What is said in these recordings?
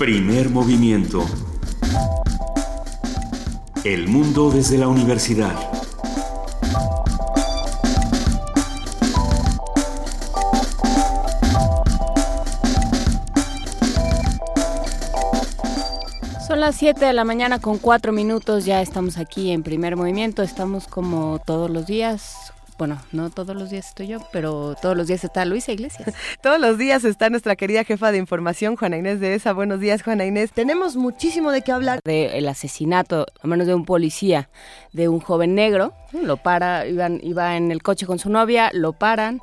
Primer movimiento. El mundo desde la universidad. Son las 7 de la mañana con 4 minutos, ya estamos aquí en primer movimiento, estamos como todos los días bueno, no todos los días estoy yo, pero todos los días está Luisa Iglesias. todos los días está nuestra querida jefa de información, Juana Inés de ESA. Buenos días, Juana Inés. Tenemos muchísimo de qué hablar. Del asesinato, a manos de un policía, de un joven negro. Lo para, iba en el coche con su novia, lo paran.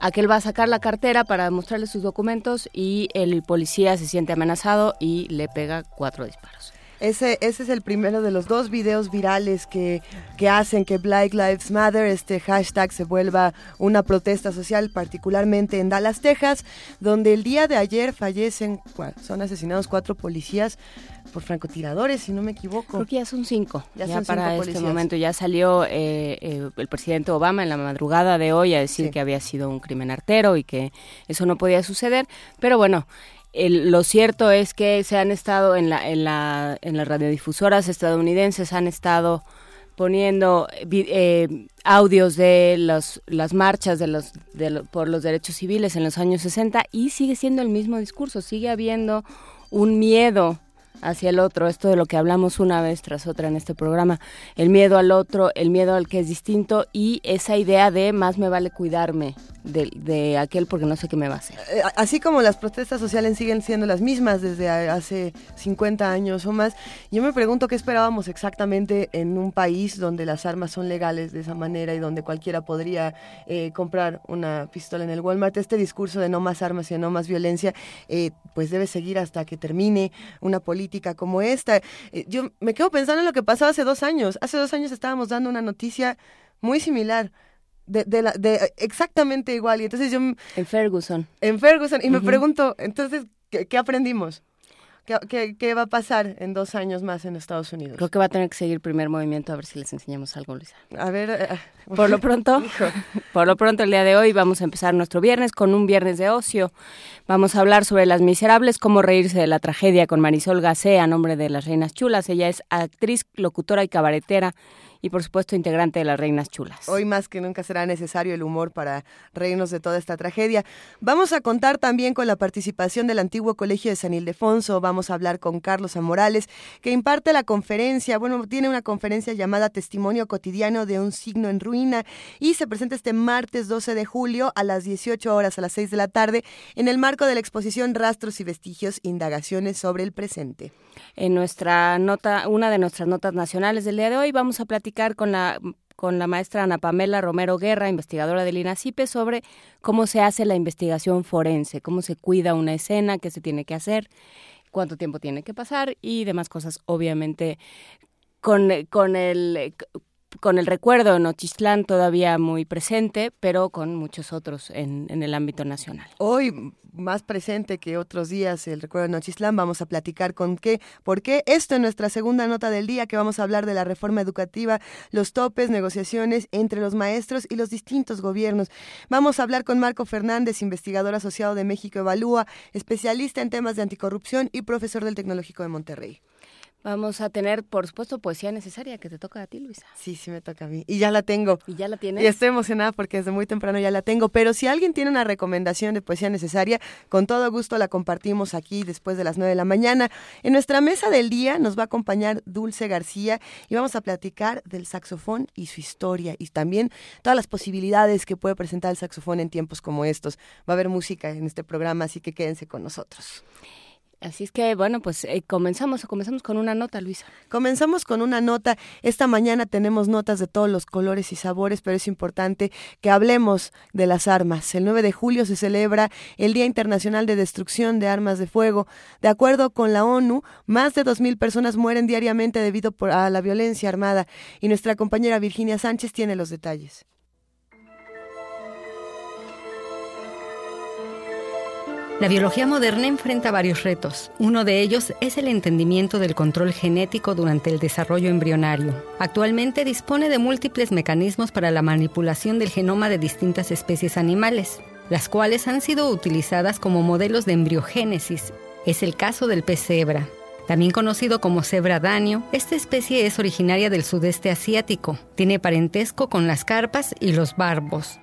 Aquel va a sacar la cartera para mostrarle sus documentos y el policía se siente amenazado y le pega cuatro disparos. Ese, ese es el primero de los dos videos virales que, que hacen que Black Lives Matter, este hashtag, se vuelva una protesta social, particularmente en Dallas, Texas, donde el día de ayer fallecen, son asesinados cuatro policías por francotiradores, si no me equivoco. Creo que ya son cinco. Ya, para este momento ya salió eh, eh, el presidente Obama en la madrugada de hoy a decir que había sido un crimen artero y que eso no podía suceder. Pero bueno, lo cierto es que se han estado en, la, en, la, en las radiodifusoras estadounidenses, han estado poniendo eh, audios de los, las marchas de los, por los derechos civiles en los años 60 y sigue siendo el mismo discurso, sigue habiendo un miedo hacia el otro, esto de lo que hablamos una vez tras otra en este programa, el miedo al otro, el miedo al que es distinto y esa idea de más me vale cuidarme de, aquel porque no sé qué me va a hacer. Eh, así como las protestas sociales siguen siendo las mismas desde hace 50 años o más, yo me pregunto qué esperábamos exactamente en un país donde las armas son legales de esa manera y donde cualquiera podría eh, comprar una pistola en el Walmart. Este discurso de no más armas y no más violencia, eh, pues debe seguir hasta que termine una política como esta. yo me quedo pensando en lo que pasó hace dos años. Hace dos años estábamos dando una noticia muy similar de, de, la, de exactamente igual. Y entonces yo... En Ferguson. En Ferguson. Y me pregunto, entonces, ¿qué, qué aprendimos? ¿Qué, ¿Qué, va a pasar en dos años más en Estados Unidos? Creo que va a tener que seguir el primer movimiento a ver si les enseñamos algo, Luisa. A ver. Eh, por lo pronto, por lo pronto el día de hoy vamos a empezar nuestro viernes con un viernes de ocio. Vamos a hablar sobre Las Miserables, cómo reírse de la tragedia con Marisol Gacé a nombre de Las Reinas Chulas. Ella es actriz, locutora y cabaretera y por supuesto integrante de las Reinas Chulas. Hoy más que nunca será necesario el humor para reírnos de toda esta tragedia. Vamos a contar también con la participación del antiguo Colegio de San Ildefonso, vamos a hablar con Carlos Amorales, que imparte la conferencia, bueno, tiene una conferencia llamada Testimonio cotidiano de un signo en ruina y se presenta este martes 12 de julio a las 18 horas a las 6 de la tarde en el marco de la exposición Rastros y Vestigios, Indagaciones sobre el Presente. En nuestra nota, una de nuestras notas nacionales del día de hoy, vamos a platicar con la con la maestra Ana Pamela Romero Guerra, investigadora del INACIPE, sobre cómo se hace la investigación forense, cómo se cuida una escena, qué se tiene que hacer, cuánto tiempo tiene que pasar y demás cosas, obviamente con, con el con el recuerdo de Nochistlán todavía muy presente, pero con muchos otros en, el ámbito nacional. Hoy, más presente que otros días, el recuerdo de Nochistlán, vamos a platicar con qué, por qué. Esto en nuestra segunda nota del día, que vamos a hablar de la reforma educativa, los topes, negociaciones entre los maestros y los distintos gobiernos. Vamos a hablar con Marco Fernández, investigador asociado de México Evalúa, especialista en temas de anticorrupción y profesor del Tecnológico de Monterrey. Vamos a tener, por supuesto, poesía necesaria que te toca a ti, Luisa. Sí, sí me toca a mí. Y ya la tengo. ¿Y ya la tienes? Y estoy emocionada porque desde muy temprano ya la tengo. Pero si alguien tiene una recomendación de poesía necesaria, con todo gusto la compartimos aquí después de las 9 de la mañana. En nuestra mesa del día nos va a acompañar Dulce García y vamos a platicar del saxofón y su historia y también todas las posibilidades que puede presentar el saxofón en tiempos como estos. Va a haber música en este programa, así que quédense con nosotros. Así es que, bueno, pues eh, comenzamos, comenzamos con una nota, Luisa. Comenzamos con una nota. Esta mañana tenemos notas de todos los colores y sabores, pero es importante que hablemos de las armas. El 9 de julio se celebra el Día Internacional de Destrucción de Armas de Fuego. De acuerdo con la ONU, más de 2.000 personas mueren diariamente debido a la violencia armada. Y nuestra compañera Virginia Sánchez tiene los detalles. La biología moderna enfrenta varios retos. Uno de ellos es el entendimiento del control genético durante el desarrollo embrionario. Actualmente dispone de múltiples mecanismos para la manipulación del genoma de distintas especies animales, las cuales han sido utilizadas como modelos de embriogénesis Es el caso del pez cebra. También conocido como cebra danio, esta especie es originaria del sudeste asiático. Tiene parentesco con las carpas y los barbos.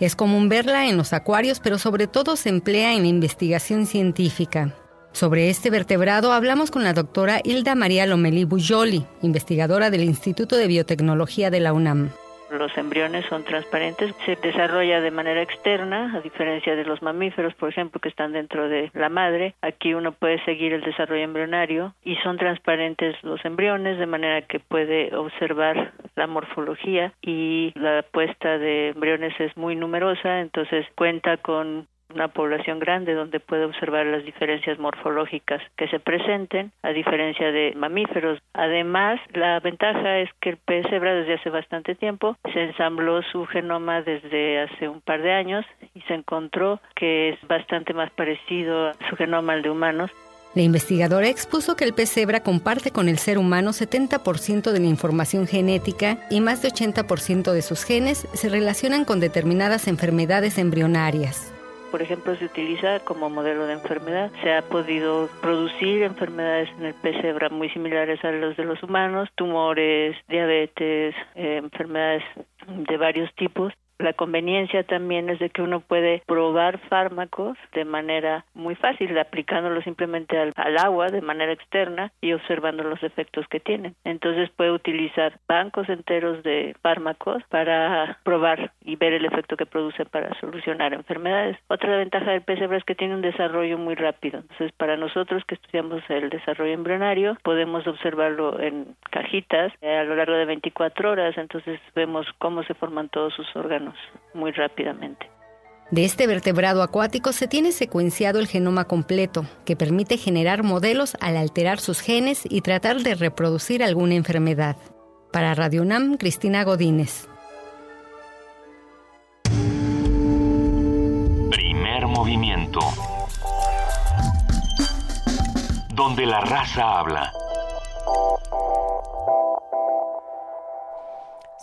Es común verla en los acuarios, pero sobre todo se emplea en investigación científica. Sobre este vertebrado hablamos con la doctora Hilda María Lomelí Bujoli, investigadora del Instituto de Biotecnología de la UNAM. Los embriones son transparentes, se desarrolla de manera externa, a diferencia de los mamíferos, por ejemplo, que están dentro de la madre. Aquí uno puede seguir el desarrollo embrionario y son transparentes los embriones, de manera que puede observar la morfología y la puesta de embriones es muy numerosa, entonces cuenta con una población grande donde puede observar las diferencias morfológicas que se presenten, a diferencia de mamíferos. Además, la ventaja es que el pez cebra desde hace bastante tiempo se ensambló su genoma desde hace un par de años y se encontró que es bastante más parecido a su genoma al de humanos. La investigadora expuso que el pez cebra comparte con el ser humano 70% de la información genética y más de 80% de sus genes se relacionan con determinadas enfermedades embrionarias por ejemplo, se utiliza como modelo de enfermedad. Se ha podido producir enfermedades en el pez cebra muy similares a los de los humanos, tumores, diabetes, eh, enfermedades de varios tipos la conveniencia también es de que uno puede probar fármacos de manera muy fácil, aplicándolo simplemente al, agua de manera externa y observando los efectos que tienen. Entonces puede utilizar bancos enteros de fármacos para probar y ver el efecto que produce para solucionar enfermedades. Otra ventaja del PCB es que tiene un desarrollo muy rápido. Entonces para nosotros que estudiamos el desarrollo embrionario podemos observarlo en cajitas a lo largo de 24 horas. Entonces vemos cómo se forman todos sus órganos muy rápidamente. De este vertebrado acuático se tiene secuenciado el genoma completo, que permite generar modelos al alterar sus genes y tratar de reproducir alguna enfermedad. Para Radio UNAM, Cristina Godínez. Primer movimiento. Donde la raza habla.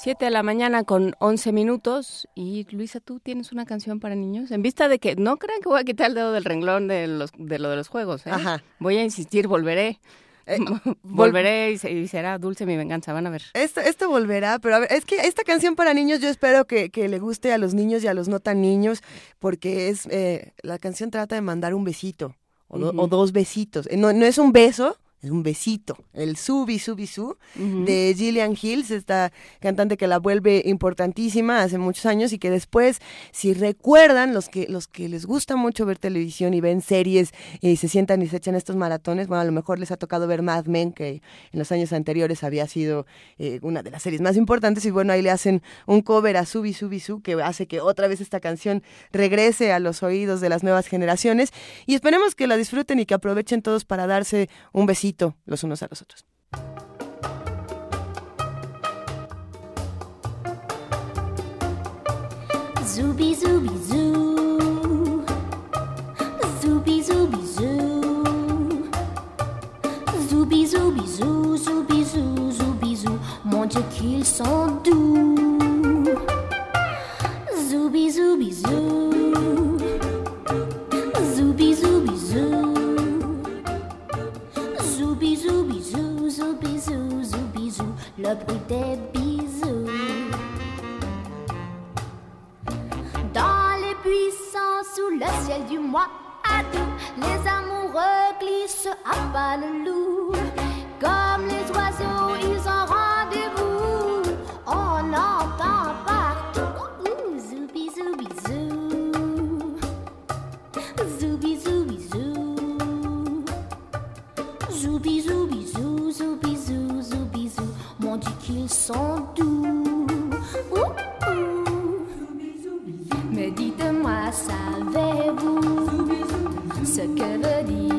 7 de la mañana con 11 minutos. Y Luisa, ¿tú tienes una canción para niños? En vista de que no crean que voy a quitar el dedo del renglón de, los, de lo de los juegos. ¿eh? Ajá. Voy a insistir, volveré. Eh, volveré y, será dulce mi venganza, van a ver. Esto, esto volverá, pero a ver, es que esta canción para niños yo espero que, le guste a los niños y a los no tan niños, porque es eh, la canción trata de mandar un besito o, o dos besitos. No, no es un beso, un besito, el Subi Subi Su de Gillian Hills, esta cantante que la vuelve importantísima hace muchos años y que después, si recuerdan, los que, los que les gusta mucho ver televisión y ven series y se sientan y se echan estos maratones, bueno, a lo mejor les ha tocado ver Mad Men, que en los años anteriores había sido eh, una de las series más importantes y bueno, ahí le hacen un cover a Subi Subi Su que hace que otra vez esta canción regrese a los oídos de las nuevas generaciones. Y esperemos que la disfruten y que aprovechen todos para darse un besito los unos a los otros. Zubi, zubi, zoo. Zubi, zubi, zoo. Zubi, zubi, zoo, zubi, zoo, zubi, zoo. Mon Dieu, qu'ils sont doux. Zubi, zubi, zoo. Le bruit des bisous. Dans les buissons, sous le ciel du mois août, les amoureux glissent à pas le loup. Comme les oiseaux, sont doux. Mais dites-moi, savez-vous ce que veut dire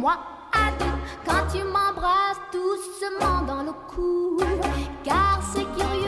moi adieu quand tu m'embrasses doucement dans le cou, car c'est curieux.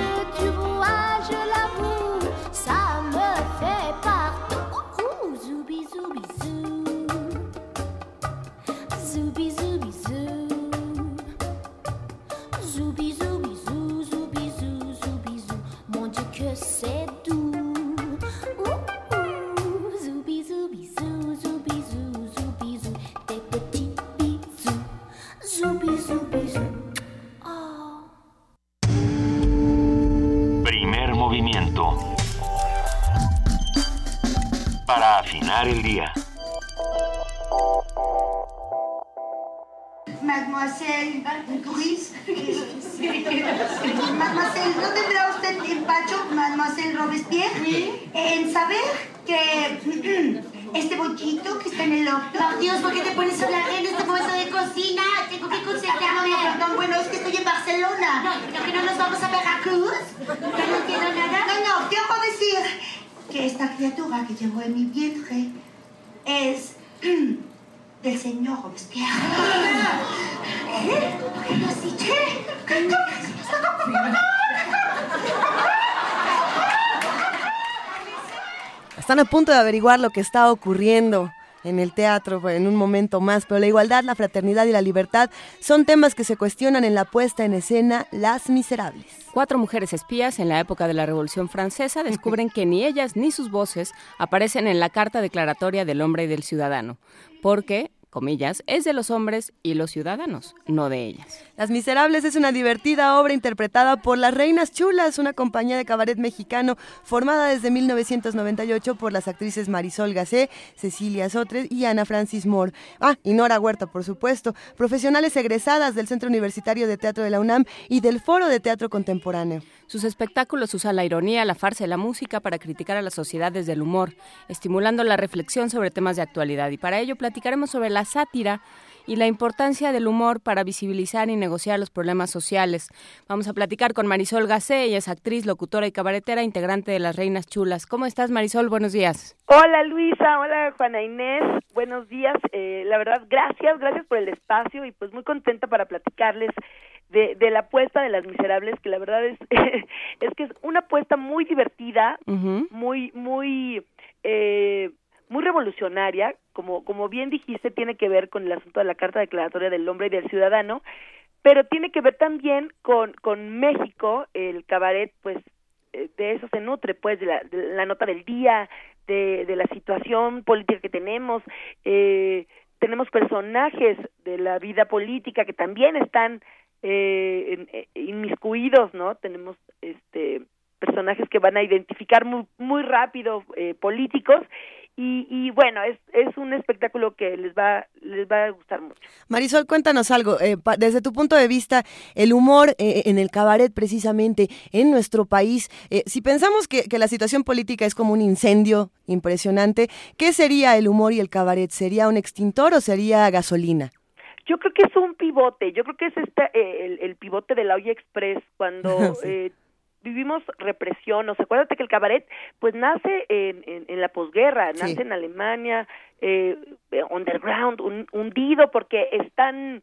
Para afinar el día. Mademoiselle Gris. Mademoiselle, ¿no tendrá usted empacho, Mademoiselle Robespierre? En saber que este bollito que está en el octo. Por Dios, ¿por qué te pones a hablar en este momento de cocina? Tengo que concentrarme. No, no, perdón, bueno, es que estoy en Barcelona. No, no, que no nos vamos a Veracruz. Yo no entiendo nada. No, no, quiero decir que esta criatura que llevo en mi vientre es del señor Robespierre. ¿Eh? ¿Por qué lo has dicho? Están a punto de averiguar lo que está ocurriendo en el teatro en un momento más, pero la igualdad, la fraternidad y la libertad son temas que se cuestionan en la puesta en escena Las Miserables. Cuatro mujeres espías en la época de la Revolución Francesa descubren que ni ellas ni sus voces aparecen en la Carta Declaratoria del Hombre y del Ciudadano, porque comillas, es de los hombres y los ciudadanos, no de ellas. Las Miserables es una divertida obra interpretada por Las Reinas Chulas, una compañía de cabaret mexicano formada desde 1998 por las actrices Marisol Gacé, Cecilia Sotres y Ana Francis Moore. Ah, y Nora Huerta, por supuesto, profesionales egresadas del Centro Universitario de Teatro de la UNAM y del Foro de Teatro Contemporáneo. Sus espectáculos usan la ironía, la farsa y la música para criticar a la sociedad desde el humor, estimulando la reflexión sobre temas de actualidad. Y para ello platicaremos sobre la sátira y la importancia del humor para visibilizar y negociar los problemas sociales. Vamos a platicar con Marisol Gacé, ella es actriz, locutora y cabaretera, integrante de Las Reinas Chulas. ¿Cómo estás, Marisol? Buenos días. Hola, Luisa. Hola, Juana Inés. Buenos días. Eh, la verdad, gracias, gracias por el espacio y pues muy contenta para platicarles de, de la apuesta de las miserables, que la verdad es, es que es una apuesta muy divertida, muy, muy, eh, muy revolucionaria, como, como bien dijiste, tiene que ver con el asunto de la Carta Declaratoria del Hombre y del Ciudadano, pero tiene que ver también con, con México, el cabaret, pues, eh, de eso se nutre, pues, de la, de la nota del día, de, de la situación política que tenemos, eh, tenemos personajes de la vida política que también están eh, eh, inmiscuidos, ¿no? Tenemos este personajes que van a identificar muy, rápido eh, políticos y, y, bueno, es, es un espectáculo que les va, les va a gustar mucho. Marisol, cuéntanos algo. Eh, desde tu punto de vista, el humor eh, en el cabaret precisamente en nuestro país, eh, si pensamos que, que, la situación política es como un incendio impresionante, ¿qué sería el humor y el cabaret? ¿Sería un extintor o sería gasolina? Yo creo que es un pivote, yo creo que es este, el, el pivote de la olla express cuando sí. vivimos represión, o sea, acuérdate que el cabaret pues nace en, en, en la posguerra, nace sí. en Alemania, eh, underground, un, hundido porque están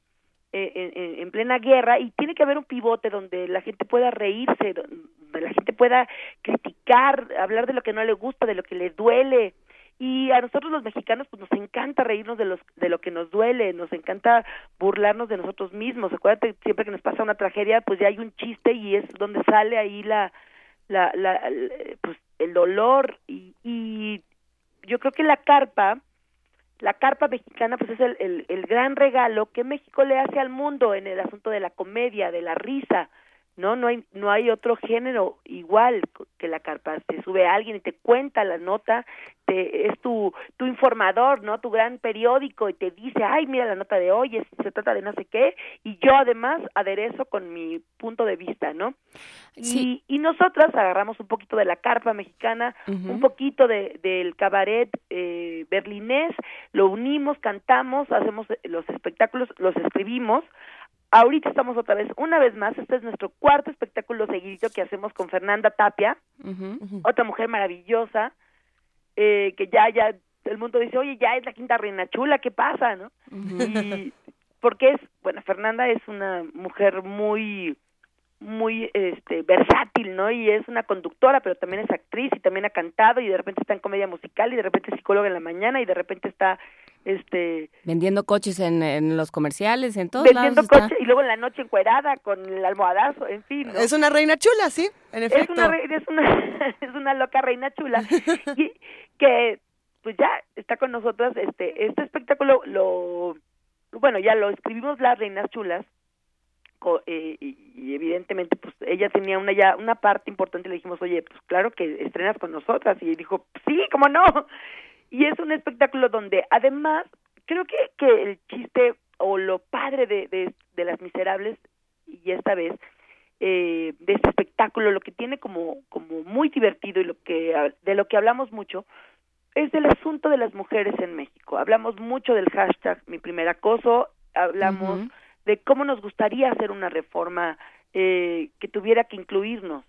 eh, en, en, plena guerra y tiene que haber un pivote donde la gente pueda reírse, donde la gente pueda criticar, hablar de lo que no le gusta, de lo que le duele, y a nosotros los mexicanos pues nos encanta reírnos de los de lo que nos duele nos encanta burlarnos de nosotros mismos. Acuérdate siempre que nos pasa una tragedia pues ya hay un chiste y es donde sale ahí la la, la pues el dolor. Y, y yo creo que la carpa la carpa mexicana pues es el, el, el gran regalo que México le hace al mundo en el asunto de la comedia de la risa no no hay no hay otro género igual que la carpa te sube alguien y te cuenta la nota te, es tu tu informador no tu gran periódico y te dice ay mira la nota de hoy es, se trata de no sé qué y yo además aderezo con mi punto de vista no sí. y, y nosotras agarramos un poquito de la carpa mexicana uh -huh. un poquito de del cabaret eh, berlinés lo unimos cantamos hacemos los espectáculos los escribimos Ahorita estamos otra vez, una vez más, este es nuestro cuarto espectáculo seguidito que hacemos con Fernanda Tapia, uh -huh, uh -huh. otra mujer maravillosa, eh, que ya, ya, el mundo dice, oye, ya es la quinta reina chula, ¿qué pasa, no? Uh -huh. Y porque es, bueno, Fernanda es una mujer muy muy este versátil, ¿no? Y es una conductora, pero también es actriz y también ha cantado y de repente está en comedia musical y de repente es psicóloga en la mañana y de repente está este vendiendo coches en, en los comerciales, en todos vendiendo coches y luego en la noche encuerada con el almohadazo, en fin. ¿no? Es una reina chula, sí, en efecto. Es una es una es una loca reina chula y que pues ya está con nosotras este este espectáculo lo bueno, ya lo escribimos las reinas chulas eh, y, evidentemente pues ella tenía una ya una parte importante y le dijimos oye pues claro que estrenas con nosotras y dijo sí cómo no y es un espectáculo donde además creo que que el chiste o lo padre de de, de las miserables y esta vez eh, de este espectáculo lo que tiene como como muy divertido y lo que de lo que hablamos mucho es del asunto de las mujeres en México. Hablamos mucho del hashtag mi primer acoso hablamos de cómo nos gustaría hacer una reforma eh, que tuviera que incluirnos.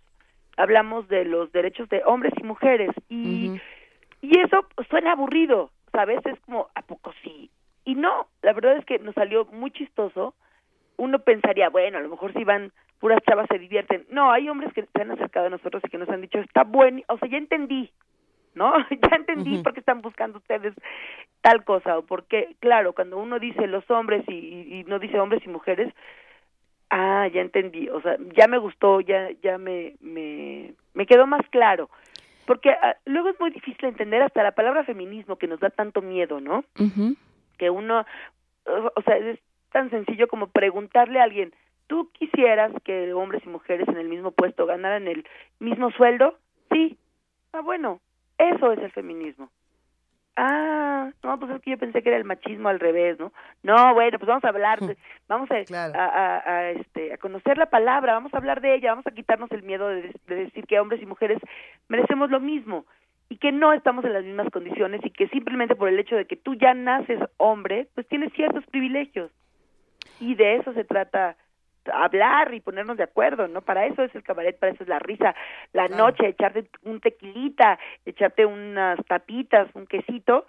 Hablamos de los derechos de hombres y mujeres y, y eso suena aburrido, ¿sabes? Es como, ¿a poco sí? Y no, la verdad es que nos salió muy chistoso. Uno pensaría, bueno, a lo mejor si van puras chavas se divierten. No, hay hombres que se han acercado a nosotros y que nos han dicho, está bueno, o sea, ya entendí, ¿no? ya entendí por qué están buscando ustedes tal cosa, o porque, claro, cuando uno dice los hombres y, y, no dice hombres y mujeres, ah, ya entendí, o sea, ya me gustó, ya, ya me, me, me quedó más claro. Porque ah, luego es muy difícil entender hasta la palabra feminismo que nos da tanto miedo, ¿no? Que uno, o sea, es tan sencillo como preguntarle a alguien, ¿tú quisieras que hombres y mujeres en el mismo puesto ganaran el mismo sueldo? Sí. Ah, bueno, eso es el feminismo. Ah, no, pues es que yo pensé que era el machismo al revés, ¿no? No, bueno, pues vamos a hablar, vamos a, a, a, este, a conocer la palabra, vamos a hablar de ella, vamos a quitarnos el miedo de, de decir que hombres y mujeres merecemos lo mismo y que no estamos en las mismas condiciones y que simplemente por el hecho de que tú ya naces hombre, pues tienes ciertos privilegios. Y de eso se trata hablar y ponernos de acuerdo, ¿no? Para eso es el cabaret, para eso es la risa, la noche, echarte un tequilita, echarte unas tapitas, un quesito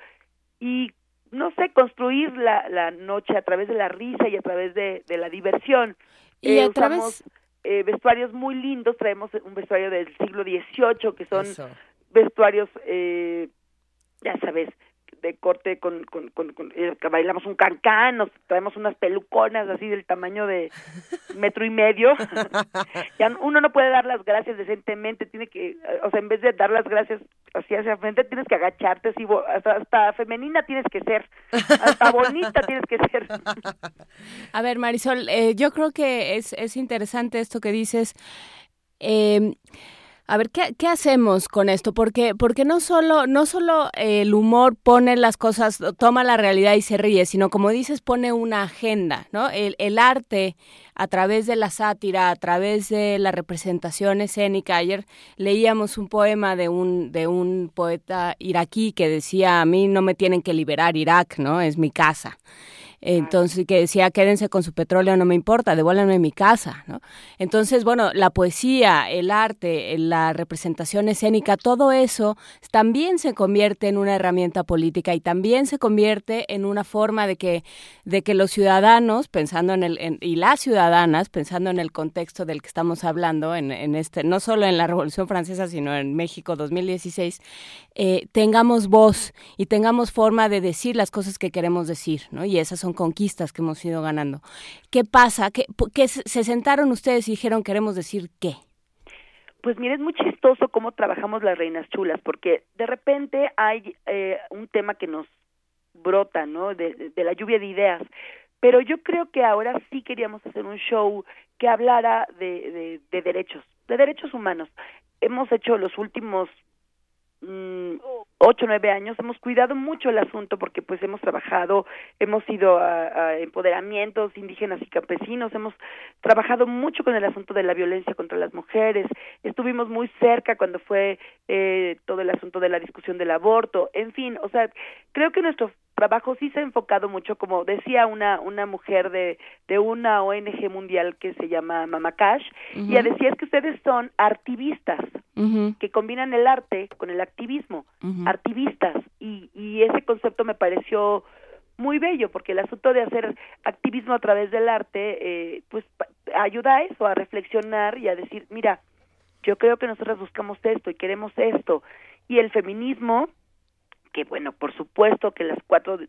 y no sé, construir la, la noche a través de la risa y a través de, de la diversión. Y eh, a través... eh, vestuarios muy lindos, traemos un vestuario del siglo XVIII que son vestuarios, eh, ya sabes, de corte con, con, con, eh, bailamos un cancán, nos traemos unas peluconas así del tamaño de metro y medio. ya uno no puede dar las gracias decentemente, tiene que, o sea, en vez de dar las gracias así hacia frente, tienes que agacharte así, hasta, hasta femenina tienes que ser, hasta bonita tienes que ser. A ver, Marisol, eh, yo creo que es, es interesante esto que dices. Eh, a ver, ¿qué, ¿qué, hacemos con esto? Porque, porque no solo, no solo el humor pone las cosas, toma la realidad y se ríe, sino como dices, pone una agenda, ¿no? El, el arte a través de la sátira, a través de la representación escénica. Ayer leíamos un poema de un, de un poeta iraquí que decía, a mí no me tienen que liberar Irak, ¿no? Es mi casa. Entonces, que decía, quédense con su petróleo, no me importa, devuélvanme mi casa, ¿no? Entonces, bueno, la poesía, el arte, la representación escénica, todo eso también se convierte en una herramienta política y también se convierte en una forma de que, de que los ciudadanos, pensando en el, y las ciudadanas, pensando en el contexto del que estamos hablando, en, en este, no solo en la Revolución Francesa, sino en México 2016, eh, tengamos voz y tengamos forma de decir las cosas que queremos decir, ¿no? Y esas son conquistas que hemos ido ganando. ¿Qué pasa? ¿Qué, qué se sentaron ustedes y dijeron queremos decir qué? Pues mire, es muy chistoso cómo trabajamos las reinas chulas, porque de repente hay eh, un tema que nos brota, ¿no? De, de, la lluvia de ideas. Pero yo creo que ahora sí queríamos hacer un show que hablara de, de, de derechos, de derechos humanos. Hemos hecho los últimos ocho nueve años hemos cuidado mucho el asunto porque pues hemos trabajado hemos ido a, a, empoderamientos indígenas y campesinos hemos trabajado mucho con el asunto de la violencia contra las mujeres estuvimos muy cerca cuando fue eh, todo el asunto de la discusión del aborto en fin o sea creo que nuestro trabajo sí se ha enfocado mucho, como decía una, una mujer de, de una ONG mundial que se llama Mama Cash, uh -huh. y ella decía es que ustedes son artivistas, uh -huh. que combinan el arte con el activismo, uh -huh. artivistas, y, y ese concepto me pareció muy bello, porque el asunto de hacer activismo a través del arte, eh, pues ayuda a eso, a reflexionar y a decir, mira, yo creo que nosotros buscamos esto y queremos esto. Y el feminismo, que bueno, por supuesto que las cuatro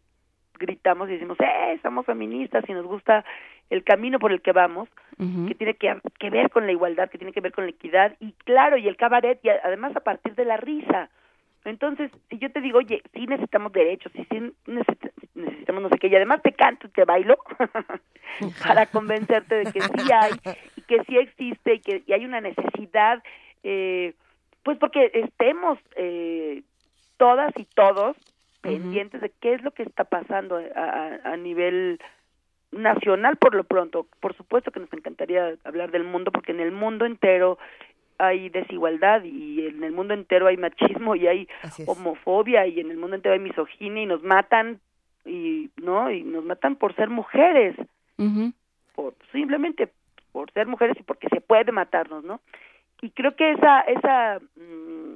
gritamos y decimos, ¡eh, somos feministas y nos gusta el camino por el que vamos, que tiene que, que, ver con la igualdad, que tiene que ver con la equidad, y claro, y el cabaret, y además a partir de la risa. Entonces, si yo te digo, oye, sí necesitamos derechos, sí, sí necesitamos no sé qué, y además te canto y te bailo para convencerte de que sí hay, y que sí existe, y que y hay una necesidad, eh, pues porque estemos eh, todas y todos pendientes de qué es lo que está pasando a, a, nivel nacional por lo pronto. Por supuesto que nos encantaría hablar del mundo porque en el mundo entero hay desigualdad y en el mundo entero hay machismo y hay homofobia y en el mundo entero hay misoginia y nos matan y no y nos matan por ser mujeres. Por simplemente por ser mujeres y porque se puede matarnos no y creo que esa esa mm,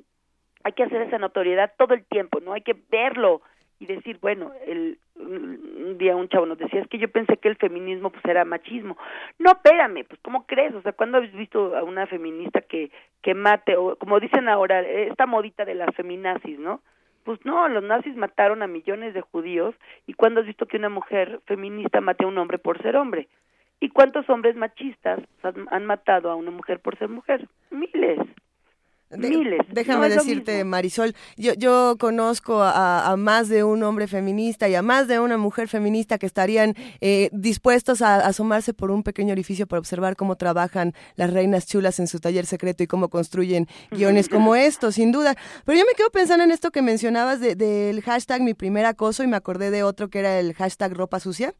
hay que hacer esa notoriedad todo el tiempo, ¿no? Hay que verlo y decir, bueno, el, un día un chavo nos decía, es que yo pensé que el feminismo pues era machismo. No, espérame, pues ¿cómo crees? O sea, ¿cuándo habéis visto a una feminista que, que mate, o como dicen ahora, esta modita de las feminazis, ¿no? Pues no, los nazis mataron a millones de judíos y ¿cuándo has visto que una mujer feminista mate a un hombre por ser hombre? ¿Y cuántos hombres machistas han matado a una mujer por ser mujer? Miles. Miles. Déjame decirte, Marisol, yo, yo conozco a, más de un hombre feminista y a más de una mujer feminista que estarían eh, dispuestos a, asomarse por un pequeño orificio para observar cómo trabajan las reinas chulas en su taller secreto y cómo construyen guiones como estos, sin duda. Pero yo me quedo pensando en esto que mencionabas del hashtag mi primer acoso y me acordé de otro que era el hashtag ropa sucia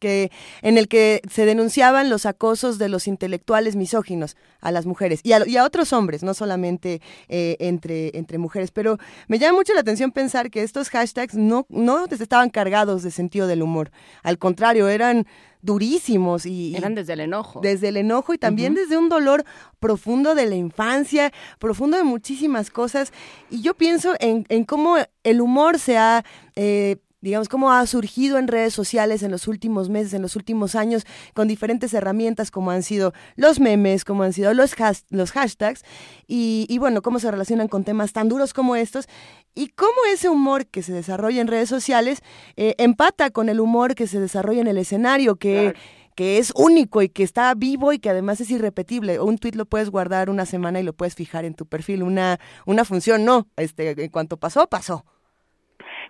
que en el que se denunciaban los acosos de los intelectuales misóginos a las mujeres y a, otros hombres, no solamente eh, entre, entre mujeres. Pero me llama mucho la atención pensar que estos hashtags no, no estaban cargados de sentido del humor. Al contrario, eran durísimos y eran desde el enojo desde el enojo y también desde un dolor profundo de la infancia profundo de muchísimas cosas y yo pienso en, en cómo el humor se ha eh, digamos, cómo ha surgido en redes sociales en los últimos meses, en los últimos años, con diferentes herramientas como han sido los memes, como han sido los, los hashtags, y, bueno, cómo se relacionan con temas tan duros como estos, y cómo ese humor que se desarrolla en redes sociales eh, empata con el humor que se desarrolla en el escenario, que... que es único y que está vivo y que además es irrepetible. Un tweet lo puedes guardar una semana y lo puedes fijar en tu perfil. Una, una función no. Este, en cuanto pasó, pasó.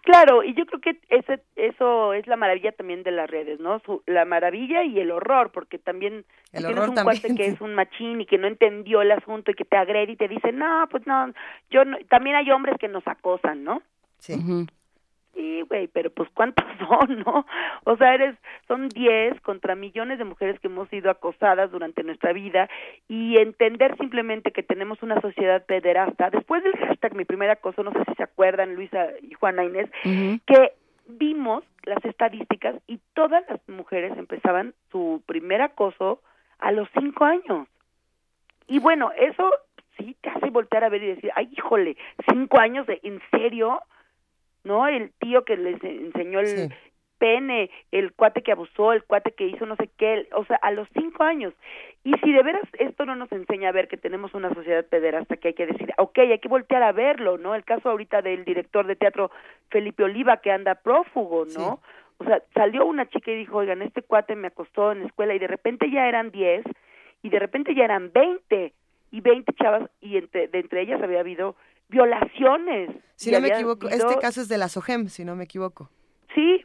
Claro, y yo creo que ese, eso es la maravilla también de las redes, ¿no? la maravilla y el horror, porque también el tienes un cuate que es un machín y que no entendió el asunto y que te agrede y te dice, no, pues no, yo no, también hay hombres que nos acosan, ¿no? Sí. Sí, güey, pero pues cuántos son, ¿no? O sea, eres, son 10 contra millones de mujeres que hemos sido acosadas durante nuestra vida y entender simplemente que tenemos una sociedad pederasta. Después del hashtag mi primer acoso, no sé si se acuerdan Luisa y Juana Inés, que vimos las estadísticas y todas las mujeres empezaban su primer acoso a los cinco años. Y bueno, eso sí te hace voltear a ver y decir, ay, híjole, cinco años de, ¿en serio? ¿No? El tío que les enseñó el pene, el cuate que abusó, el cuate que hizo no sé qué, o sea, a los cinco años. Y si de veras esto no nos enseña a ver que tenemos una sociedad pederasta que hay que decir, ok, hay que voltear a verlo, ¿no? El caso ahorita del director de teatro Felipe Oliva que anda prófugo, ¿no? O sea, salió una chica y dijo, oigan, este cuate me acostó en la escuela y de repente ya eran diez y de repente ya eran veinte y veinte chavas y entre, de entre ellas había habido violaciones. Si no me equivoco, este caso es de la SOGEM, si no me equivoco. Sí,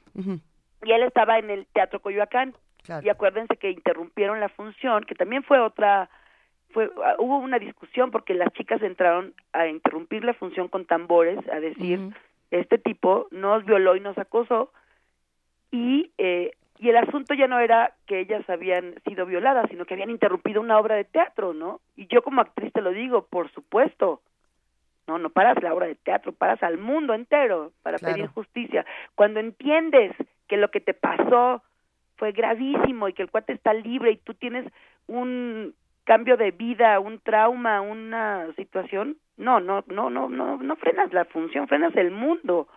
y él estaba en el Teatro Coyoacán. Y acuérdense que interrumpieron la función, que también fue otra, fue ah, hubo una discusión porque las chicas entraron a interrumpir la función con tambores, a decir, este tipo nos violó y nos acosó, y, eh, y el asunto ya no era que ellas habían sido violadas, sino que habían interrumpido una obra de teatro, ¿no? Y yo como actriz te lo digo, por supuesto, no, no paras la obra de teatro, paras al mundo entero para pedir justicia. Cuando entiendes que lo que te pasó fue gravísimo y que el cuate está libre y tú tienes un cambio de vida, un trauma, una situación, no, no, no, no, no, no frenas la función, frenas el mundo.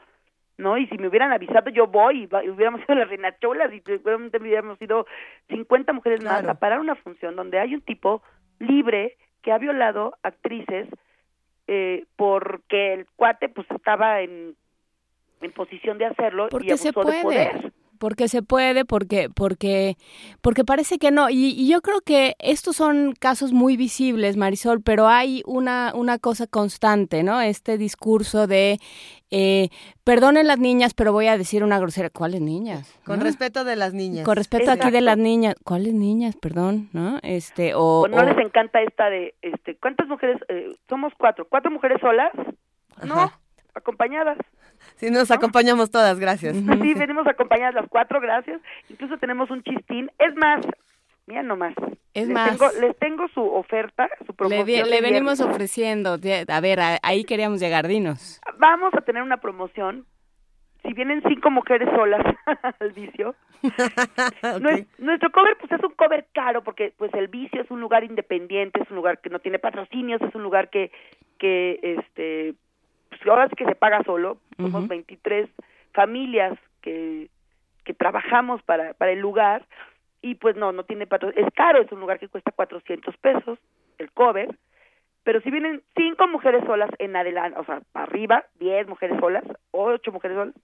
¿no? Y si me hubieran avisado, yo voy, y, hubiéramos ido a las reinacholas y seguramente hubiéramos ido 50 mujeres más a parar una función donde hay un tipo libre que ha violado actrices eh, porque el cuate pues estaba en, en posición de hacerlo y abusó se puede. de poder porque se puede, porque, porque, porque parece que no. Y, yo creo que estos son casos muy visibles, Marisol, pero hay una, una cosa constante, ¿no? Este discurso de eh, perdonen las niñas, pero voy a decir una grosera. ¿Cuáles niñas? Con respeto de las niñas. Con respeto aquí de las niñas. ¿Cuáles niñas? Perdón, ¿no? Este, o, no les encanta esta de, este, ¿cuántas mujeres? Eh, somos cuatro. ¿Cuatro mujeres solas? No, acompañadas. Sí, nos acompañamos todas, gracias. Sí, venimos acompañadas las cuatro, gracias. Incluso tenemos un chistín. Es más, mira nomás. Es les más. Tengo, les tengo su oferta, su promoción. Le, le venimos ofreciendo. A ver, ahí queríamos llegar, dinos. Vamos a tener una promoción. Si vienen cinco mujeres solas al vicio, nuestro cover pues es un cover caro porque pues el vicio es un lugar independiente, es un lugar que no tiene patrocinios, es un lugar que que este pues ahora sí que se paga solo, somos 23 familias que, que trabajamos para, para el lugar y pues no, no tiene patrón, es caro, es un lugar que cuesta 400 pesos el cover, pero si vienen cinco mujeres solas en adelante, o sea, arriba, 10 mujeres solas, ocho mujeres solas,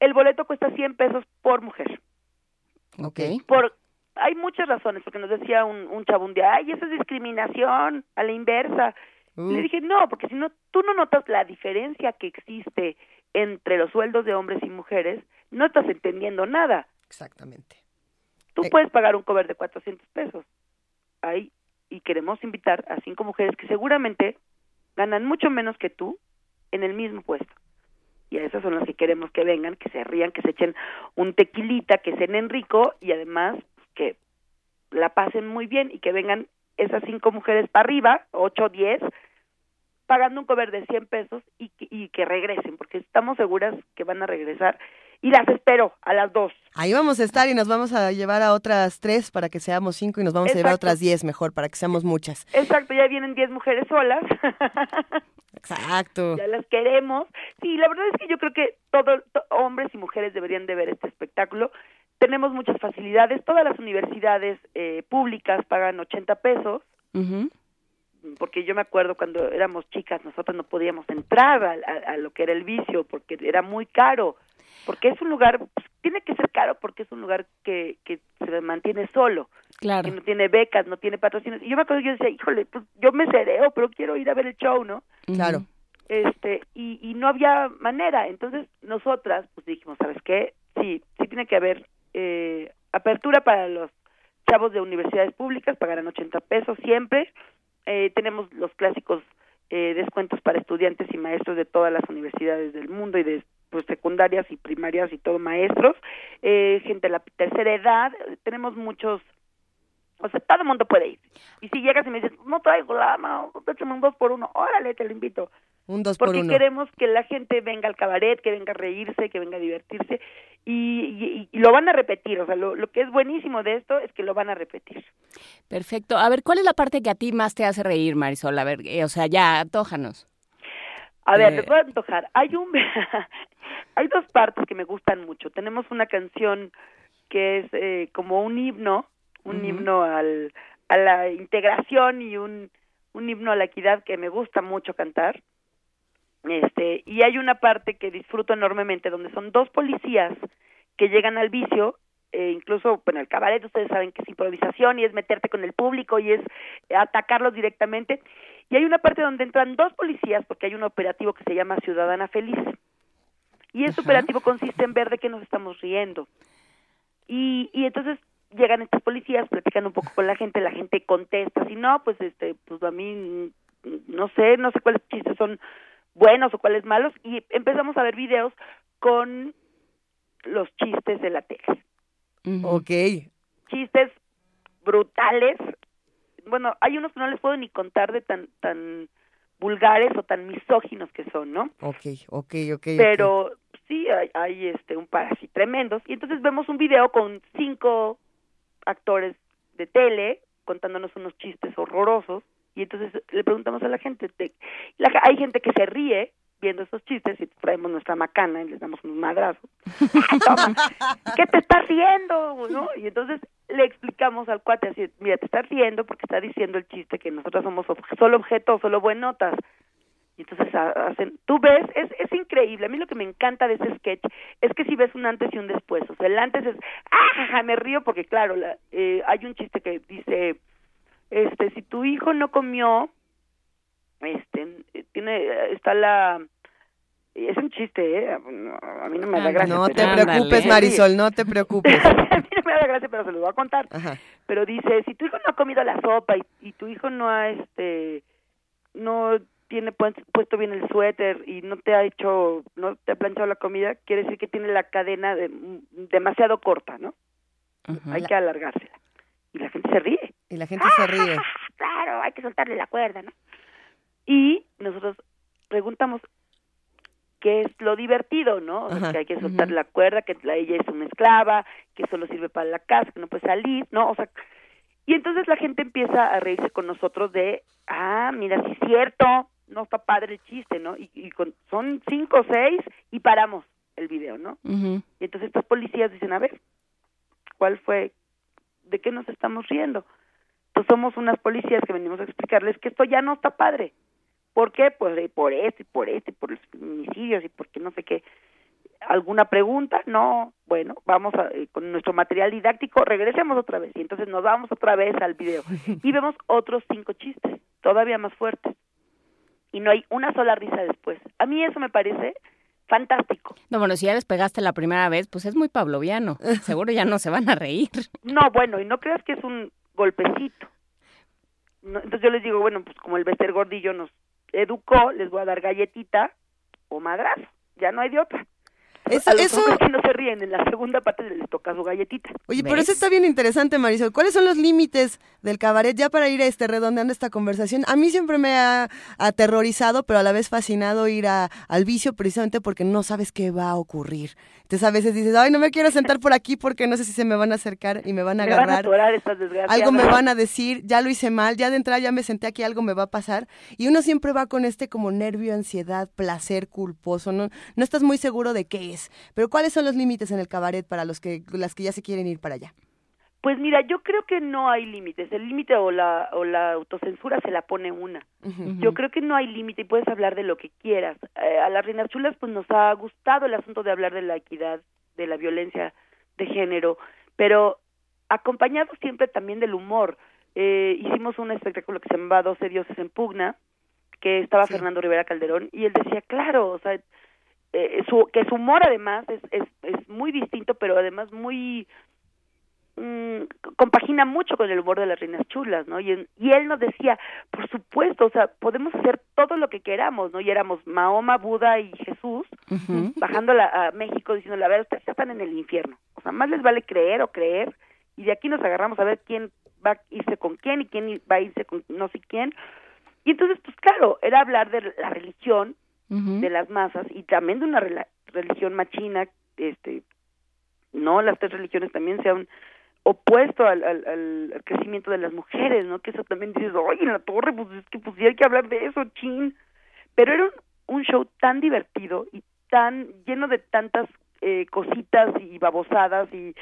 el boleto cuesta 100 pesos por mujer. Ok. Por, hay muchas razones, porque nos decía un, un chavo un día, ay, eso es discriminación, a la inversa. Le dije, no, porque si no, tú no notas la diferencia que existe entre los sueldos de hombres y mujeres, no estás entendiendo nada. Exactamente. Tú Eh. puedes pagar un cover de 400 pesos. Ahí, y queremos invitar a cinco mujeres que seguramente ganan mucho menos que tú en el mismo puesto. Y a esas son las que queremos que vengan, que se rían, que se echen un tequilita, que cenen rico y además que la pasen muy bien y que vengan esas cinco mujeres para arriba, ocho, diez, pagando un cover de 100 pesos y, que- y que regresen, porque estamos seguras que van a regresar. Y las espero a las dos. Ahí vamos a estar y nos vamos a llevar a otras tres para que seamos cinco y nos vamos a llevar a otras diez mejor para que seamos muchas. Exacto, ya vienen 10 mujeres solas. Exacto. ya las queremos. Sí, la verdad es que yo creo que todos hombres y mujeres deberían de ver este espectáculo. Tenemos muchas facilidades. Todas las universidades eh, públicas pagan 80 pesos. Porque yo me acuerdo cuando éramos chicas, nosotros no podíamos entrar a, a- a lo que era el vicio, porque era muy caro, porque es un lugar, pues, tiene que ser caro porque es un lugar que, que se mantiene solo, Claro. que no tiene becas, no tiene patrocinios. Y yo me acuerdo que yo decía, híjole, pues yo me cereo, pero quiero ir a ver el show, ¿no? Claro. este y, y no había manera entonces nosotras pues dijimos sabes qué sí sí tiene que haber eh, apertura para los chavos de universidades públicas pagarán 80 pesos siempre Eh, tenemos los clásicos eh, descuentos para estudiantes y maestros de todas las universidades del mundo y de pues secundarias y primarias y todo maestros eh, gente de la tercera edad tenemos muchos o sea, todo el mundo puede ir. Y si llegas y me dices, no traigo lama, échame un dos por uno, órale, te lo invito. Un dos por Porque uno. queremos que la gente venga al cabaret, que venga a reírse, que venga a divertirse. Y, y- y lo van a repetir. O sea, lo, lo que es buenísimo de esto es que lo van a repetir. Perfecto. A ver, ¿cuál es la parte que a ti más te hace reír, Marisol? A ver, eh, o sea, ya, antójanos. A ver, Eh. voy a antojar. Hay un, hay dos partes que me gustan mucho. Tenemos una canción que es eh, como un himno, un himno al, a la integración y un, un himno a la equidad que me gusta mucho cantar. Este, y hay una parte que disfruto enormemente donde son dos policías que llegan al vicio eh, incluso, bueno, el cabaret ustedes saben que es improvisación y es meterte con el público y es atacarlos directamente. Y hay una parte donde entran dos policías porque hay un operativo que se llama Ciudadana Feliz. Y ese Ajá. operativo consiste en ver de qué nos estamos riendo. Y, y entonces llegan estos policías, platican un poco con la gente, la gente contesta, si no, pues este, pues a mí no sé, no sé cuáles chistes son buenos o cuáles malos, y empezamos a ver videos con los chistes de la tele. Ok. chistes brutales. Bueno, hay unos que no les puedo ni contar de tan tan vulgares o tan misóginos que son, ¿no? Ok, ok, ok. Pero sí hay, hay este un par así tremendos y entonces vemos un video con cinco actores de tele contándonos unos chistes horrorosos y entonces le preguntamos a la gente, de- la- hay gente que se ríe viendo esos chistes y traemos nuestra macana y les damos un madrazo. Toma, ¿qué te estás riendo? ¿No? Y entonces le explicamos al cuate así, mira, te estás riendo porque está diciendo el chiste que nosotros somos solo objetos, solo buenotas. Y entonces hacen, tú ves, es, es increíble. A mí lo que me encanta de ese sketch es que si ves un antes y un después. O sea, el antes es, ah, me río porque claro, la, eh, hay un chiste que dice, este, si tu hijo no comió, este, tiene, está la, es un chiste, ¿eh? A mí no me da gracia. No te preocupes, Marisol, no te preocupes. a mí no me da gracia, pero se lo voy a contar. Pero dice, si tu hijo no ha comido la sopa y, y tu hijo no ha, este, no tiene puesto bien el suéter y no te ha hecho, no te ha planchado la comida, quiere decir que tiene la cadena de, demasiado corta, ¿no? Hay que alargársela. Y la gente se ríe. Y la gente se ríe. claro, hay que soltarle la cuerda, ¿no? Y nosotros preguntamos qué es lo divertido, ¿no? que hay que soltar la cuerda, que la, ella es una esclava, que solo sirve para la casa, que no puede salir, ¿no? O sea, y entonces la gente empieza a reírse con nosotros de, ah, mira, sí es cierto, no está padre el chiste, ¿no? Y, y con, son cinco o seis y paramos el video, ¿no? Y entonces estos policías dicen, a ver, ¿cuál fue? ¿De qué nos estamos riendo? Pues somos unas policías que venimos a explicarles que esto ya no está padre. ¿Por qué? Pues por esto y por esto y por los feminicidios y porque no sé qué. ¿Alguna pregunta? No. Bueno, vamos a, eh, con nuestro material didáctico, regresemos otra vez. Y entonces nos vamos otra vez al video. Y vemos otros cinco chistes, todavía más fuertes. Y no hay una sola risa después. A mí eso me parece fantástico. No, bueno, si ya les pegaste la primera vez, pues es muy pavloviano. Seguro ya no se van a reír. No, bueno, y no creas que es un golpecito. entonces yo les digo, bueno, pues como el Bester Gordillo nos educó, les voy a dar galletita o madrazo, ya no hay de otra. Eso, eso... que no se ríen, en la segunda parte les toca su galletita. Oye, pero eso está bien interesante, Marisol. ¿Cuáles son los límites del cabaret ya para ir a este redondeando esta conversación? A mí siempre me ha aterrorizado, pero a la vez fascinado ir a, al vicio precisamente porque no sabes qué va a ocurrir. Entonces a veces dices, ay, no me quiero sentar por aquí porque no sé si se me van a acercar y me van a agarrar. algo me van a decir, ya lo hice mal, ya de entrada ya me senté aquí, algo me va a pasar. Y uno siempre va con este como nervio, ansiedad, placer culposo, no, no estás muy seguro de qué es. Pero ¿cuáles son los límites en el cabaret para los que, las que ya se quieren ir para allá? Pues mira, yo creo que no hay límites. El límite o la, o la autocensura se la pone una. Yo creo que no hay límite y puedes hablar de lo que quieras. Eh, a las Reinas Chulas pues nos ha gustado el asunto de hablar de la equidad, de la violencia de género, pero acompañado siempre también del humor. Eh, hicimos un espectáculo que se llamaba Doce Dioses en Pugna, que estaba Fernando Rivera Calderón, y él decía, claro, o sea, eh, su, que su humor además es, es, es muy distinto, pero además muy Mm, compagina mucho con el humor de las reinas chulas, ¿no? Y, y él nos decía, por supuesto, o sea, podemos hacer todo lo que queramos, ¿no? Y éramos Mahoma, Buda y Jesús, bajando a México diciendo, la verdad, ustedes están en el infierno. O sea, más les vale creer o creer, y de aquí nos agarramos a ver quién va a irse con quién y quién va a irse con no sé quién. Y entonces, pues claro, era hablar de la religión de las masas y también de una religión machina, este, no las tres religiones también sean opuesto al, crecimiento de las mujeres, ¿no? Que eso también dices, oye, en la torre, pues es que pues sí hay que hablar de eso, chin. Pero era un, show tan divertido y tan lleno de tantas eh, cositas y babosadas y,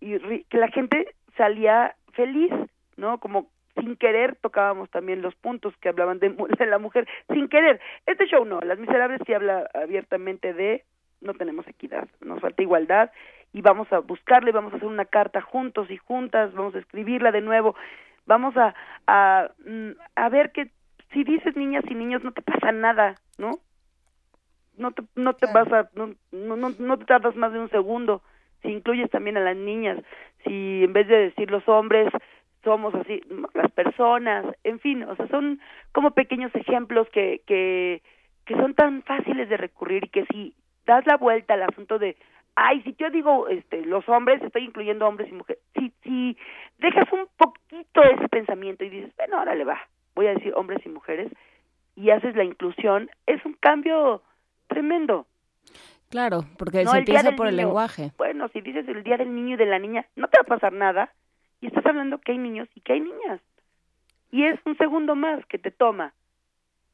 y que la gente salía feliz, ¿no? Como sin querer tocábamos también los puntos que hablaban de, de, la mujer, sin querer. Este show no, Las Miserables sí habla abiertamente de no tenemos equidad, nos falta igualdad y vamos a buscarle, vamos a hacer una carta juntos y juntas, vamos a escribirla de nuevo, vamos a, a, mm, a ver que si dices niñas y niños no te pasa nada, ¿no? No te, no te vas a, no, no, no te tardas más de un segundo, si incluyes también a las niñas, si en vez de decir los hombres somos así, las personas, en fin, o sea, son como pequeños ejemplos que, que, que son tan fáciles de recurrir y que si das la vuelta al asunto de ay, si yo digo este, los hombres, estoy incluyendo hombres y mujeres, si, si dejas un poquito ese pensamiento y dices, bueno, ahora le va, voy a decir hombres y mujeres, y haces la inclusión, es un cambio tremendo. Claro, porque se empieza por el lenguaje. Bueno, si dices el día del niño y de la niña, no te va a pasar nada, y estás hablando que hay niños y que hay niñas. Y es un segundo más que te toma.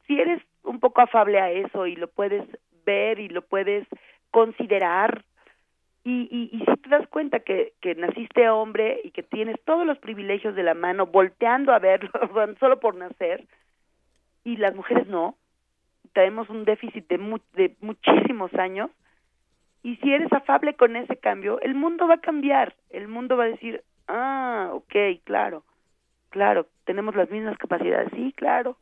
Si eres un poco afable a eso y lo puedes ver y lo puedes considerar. Y, si te das cuenta que, que naciste hombre y que tienes todos los privilegios de la mano volteando a verlo solo por nacer y las mujeres no, tenemos un déficit de, mu de muchísimos años y si eres afable con ese cambio, el mundo va a cambiar, el mundo va a decir, ah, ok, claro, claro, tenemos las mismas capacidades, sí, claro,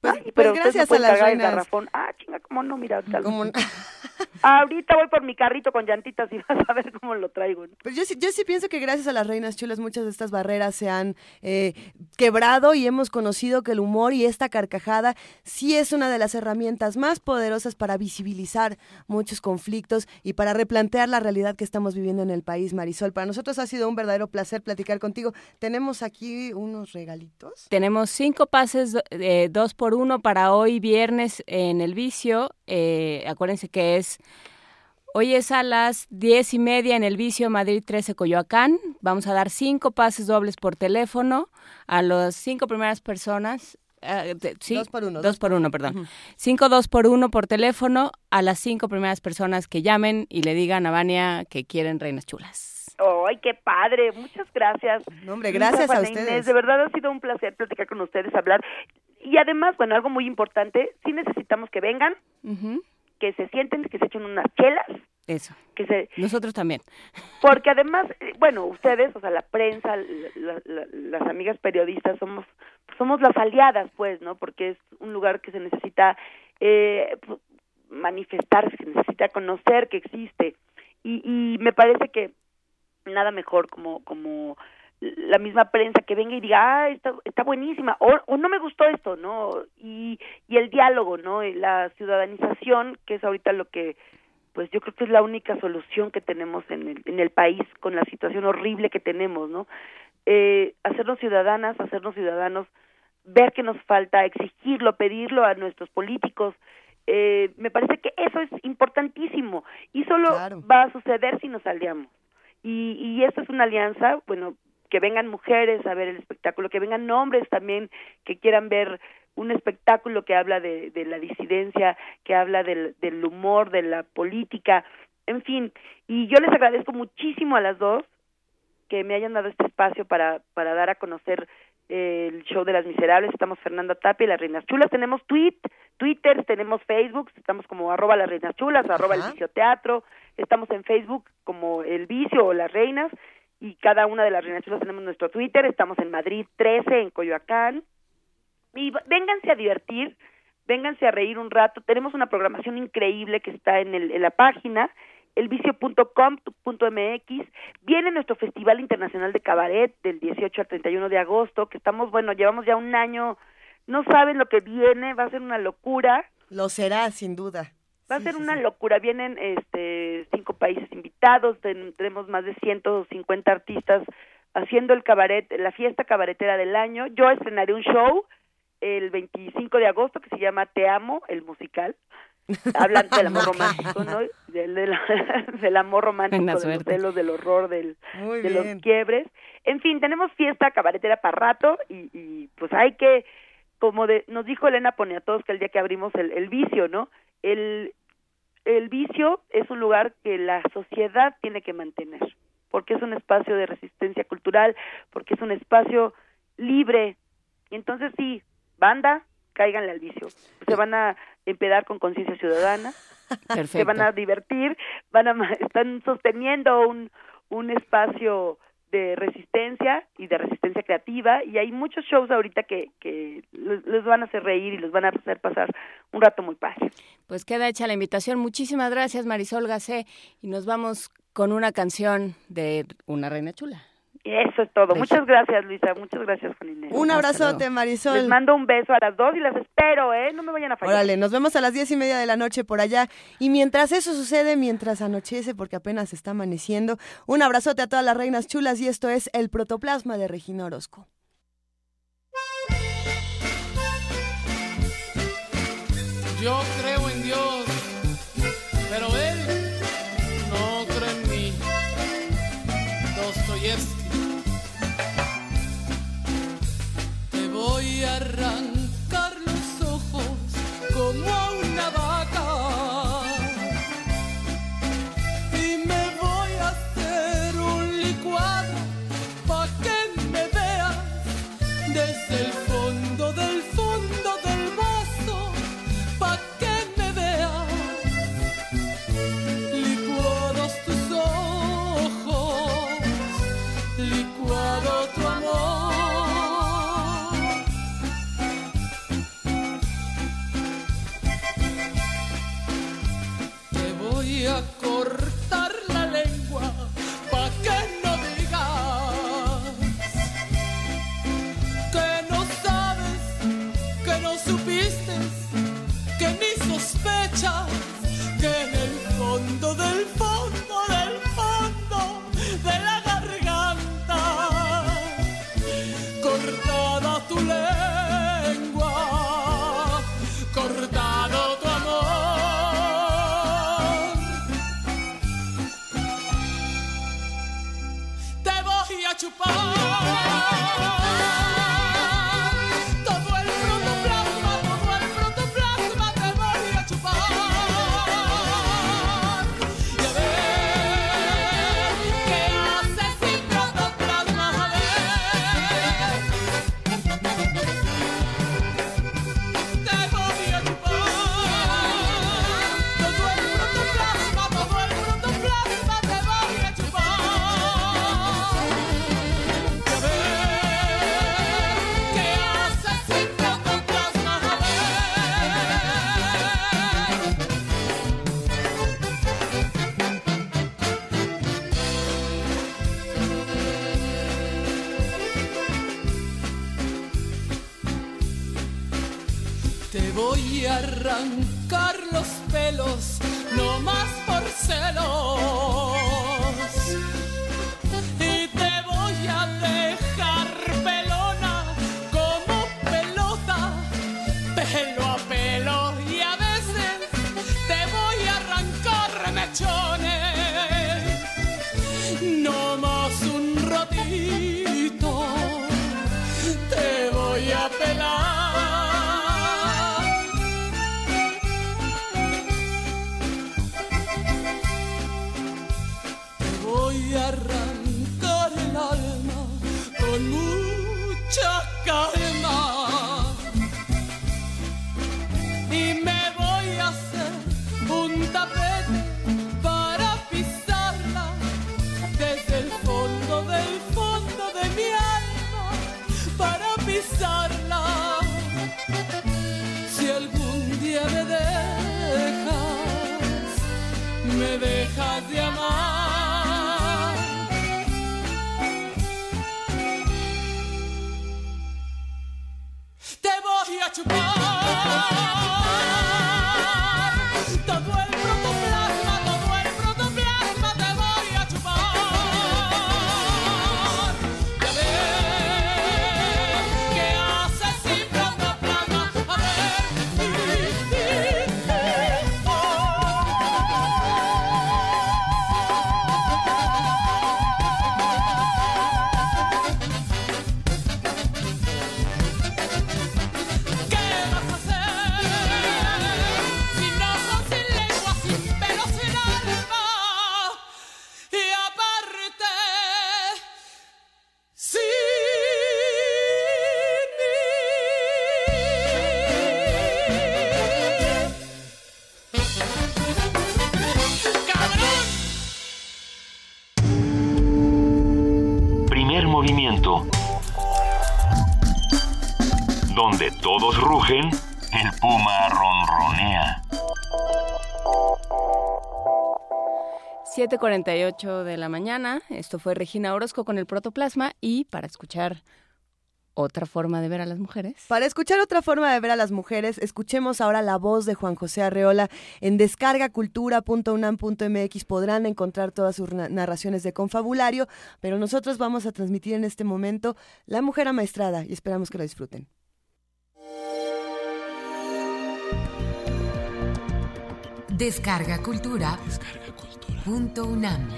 pues, Ay, pero pues gracias a las reinas. Ah, chinga, ¿cómo no? Mira, ahorita, ¿Cómo no? ahorita voy por mi carrito con llantitas y vas a ver cómo lo traigo. ¿no? Pues yo, yo sí pienso que gracias a las reinas chulas muchas de estas barreras se han eh, quebrado y hemos conocido que el humor y esta carcajada sí es una de las herramientas más poderosas para visibilizar muchos conflictos y para replantear la realidad que estamos viviendo en el país, Marisol. Para nosotros ha sido un verdadero placer platicar contigo. Tenemos aquí unos regalitos. Tenemos cinco pases, eh, dos por uno para hoy viernes en el vicio. Eh, acuérdense que es Hoy es a las diez y media en el Vicio Madrid 13 Coyoacán. Vamos a dar cinco pases dobles por teléfono a las cinco primeras personas. Uh, de, sí, dos por uno. Dos, dos por uno, perdón. Uh -huh. Cinco dos por uno por teléfono a las cinco primeras personas que llamen y le digan a Vania que quieren reinas chulas. ¡Ay, qué padre! Muchas gracias. No, hombre, gracias a ustedes. Inés. De verdad ha sido un placer platicar con ustedes, hablar. Y además, bueno, algo muy importante, sí necesitamos que vengan, uh -huh. que se sienten, que se echen unas chelas. Eso. Que se, Nosotros también. Porque además, bueno, ustedes, o sea, la prensa, la, la, las amigas periodistas, somos somos las aliadas, pues, ¿no? Porque es un lugar que se necesita eh, manifestar, se necesita conocer que existe. Y, y me parece que nada mejor como como la misma prensa que venga y diga, ah, está, está buenísima, o, o no me gustó esto, ¿no? Y, y el diálogo, ¿no? Y la ciudadanización, que es ahorita lo que, pues yo creo que es la única solución que tenemos en el, en el país con la situación horrible que tenemos, ¿no? Eh, hacernos ciudadanas, hacernos ciudadanos, ver que nos falta, exigirlo, pedirlo a nuestros políticos, eh, me parece que eso es importantísimo y solo claro. va a suceder si nos aliamos. Y, y esto es una alianza, bueno, que vengan mujeres a ver el espectáculo, que vengan hombres también que quieran ver un espectáculo que habla de, de la disidencia, que habla del, del humor, de la política, en fin. Y yo les agradezco muchísimo a las dos que me hayan dado este espacio para, para dar a conocer eh, el show de las miserables. Estamos Fernanda Tapia y las Reinas Chulas. Tenemos tweet, Twitter, tenemos Facebook, estamos como arroba las Reinas Chulas, arroba el Vicio Teatro, estamos en Facebook como el Vicio o las Reinas y cada una de las chulas tenemos nuestro Twitter, estamos en Madrid 13, en Coyoacán, y vénganse a divertir, vénganse a reír un rato, tenemos una programación increíble que está en, el, en la página, elvicio.com.mx, viene nuestro Festival Internacional de Cabaret del 18 al 31 de agosto, que estamos, bueno, llevamos ya un año, no saben lo que viene, va a ser una locura. Lo será, sin duda. Va a ser sí, una sí. locura. Vienen este, cinco países invitados, tendremos más de 150 artistas haciendo el cabaret, la fiesta cabaretera del año. Yo estrenaré un show el 25 de agosto que se llama Te Amo, el musical. Hablando del amor romántico, ¿no? Del, del, del amor romántico, de los celos, del horror, del, de los quiebres. En fin, tenemos fiesta cabaretera para rato y, y pues hay que, como de, nos dijo Elena Poniatowska que el día que abrimos el, el vicio, ¿no? El, el vicio es un lugar que la sociedad tiene que mantener, porque es un espacio de resistencia cultural, porque es un espacio libre. Y entonces sí, banda, cáiganle al vicio. Se van a empedar con conciencia ciudadana, Perfecto. se van a divertir, van a están sosteniendo un un espacio de resistencia y de resistencia creativa y hay muchos shows ahorita que, que les van a hacer reír y les van a hacer pasar un rato muy padre. Pues queda hecha la invitación. Muchísimas gracias Marisol Gacé y nos vamos con una canción de Una Reina Chula. Eso es todo. Muchas gracias, Luisa. Muchas gracias, Juan Inés. Un abrazote, Marisol. Les mando un beso a las dos y las espero, ¿eh? No me vayan a fallar. Órale, nos vemos a las diez y media de la noche por allá. Y mientras eso sucede, mientras anochece, porque apenas está amaneciendo, un abrazote a todas las reinas chulas y esto es El Protoplasma de Regina Orozco. Yo creo voy a arrancar rugen, el puma ronronea. 7.48 de la mañana, esto fue Regina Orozco con el protoplasma y para escuchar otra forma de ver a las mujeres. Para escuchar otra forma de ver a las mujeres, escuchemos ahora la voz de Juan José Arreola. En descargacultura.unam.mx podrán encontrar todas sus narraciones de confabulario, pero nosotros vamos a transmitir en este momento La Mujer Amaestrada y esperamos que lo disfruten. Descarga Cultura. Punto UNAM.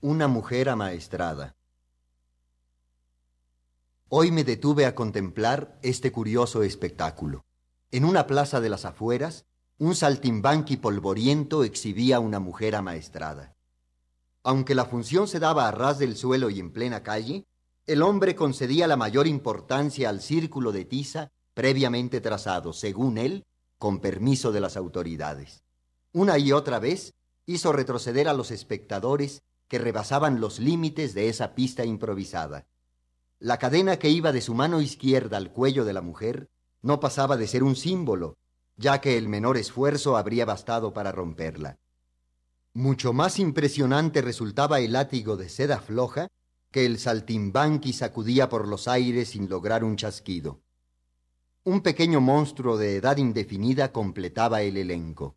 Una mujer amaestrada. Hoy me detuve a contemplar este curioso espectáculo. En una plaza de las afueras, un saltimbanqui polvoriento exhibía a una mujer amaestrada. Aunque la función se daba a ras del suelo y en plena calle, el hombre concedía la mayor importancia al círculo de tiza previamente trazado, según él, con permiso de las autoridades. Una y otra vez hizo retroceder a los espectadores que rebasaban los límites de esa pista improvisada. La cadena que iba de su mano izquierda al cuello de la mujer no pasaba de ser un símbolo, ya que el menor esfuerzo habría bastado para romperla. Mucho más impresionante resultaba el látigo de seda floja que el saltimbanqui sacudía por los aires sin lograr un chasquido. Un pequeño monstruo de edad indefinida completaba el elenco.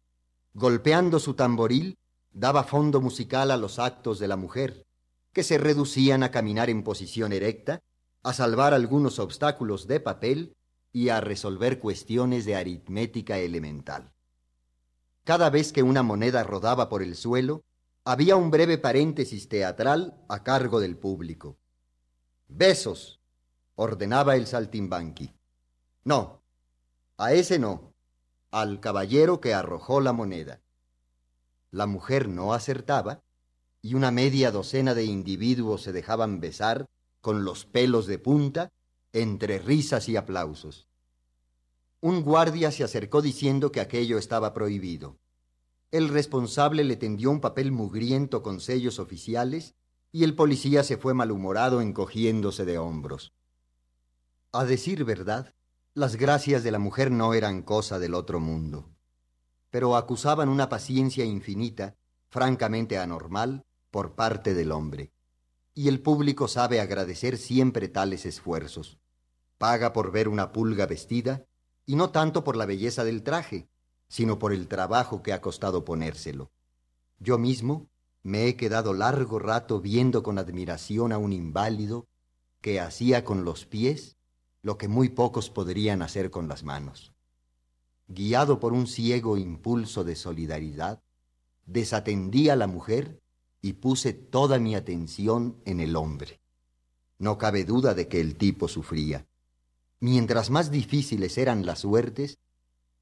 Golpeando su tamboril, daba fondo musical a los actos de la mujer, que se reducían a caminar en posición erecta, a salvar algunos obstáculos de papel y a resolver cuestiones de aritmética elemental. Cada vez que una moneda rodaba por el suelo, había un breve paréntesis teatral a cargo del público. Besos, ordenaba el saltimbanqui. No, a ese no, al caballero que arrojó la moneda. La mujer no acertaba y una media docena de individuos se dejaban besar con los pelos de punta entre risas y aplausos. Un guardia se acercó diciendo que aquello estaba prohibido. El responsable le tendió un papel mugriento con sellos oficiales y el policía se fue malhumorado encogiéndose de hombros. A decir verdad, las gracias de la mujer no eran cosa del otro mundo, pero acusaban una paciencia infinita, francamente anormal, por parte del hombre. Y el público sabe agradecer siempre tales esfuerzos. Paga por ver una pulga vestida y no tanto por la belleza del traje, sino por el trabajo que ha costado ponérselo. Yo mismo me he quedado largo rato viendo con admiración a un inválido que hacía con los pies lo que muy pocos podrían hacer con las manos. Guiado por un ciego impulso de solidaridad, desatendí a la mujer y puse toda mi atención en el hombre. No cabe duda de que el tipo sufría. Mientras más difíciles eran las suertes,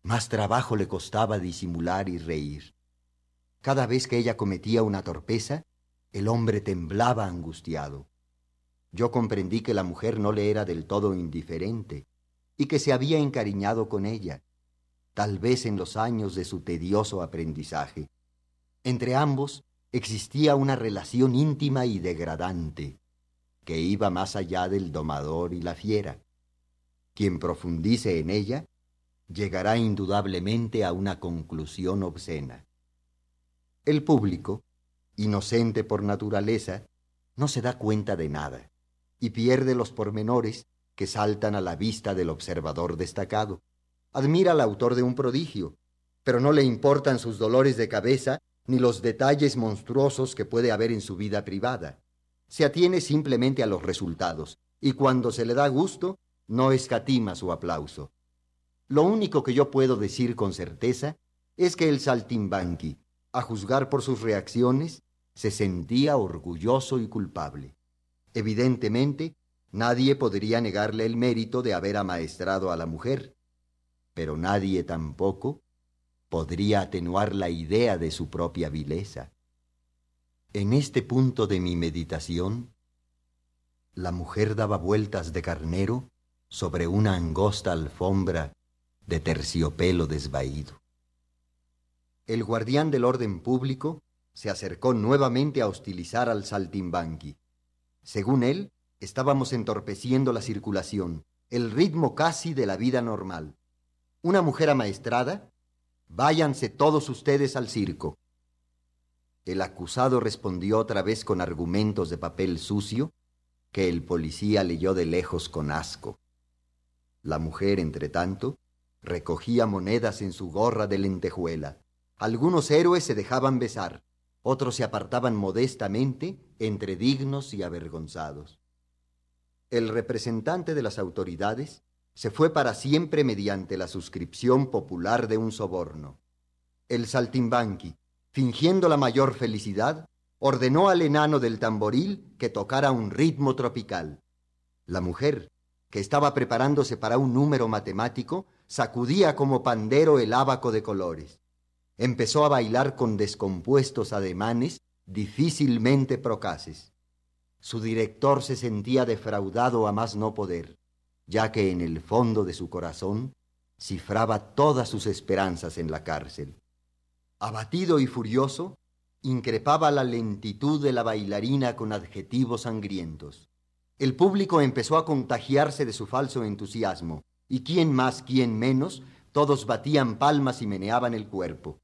más trabajo le costaba disimular y reír. Cada vez que ella cometía una torpeza, el hombre temblaba angustiado. Yo comprendí que la mujer no le era del todo indiferente y que se había encariñado con ella, tal vez en los años de su tedioso aprendizaje. Entre ambos existía una relación íntima y degradante, que iba más allá del domador y la fiera. Quien profundice en ella llegará indudablemente a una conclusión obscena. El público, inocente por naturaleza, no se da cuenta de nada y pierde los pormenores que saltan a la vista del observador destacado. Admira al autor de un prodigio, pero no le importan sus dolores de cabeza ni los detalles monstruosos que puede haber en su vida privada. Se atiene simplemente a los resultados y cuando se le da gusto no escatima su aplauso. Lo único que yo puedo decir con certeza es que el saltimbanqui, a juzgar por sus reacciones, se sentía orgulloso y culpable. Evidentemente, nadie podría negarle el mérito de haber amaestrado a la mujer, pero nadie tampoco podría atenuar la idea de su propia vileza. En este punto de mi meditación, la mujer daba vueltas de carnero sobre una angosta alfombra de terciopelo desvaído. El guardián del orden público se acercó nuevamente a hostilizar al saltimbanqui. Según él, estábamos entorpeciendo la circulación, el ritmo casi de la vida normal. Una mujer amaestrada, váyanse todos ustedes al circo. El acusado respondió otra vez con argumentos de papel sucio que el policía leyó de lejos con asco. La mujer, entre tanto, recogía monedas en su gorra de lentejuela. Algunos héroes se dejaban besar, otros se apartaban modestamente entre dignos y avergonzados. El representante de las autoridades se fue para siempre mediante la suscripción popular de un soborno. El saltimbanqui, fingiendo la mayor felicidad, ordenó al enano del tamboril que tocara un ritmo tropical. La mujer, que estaba preparándose para un número matemático, sacudía como pandero el ábaco de colores. Empezó a bailar con descompuestos ademanes difícilmente procaces. Su director se sentía defraudado a más no poder, ya que en el fondo de su corazón cifraba todas sus esperanzas en la cárcel. Abatido y furioso, increpaba la lentitud de la bailarina con adjetivos sangrientos. El público empezó a contagiarse de su falso entusiasmo, y quién más, quién menos, todos batían palmas y meneaban el cuerpo.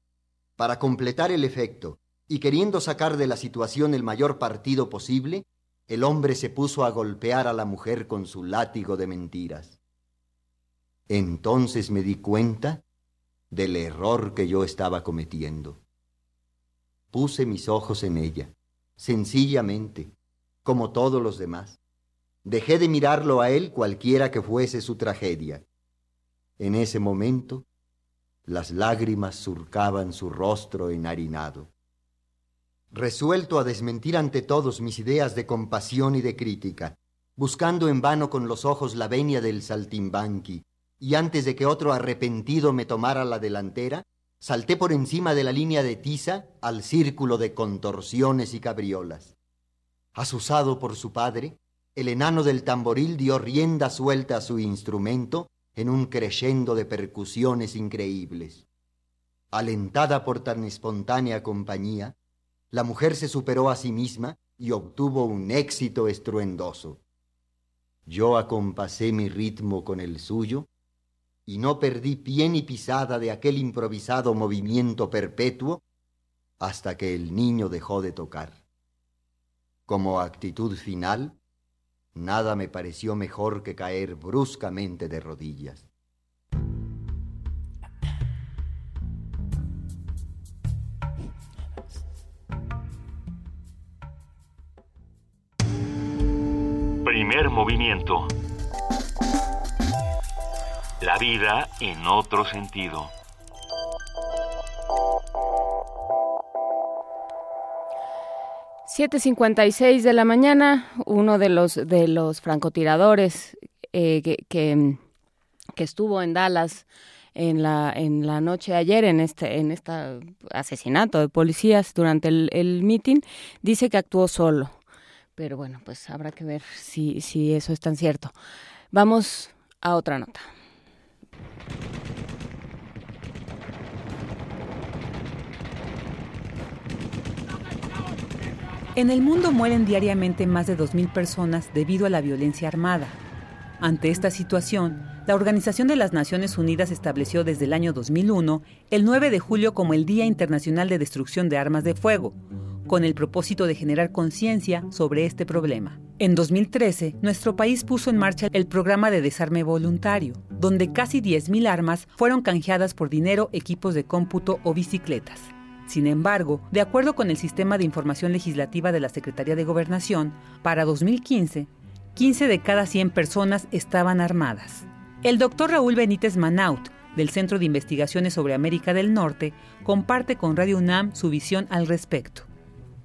Para completar el efecto, y queriendo sacar de la situación el mayor partido posible, el hombre se puso a golpear a la mujer con su látigo de mentiras. Entonces me di cuenta del error que yo estaba cometiendo. Puse mis ojos en ella, sencillamente, como todos los demás. Dejé de mirarlo a él cualquiera que fuese su tragedia. En ese momento, Las lágrimas surcaban su rostro enharinado. Resuelto a desmentir ante todos mis ideas de compasión y de crítica, buscando en vano con los ojos la venia del saltimbanqui, y antes de que otro arrepentido me tomara la delantera, salté por encima de la línea de tiza al círculo de contorsiones y cabriolas. Asusado por su padre, el enano del tamboril dio rienda suelta a su instrumento en un crescendo de percusiones increíbles. Alentada por tan espontánea compañía, la mujer se superó a sí misma y obtuvo un éxito estruendoso. Yo acompasé mi ritmo con el suyo y no perdí pie ni pisada de aquel improvisado movimiento perpetuo hasta que el niño dejó de tocar. Como actitud final, nada me pareció mejor que caer bruscamente de rodillas. Primer movimiento. La vida en otro sentido. ...7.56 de la mañana... ...uno de los, de los francotiradores... Eh, que, que, estuvo en Dallas... En la, en la noche de ayer, en este, en este asesinato de policías durante el, el meeting, dice que actuó solo. Pero bueno, pues habrá que ver si, si eso es tan cierto. Vamos a otra nota. En el mundo mueren diariamente más de 2.000 personas debido a la violencia armada. Ante esta situación, la Organización de las Naciones Unidas estableció desde el año 2001 el 9 de julio como el Día Internacional de Destrucción de Armas de Fuego, con el propósito de generar conciencia sobre este problema. En 2013, nuestro país puso en marcha el programa de desarme voluntario, donde casi 10.000 armas fueron canjeadas por dinero, equipos de cómputo o bicicletas. Sin embargo, de acuerdo con el Sistema de Información Legislativa de la Secretaría de Gobernación, para 2015, 15 de cada 100 personas estaban armadas. El doctor Raúl Benítez Manaut, del Centro de Investigaciones sobre América del Norte, comparte con Radio UNAM su visión al respecto.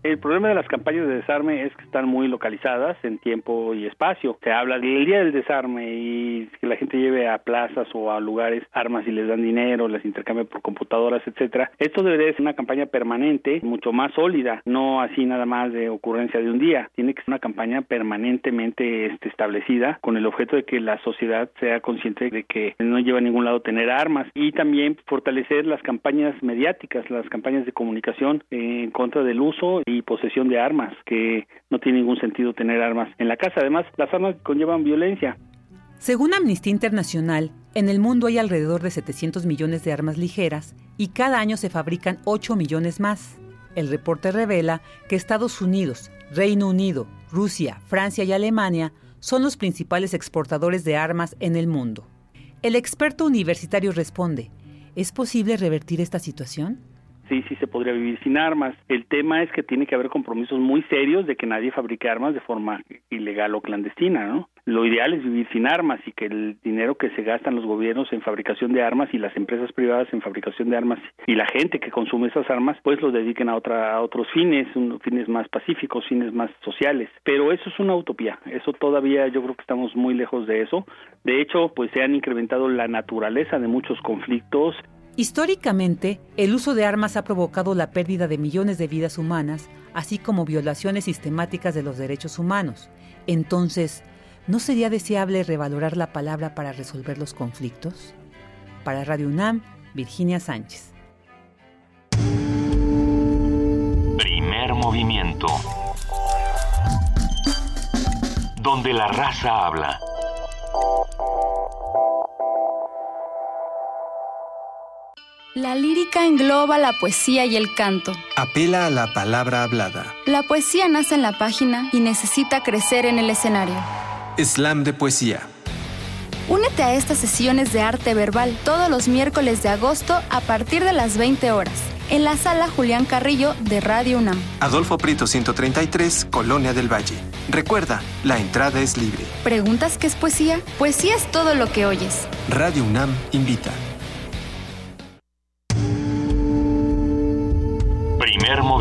El problema de las campañas de desarme es que están muy localizadas en tiempo y espacio. Se habla del día del desarme y que la gente lleve a plazas o a lugares armas y les dan dinero, las intercambia por computadoras, etcétera. Esto debe ser una campaña permanente, mucho más sólida, no así nada más de ocurrencia de un día. Tiene que ser una campaña permanentemente este, establecida con el objeto de que la sociedad sea consciente de que no lleva a ningún lado tener armas y también fortalecer las campañas mediáticas, las campañas de comunicación en contra del uso y posesión de armas, que no tiene ningún sentido tener armas en la casa. Además, las armas conllevan violencia. Según Amnistía Internacional, en el mundo hay alrededor de 700 millones de armas ligeras y cada año se fabrican 8 millones más. El reporte revela que Estados Unidos, Reino Unido, Rusia, Francia y Alemania son los principales exportadores de armas en el mundo. El experto universitario responde, ¿es posible revertir esta situación? Sí, sí se podría vivir sin armas. El tema es que tiene que haber compromisos muy serios de que nadie fabrique armas de forma ilegal o clandestina, ¿no? Lo ideal es vivir sin armas y que el dinero que se gastan los gobiernos en fabricación de armas y las empresas privadas en fabricación de armas y la gente que consume esas armas pues lo dediquen a otra a otros fines, fines más pacíficos, fines más sociales. Pero eso es una utopía. Eso todavía yo creo que estamos muy lejos de eso. De hecho, pues se han incrementado la naturaleza de muchos conflictos Históricamente, el uso de armas ha provocado la pérdida de millones de vidas humanas, así como violaciones sistemáticas de los derechos humanos. Entonces, ¿no sería deseable revalorar la palabra para resolver los conflictos? Para Radio UNAM, Virginia Sánchez. Primer movimiento. Donde la raza habla. La lírica engloba la poesía y el canto. Apela a la palabra hablada. La poesía nace en la página y necesita crecer en el escenario. Slam de poesía. Únete a estas sesiones de arte verbal todos los miércoles de agosto a partir de las 20 horas en la sala Julián Carrillo de Radio UNAM. Adolfo Prito 133, Colonia del Valle. Recuerda, la entrada es libre. ¿Preguntas qué es poesía? Poesía es todo lo que oyes. Radio UNAM invita.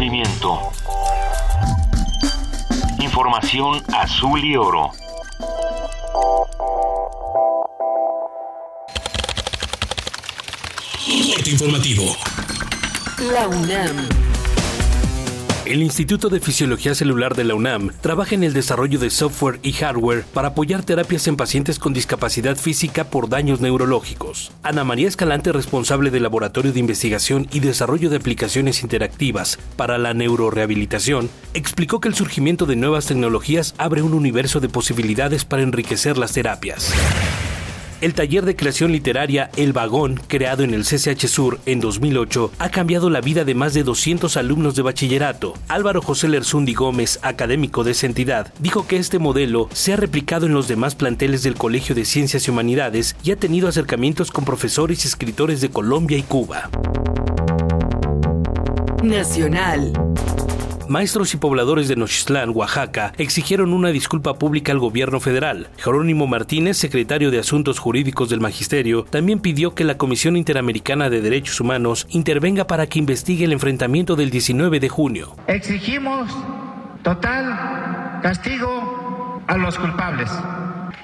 Movimiento. Información azul y oro. informativo. La UNAM. El Instituto de Fisiología Celular de la UNAM trabaja en el desarrollo de software y hardware para apoyar terapias en pacientes con discapacidad física por daños neurológicos. Ana María Escalante, responsable del Laboratorio de Investigación y Desarrollo de Aplicaciones Interactivas para la Neurorehabilitación, explicó que el surgimiento de nuevas tecnologías abre un universo de posibilidades para enriquecer las terapias. El taller de creación literaria El Vagón, creado en el CCH Sur en 2008, ha cambiado la vida de más de 200 alumnos de bachillerato. Álvaro José Lerzundi Gómez, académico de esa entidad, dijo que este modelo se ha replicado en los demás planteles del Colegio de Ciencias y Humanidades y ha tenido acercamientos con profesores y escritores de Colombia y Cuba. Nacional. Maestros y pobladores de Nochistlán, Oaxaca, exigieron una disculpa pública al gobierno federal. Jerónimo Martínez, secretario de Asuntos Jurídicos del Magisterio, también pidió que la Comisión Interamericana de Derechos Humanos intervenga para que investigue el enfrentamiento del 19 de junio. Exigimos total castigo a los culpables.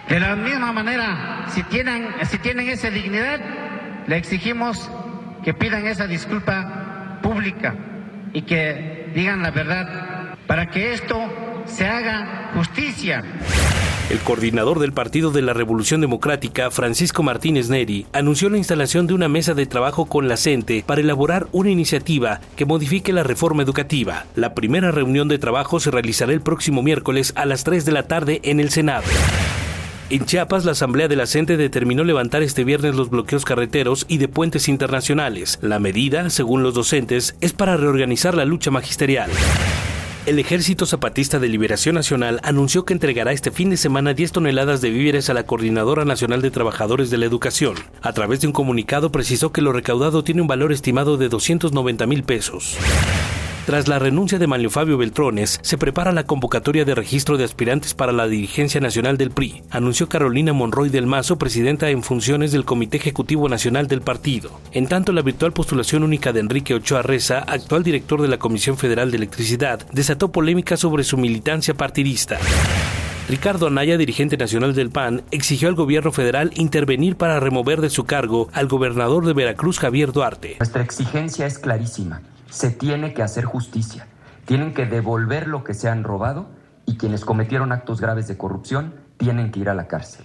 De la misma manera, si tienen, si tienen esa dignidad, le exigimos que pidan esa disculpa pública y que digan la verdad para que esto se haga justicia. El coordinador del Partido de la Revolución Democrática, Francisco Martínez Neri, anunció la instalación de una mesa de trabajo con la CENTE para elaborar una iniciativa que modifique la reforma educativa. La primera reunión de trabajo se realizará el próximo miércoles a las 3 de la tarde en el Senado. En Chiapas, la Asamblea de la CENTE determinó levantar este viernes los bloqueos carreteros y de puentes internacionales. La medida, según los docentes, es para reorganizar la lucha magisterial. El Ejército Zapatista de Liberación Nacional anunció que entregará este fin de semana 10 toneladas de víveres a la Coordinadora Nacional de Trabajadores de la Educación. A través de un comunicado precisó que lo recaudado tiene un valor estimado de 290 mil pesos. Tras la renuncia de Manlio Fabio Beltrones, se prepara la convocatoria de registro de aspirantes para la dirigencia nacional del PRI, anunció Carolina Monroy del Mazo, presidenta en funciones del Comité Ejecutivo Nacional del partido. En tanto, la virtual postulación única de Enrique Ochoa Reza, actual director de la Comisión Federal de Electricidad, desató polémica sobre su militancia partidista. Ricardo Anaya, dirigente nacional del PAN, exigió al gobierno federal intervenir para remover de su cargo al gobernador de Veracruz, Javier Duarte. Nuestra exigencia es clarísima se tiene que hacer justicia. Tienen que devolver lo que se han robado y quienes cometieron actos graves de corrupción tienen que ir a la cárcel.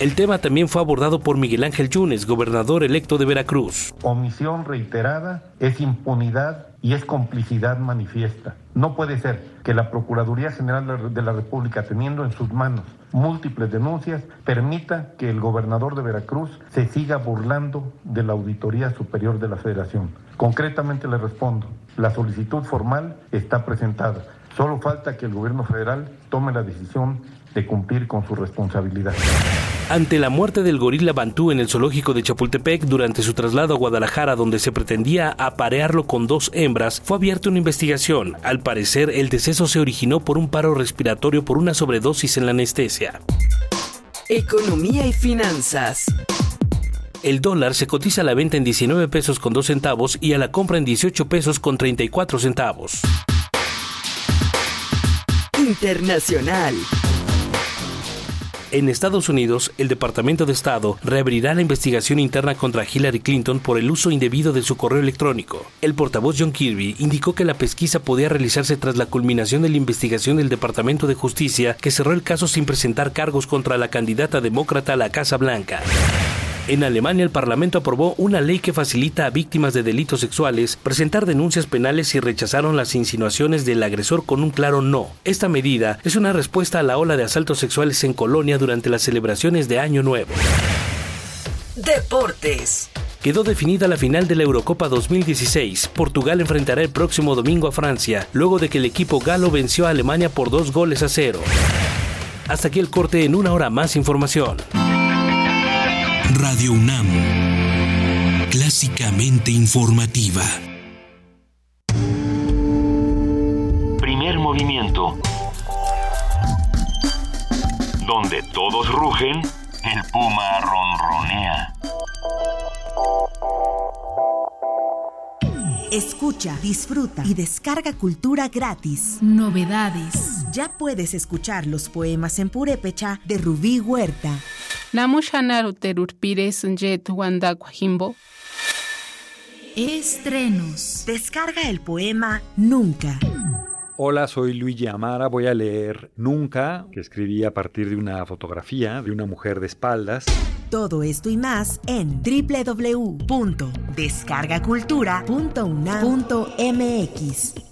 El tema también fue abordado por Miguel Ángel Yunes, gobernador electo de Veracruz. Omisión reiterada es impunidad y es complicidad manifiesta. No puede ser que la Procuraduría General de la República, teniendo en sus manos múltiples denuncias, permita que el gobernador de Veracruz se siga burlando de la Auditoría Superior de la Federación. Concretamente le respondo, la solicitud formal está presentada. Solo falta que el gobierno federal tome la decisión de cumplir con su responsabilidad. Ante la muerte del gorila Bantú en el zoológico de Chapultepec durante su traslado a Guadalajara donde se pretendía aparearlo con dos hembras, fue abierta una investigación. Al parecer, el deceso se originó por un paro respiratorio por una sobredosis en la anestesia. Economía y finanzas. El dólar se cotiza a la venta en 19 pesos con 2 centavos y a la compra en 18 pesos con 34 centavos. Internacional. En Estados Unidos, el Departamento de Estado reabrirá la investigación interna contra Hillary Clinton por el uso indebido de su correo electrónico. El portavoz John Kirby indicó que la pesquisa podía realizarse tras la culminación de la investigación del Departamento de Justicia, que cerró el caso sin presentar cargos contra la candidata demócrata a la Casa Blanca. En Alemania, el Parlamento aprobó una ley que facilita a víctimas de delitos sexuales presentar denuncias penales y rechazaron las insinuaciones del agresor con un claro no. Esta medida es una respuesta a la ola de asaltos sexuales en Colonia durante las celebraciones de Año Nuevo. Deportes. Quedó definida la final de la Eurocopa 2016. Portugal enfrentará el próximo domingo a Francia, luego de que el equipo galo venció a Alemania por dos goles a cero. Hasta aquí el corte en una hora más información. Radio UNAM, clásicamente informativa. Primer movimiento. Donde todos rugen, el puma ronronea. Escucha, disfruta y descarga cultura gratis. Novedades. Ya puedes escuchar los poemas en purépecha de Rubí Huerta. Estrenos. Descarga el poema Nunca. Hola, soy Luigi Amara. Voy a leer Nunca, que escribí a partir de una fotografía de una mujer de espaldas. Todo esto y más en www.descargacultura.unam.mx.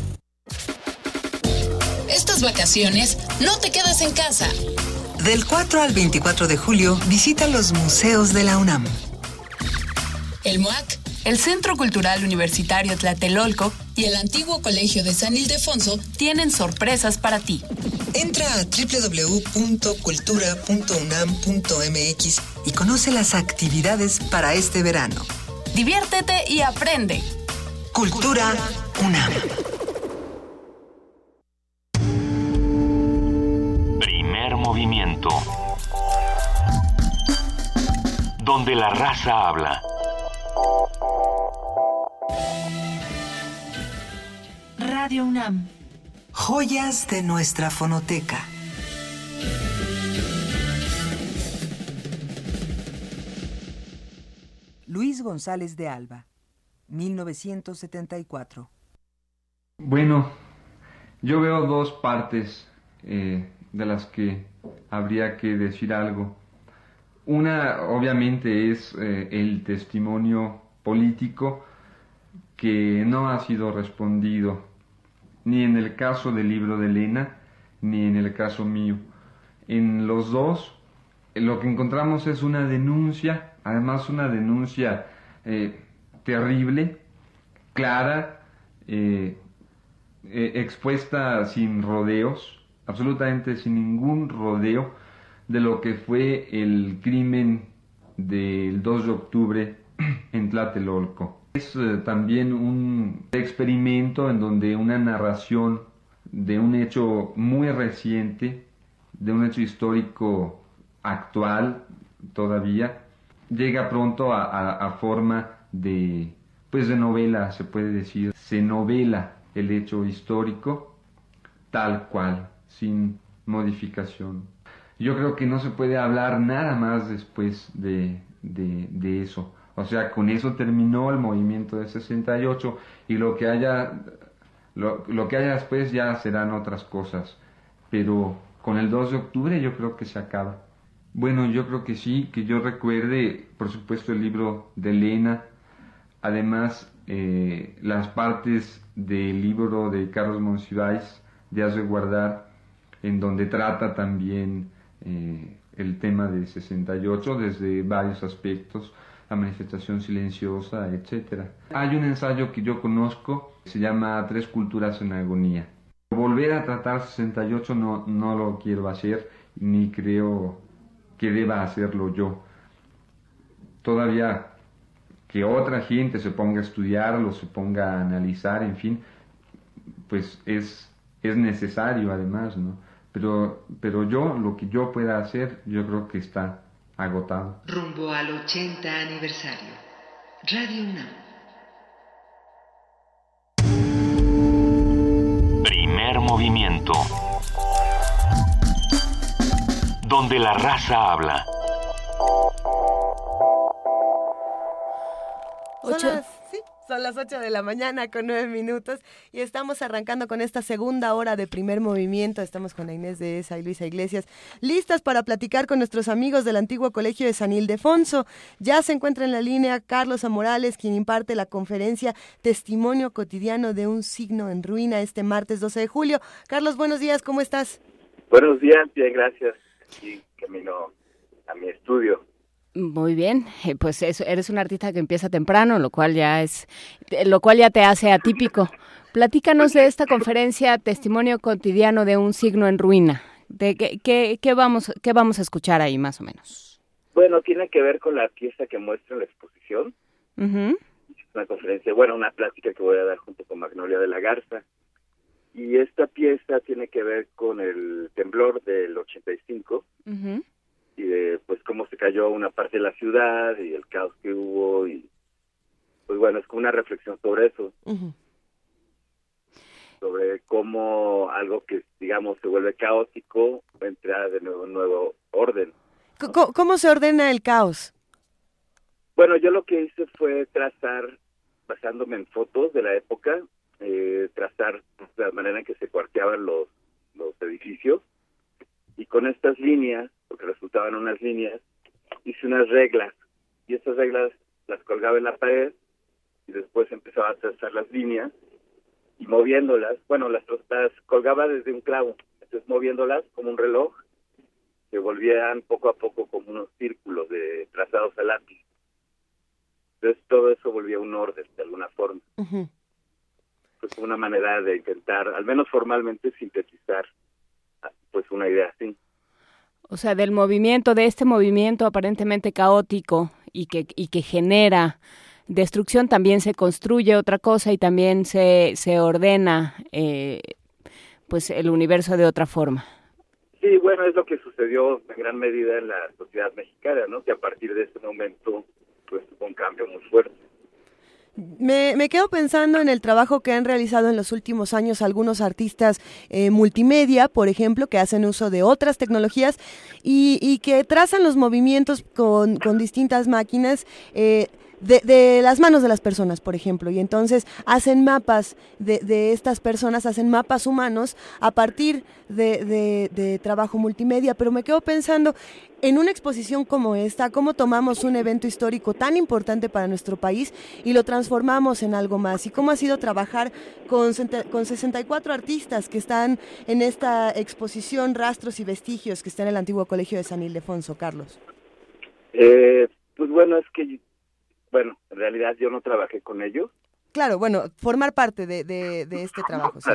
Estas vacaciones, no te quedes en casa. Del 4 al 24 de julio, visita los museos de la UNAM. El MUAC, el Centro Cultural Universitario Tlatelolco y el antiguo Colegio de San Ildefonso tienen sorpresas para ti. Entra a www.cultura.unam.mx y conoce las actividades para este verano. Diviértete y aprende. Cultura UNAM. Donde la raza habla. Radio UNAM. Joyas de nuestra fonoteca. Luis González de Alba, 1974. Bueno, yo veo dos partes eh, de las que habría que decir algo. Una, obviamente, es eh, el testimonio político que no ha sido respondido, ni en el caso del libro de Elena, ni en el caso mío. En los dos, lo que encontramos es una denuncia, además una denuncia eh, terrible, clara, eh, expuesta sin rodeos, absolutamente sin ningún rodeo de lo que fue el crimen del 2 de octubre en Tlatelolco. Es eh, también un experimento en donde una narración de un hecho muy reciente, de un hecho histórico actual todavía, llega pronto a, a forma de, pues de novela, se puede decir. Se novela el hecho histórico tal cual sin modificación. Yo creo que no se puede hablar nada más después de, de, eso. O sea, con eso terminó el movimiento de 68 y lo que haya, lo, lo, que haya después ya serán otras cosas. Pero con el 2 de octubre yo creo que se acaba. Bueno, yo creo que sí, que yo recuerde, por supuesto, el libro de Elena, además eh, las partes del libro de Carlos Monsiváis, de Hace Guardar, en donde trata también eh, el tema de 68 desde varios aspectos, la manifestación silenciosa, etc. Hay un ensayo que yo conozco, se llama Tres culturas en agonía. Volver a tratar 68 no, no lo quiero hacer, ni creo que deba hacerlo yo. Todavía que otra gente se ponga a estudiarlo, se ponga a analizar, en fin, pues es, es necesario además, ¿no? Pero, pero yo, lo que yo pueda hacer, yo creo que está agotado. Rumbo al 80 aniversario. Radio UNAM. Primer movimiento. Donde la raza habla. Ocho. Son las 8 de la mañana con 9 minutos y estamos arrancando con esta segunda hora de primer movimiento. Estamos con Inés de Esa y Luisa Iglesias, listas para platicar con nuestros amigos del antiguo colegio de San Ildefonso. Ya se encuentra en la línea Carlos Amorales, quien imparte la conferencia Testimonio cotidiano de un signo en ruina este martes 12 de julio. Carlos, buenos días, ¿cómo estás? Buenos días, bien, gracias. Aquí camino a mi estudio. Muy bien, eh, pues eres un artista que empieza temprano, lo cual ya es, lo cual ya te hace atípico. Platícanos de esta conferencia Testimonio cotidiano de un signo en ruina. De qué, qué, qué vamos, qué vamos a escuchar ahí más o menos. Bueno, tiene que ver con la pieza que muestra en la exposición. Una conferencia, bueno, una plática que voy a dar junto con Magnolia de la Garza. Y esta pieza tiene que ver con el temblor del 85 y de pues cómo se cayó una parte de la ciudad y el caos que hubo y pues bueno, es como una reflexión sobre eso. Sobre cómo algo que digamos se vuelve caótico entra de nuevo un nuevo orden. ¿Cómo, se ordena el caos? Bueno, yo lo que hice fue trazar, basándome en fotos de la época, eh, trazar la manera en que se cuarteaban los, los edificios y con estas líneas, porque resultaban unas líneas, hice unas reglas y esas reglas las colgaba en la pared y después empezaba a trazar las líneas y moviéndolas, bueno, las, las colgaba desde un clavo, entonces moviéndolas como un reloj, se volvían poco a poco como unos círculos de trazados a lápiz. Entonces todo eso volvía un orden de alguna forma. Pues una manera de intentar, al menos formalmente, sintetizar pues una idea así. O sea, del movimiento, de este movimiento aparentemente caótico y que, y que genera destrucción, también se construye otra cosa y también se, se ordena eh, pues el universo de otra forma. Sí, bueno, es lo que sucedió en gran medida en la sociedad mexicana, ¿no? Que a partir de ese momento, pues tuvo un cambio muy fuerte. Me, quedo pensando en el trabajo que han realizado en los últimos años algunos artistas eh, multimedia, por ejemplo, que hacen uso de otras tecnologías y, y que trazan los movimientos con, con distintas máquinas. Eh, de, las manos de las personas, por ejemplo, y entonces hacen mapas de, de estas personas, hacen mapas humanos a partir de, de, trabajo multimedia, pero me quedo pensando en una exposición como esta, cómo tomamos un evento histórico tan importante para nuestro país y lo transformamos en algo más, y cómo ha sido trabajar con, con 64 artistas que están en esta exposición Rastros y Vestigios que está en el antiguo colegio de San Ildefonso, Carlos. Eh, pues bueno, es que bueno, en realidad yo no trabajé con ellos. Claro, bueno, formar parte de, de, este trabajo.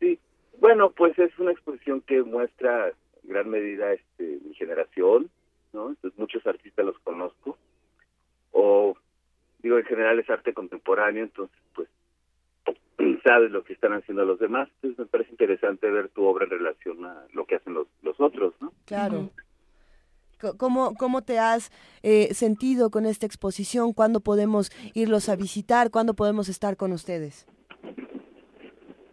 Sí. bueno, pues es una exposición que muestra en gran medida este, mi generación, ¿no? Entonces muchos artistas los conozco. O, digo, en general es arte contemporáneo, entonces pues sabes lo que están haciendo los demás. Entonces me parece interesante ver tu obra en relación a lo que hacen los, los otros, ¿no? Claro. ¿Cómo, cómo te has eh, sentido con esta exposición? ¿Cuándo podemos irlos a visitar? ¿Cuándo podemos estar con ustedes?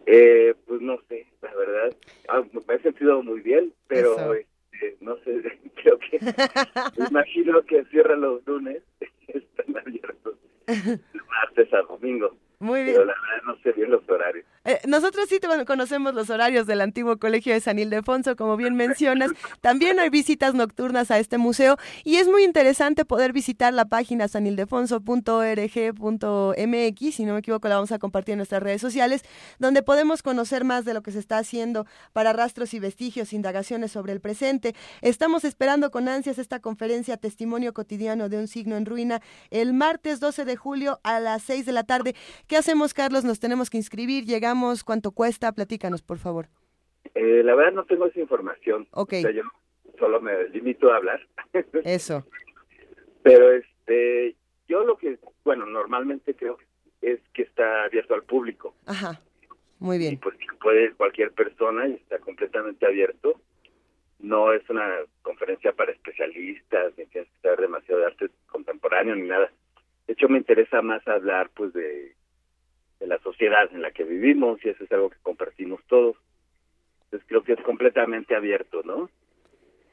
Eh, pues no sé, la verdad. Ah, me he sentido muy bien, pero este, no sé, creo que me imagino que cierran los lunes, están abiertos martes a domingo. Muy bien. Pero la verdad no sé bien los horarios. Eh, nosotros sí conocemos los horarios del antiguo colegio de San Ildefonso, como bien mencionas. También hay visitas nocturnas a este museo y es muy interesante poder visitar la página sanildefonso.org.mx, si no me equivoco la vamos a compartir en nuestras redes sociales, donde podemos conocer más de lo que se está haciendo para rastros y vestigios, indagaciones sobre el presente. Estamos esperando con ansias esta conferencia Testimonio cotidiano de un signo en ruina el martes 12 de julio a las 6 de la tarde. ¿Qué hacemos, Carlos? Nos tenemos que inscribir, llegamos, ¿cuánto cuesta? Platícanos, por favor. Eh, la verdad no tengo esa información. Ok. yo solo me limito a hablar. Eso. Pero este, yo lo que, bueno, normalmente creo es que está abierto al público. Ajá. Muy bien. Y pues puede cualquier persona y está completamente abierto. No es una conferencia para especialistas, ni tienes que saber demasiado de arte contemporáneo ni nada. De hecho, me interesa más hablar pues de de la sociedad en la que vivimos y eso es algo que compartimos todos. Entonces creo que es completamente abierto, ¿no?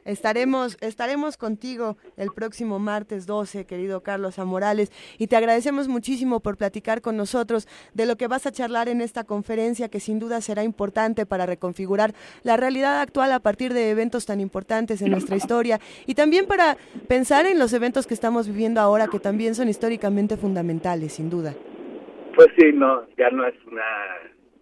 Estaremos, estaremos contigo el próximo martes 12, querido Carlos Amorales, y te agradecemos muchísimo por platicar con nosotros de lo que vas a charlar en esta conferencia, que sin duda será importante para reconfigurar la realidad actual a partir de eventos tan importantes en nuestra historia, y también para pensar en los eventos que estamos viviendo ahora, que también son históricamente fundamentales, sin duda. Pues sí, no, ya no es una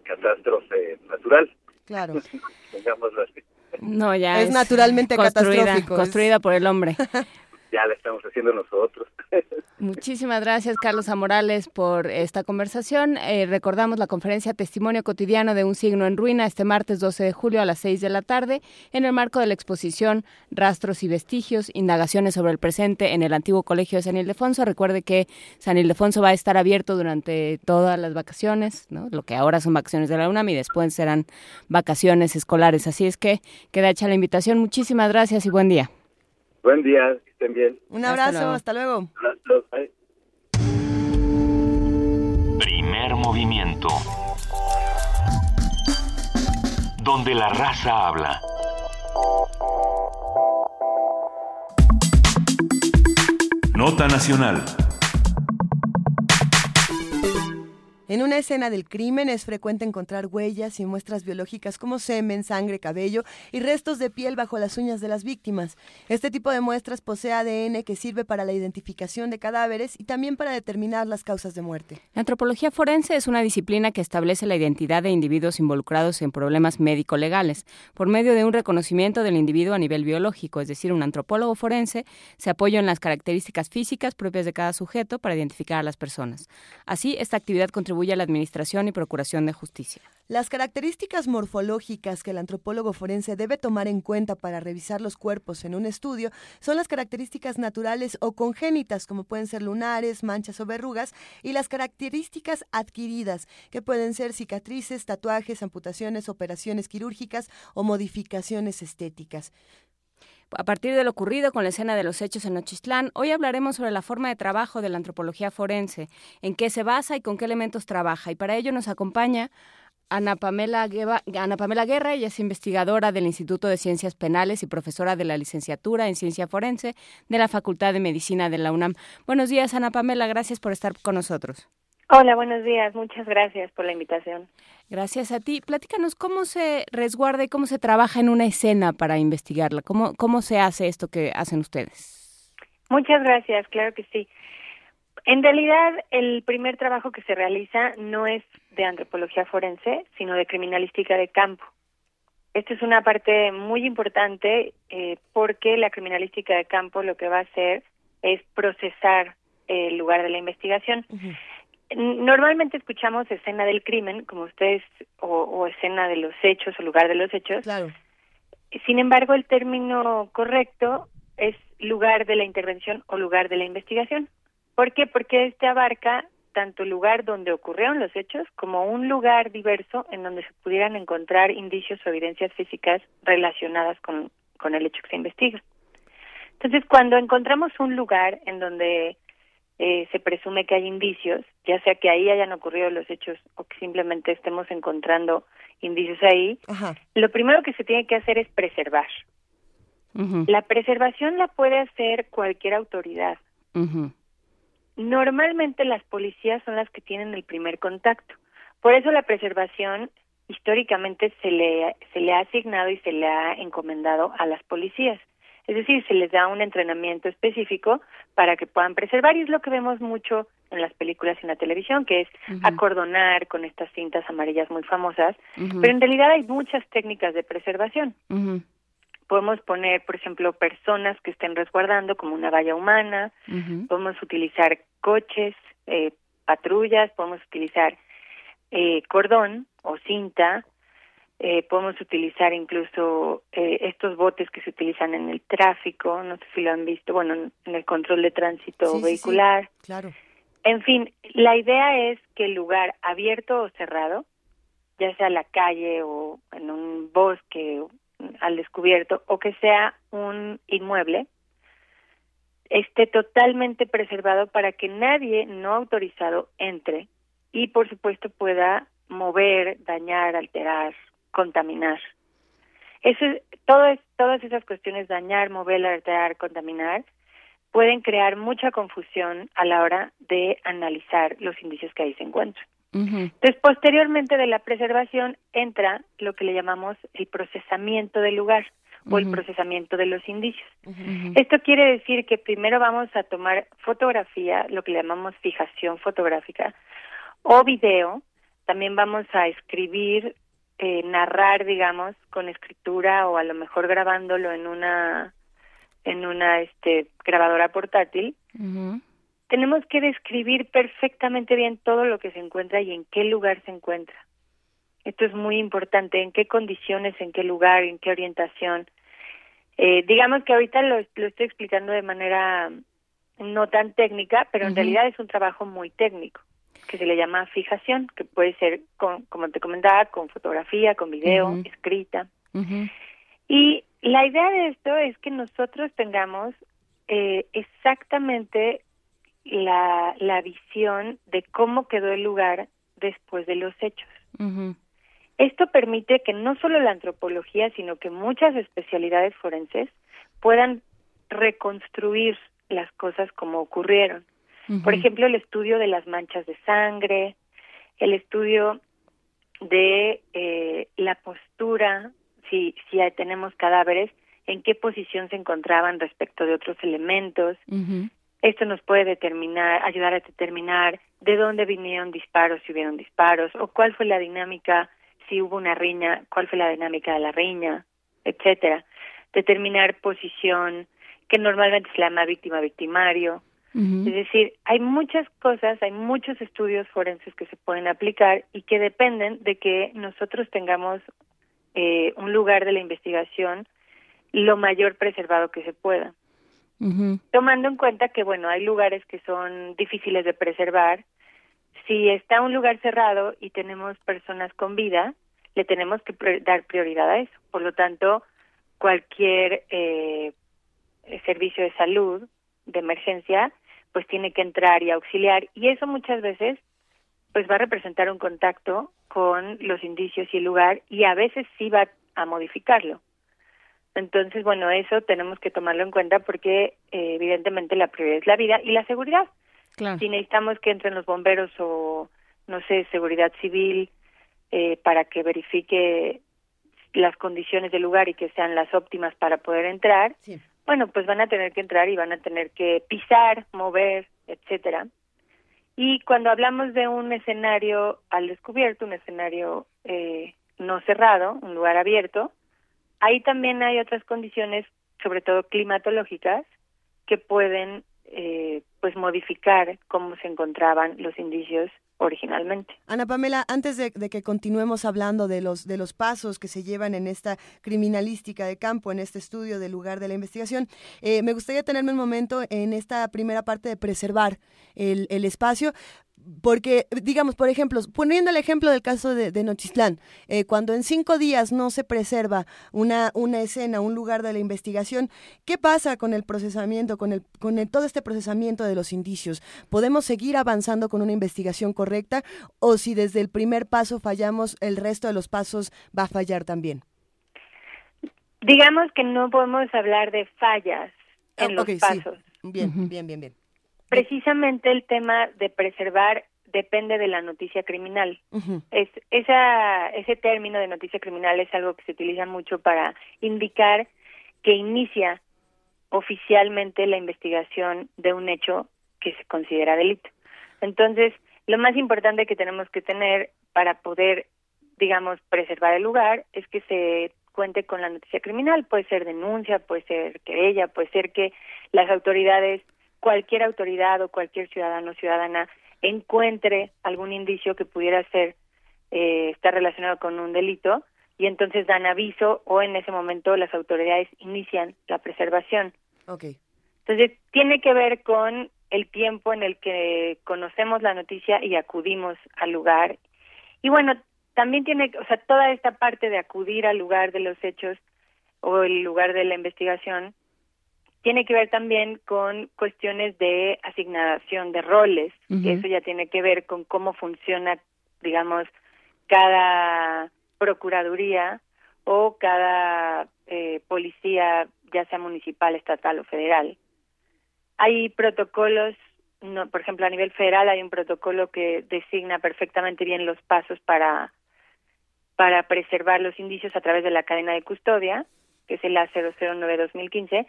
catástrofe natural. Claro. Digámoslo así. No, ya es, naturalmente construida, catastrófico. Construida por el hombre. ya la estamos haciendo nosotros. Muchísimas gracias, Carlos Amorales, por esta conversación. Eh, recordamos la conferencia Testimonio Cotidiano de un signo en ruina este martes 12 de julio a las 6 de la tarde en el marco de la exposición Rastros y Vestigios, indagaciones sobre el presente en el antiguo Colegio de San Ildefonso. Recuerde que San Ildefonso va a estar abierto durante todas las vacaciones, ¿no? lo que ahora son vacaciones de la UNAM y después serán vacaciones escolares. Así es que queda hecha la invitación. Muchísimas gracias y buen día. Buen día, estén bien. Un abrazo, hasta luego. Primer movimiento. Donde la raza habla. Nota Nacional. En una escena del crimen es frecuente encontrar huellas y muestras biológicas como semen, sangre, cabello y restos de piel bajo las uñas de las víctimas. Este tipo de muestras posee ADN que sirve para la identificación de cadáveres y también para determinar las causas de muerte. La antropología forense es una disciplina que establece la identidad de individuos involucrados en problemas médico-legales por medio de un reconocimiento del individuo a nivel biológico, es decir, un antropólogo forense se apoya en las características físicas propias de cada sujeto para identificar a las personas. Así, esta actividad contribuye a la administración y procuración de justicia. Las características morfológicas que el antropólogo forense debe tomar en cuenta para revisar los cuerpos en un estudio son las características naturales o congénitas, como pueden ser lunares, manchas o verrugas, y las características adquiridas, que pueden ser cicatrices, tatuajes, amputaciones, operaciones quirúrgicas o modificaciones estéticas. A partir de lo ocurrido con la escena de los hechos en Nochistlán, hoy hablaremos sobre la forma de trabajo de la antropología forense, en qué se basa y con qué elementos trabaja. Y para ello nos acompaña Ana Pamela, Ana Pamela Guerra, ella es investigadora del Instituto de Ciencias Penales y profesora de la licenciatura en Ciencia Forense de la Facultad de Medicina de la UNAM. Buenos días, Ana Pamela, gracias por estar con nosotros. Hola, buenos días. Muchas gracias por la invitación. Gracias a ti. Platícanos cómo se resguarda y cómo se trabaja en una escena para investigarla. ¿Cómo, cómo se hace esto que hacen ustedes? Muchas gracias, claro que sí. En realidad, el primer trabajo que se realiza no es de antropología forense, sino de criminalística de campo. Esta es una parte muy importante eh, porque la criminalística de campo lo que va a hacer es procesar el lugar de la investigación. Normalmente escuchamos escena del crimen, como ustedes, o, escena de los hechos o lugar de los hechos. Claro. Sin embargo, el término correcto es lugar de la intervención o lugar de la investigación. ¿Por qué? Porque este abarca tanto el lugar donde ocurrieron los hechos como un lugar diverso en donde se pudieran encontrar indicios o evidencias físicas relacionadas con, con el hecho que se investiga. Entonces, cuando encontramos un lugar en donde eh, se presume que hay indicios, ya sea que ahí hayan ocurrido los hechos o que simplemente estemos encontrando indicios ahí, lo primero que se tiene que hacer es preservar. La preservación la puede hacer cualquier autoridad. Normalmente las policías son las que tienen el primer contacto. Por eso la preservación históricamente se le, se le ha asignado y se le ha encomendado a las policías. Es decir, se les da un entrenamiento específico para que puedan preservar. Y es lo que vemos mucho en las películas y en la televisión, que es acordonar con estas cintas amarillas muy famosas, pero en realidad hay muchas técnicas de preservación. Podemos poner, por ejemplo, personas que estén resguardando como una valla humana, podemos utilizar coches, eh, patrullas, podemos utilizar eh, cordón o cinta, eh, podemos utilizar incluso eh, estos botes que se utilizan en el tráfico, no sé si lo han visto, bueno, en el control de tránsito vehicular. claro. En fin, la idea es que el lugar abierto o cerrado, ya sea la calle o en un bosque al descubierto, o que sea un inmueble, esté totalmente preservado para que nadie no autorizado entre y, por supuesto, pueda mover, dañar, alterar contaminar. Eso, todo todas esas cuestiones, dañar, mover, alterar, contaminar, pueden crear mucha confusión a la hora de analizar los indicios que ahí se encuentran. Entonces, posteriormente de la preservación entra lo que le llamamos el procesamiento del lugar o el procesamiento de los indicios. Esto quiere decir que primero vamos a tomar fotografía, lo que le llamamos fijación fotográfica, o video, también vamos a escribir eh, narrar, digamos, con escritura o a lo mejor grabándolo en una en una este, grabadora portátil, tenemos que describir perfectamente bien todo lo que se encuentra y en qué lugar se encuentra. Esto es muy importante, en qué condiciones, en qué lugar, en qué orientación. Eh, digamos que ahorita lo, lo, estoy explicando de manera no tan técnica, pero en realidad es un trabajo muy técnico, que se le llama fijación, que puede ser, con, como te comentaba, con fotografía, con video, escrita. Y la idea de esto es que nosotros tengamos eh, exactamente la, la visión de cómo quedó el lugar después de los hechos. Esto permite que no solo la antropología, sino que muchas especialidades forenses puedan reconstruir las cosas como ocurrieron. Por ejemplo, el estudio de las manchas de sangre, el estudio de eh, la postura, si, si tenemos cadáveres, en qué posición se encontraban respecto de otros elementos. Esto nos puede determinar, ayudar a determinar de dónde vinieron disparos, si hubieron disparos, o cuál fue la dinámica, si hubo una riña, cuál fue la dinámica de la riña, etcétera. Determinar posición, que normalmente se Es decir, hay muchas cosas, hay muchos estudios forenses que se pueden aplicar y que dependen de que nosotros tengamos eh, un lugar de la investigación lo mayor preservado que se pueda. Tomando en cuenta que, bueno, hay lugares que son difíciles de preservar. Si está un lugar cerrado y tenemos personas con vida, le tenemos que dar prioridad a eso. Por lo tanto, cualquier eh, servicio de salud de emergencia, pues tiene que entrar y auxiliar. Y eso muchas veces, pues va a representar un contacto con los indicios y el lugar y a veces sí va a modificarlo. Entonces, bueno, eso tenemos que tomarlo en cuenta porque eh, evidentemente la prioridad es la vida y la seguridad. Si necesitamos que entren los bomberos o, no sé, seguridad civil eh, para que verifique las condiciones del lugar y que sean las óptimas para poder entrar, bueno, pues van a tener que entrar y van a tener que pisar, mover, etcétera. Y cuando hablamos de un escenario al descubierto, un escenario eh, no cerrado, un lugar abierto, Ahí también hay otras condiciones, sobre todo climatológicas, que pueden eh, pues modificar cómo se encontraban los indicios originalmente. Ana Pamela, antes de, que continuemos hablando de los de los pasos que se llevan en esta criminalística de campo, en este estudio del lugar de la investigación, eh, me gustaría tenerme un momento en esta primera parte de preservar el, el espacio porque, digamos, por ejemplo, poniendo el ejemplo del caso de, de Nochistlán, eh, cuando en cinco días no se preserva una, una escena, un lugar de la investigación, ¿qué pasa con el procesamiento, con, el, con todo este procesamiento de los indicios? ¿Podemos seguir avanzando con una investigación correcta o si desde el primer paso fallamos, el resto de los pasos va a fallar también? Digamos que no podemos hablar de fallas en ah, los pasos. Bien, bien, bien, bien. Precisamente el tema de preservar depende de la noticia criminal. es, esa, ese término de noticia criminal es algo que se utiliza mucho para indicar que inicia oficialmente la investigación de un hecho que se considera delito. Entonces, lo más importante que tenemos que tener para poder, digamos, preservar el lugar es que se cuente con la noticia criminal. Puede ser denuncia, puede ser querella, puede ser que las autoridades cualquier autoridad o cualquier ciudadano o ciudadana encuentre algún indicio que pudiera ser eh, estar relacionado con un delito y entonces dan aviso o en ese momento las autoridades inician la preservación. Okay. Entonces tiene que ver con el tiempo en el que conocemos la noticia y acudimos al lugar. Y bueno, también tiene, o sea, toda esta parte de acudir al lugar de los hechos o el lugar de la investigación tiene que ver también con cuestiones de asignación de roles, que eso ya tiene que ver con cómo funciona, digamos, cada procuraduría o cada eh, policía, ya sea municipal, estatal o federal. Hay protocolos, no, por ejemplo, a nivel federal hay un protocolo que designa perfectamente bien los pasos para para preservar los indicios a través de la cadena de custodia, que es el A009-2015,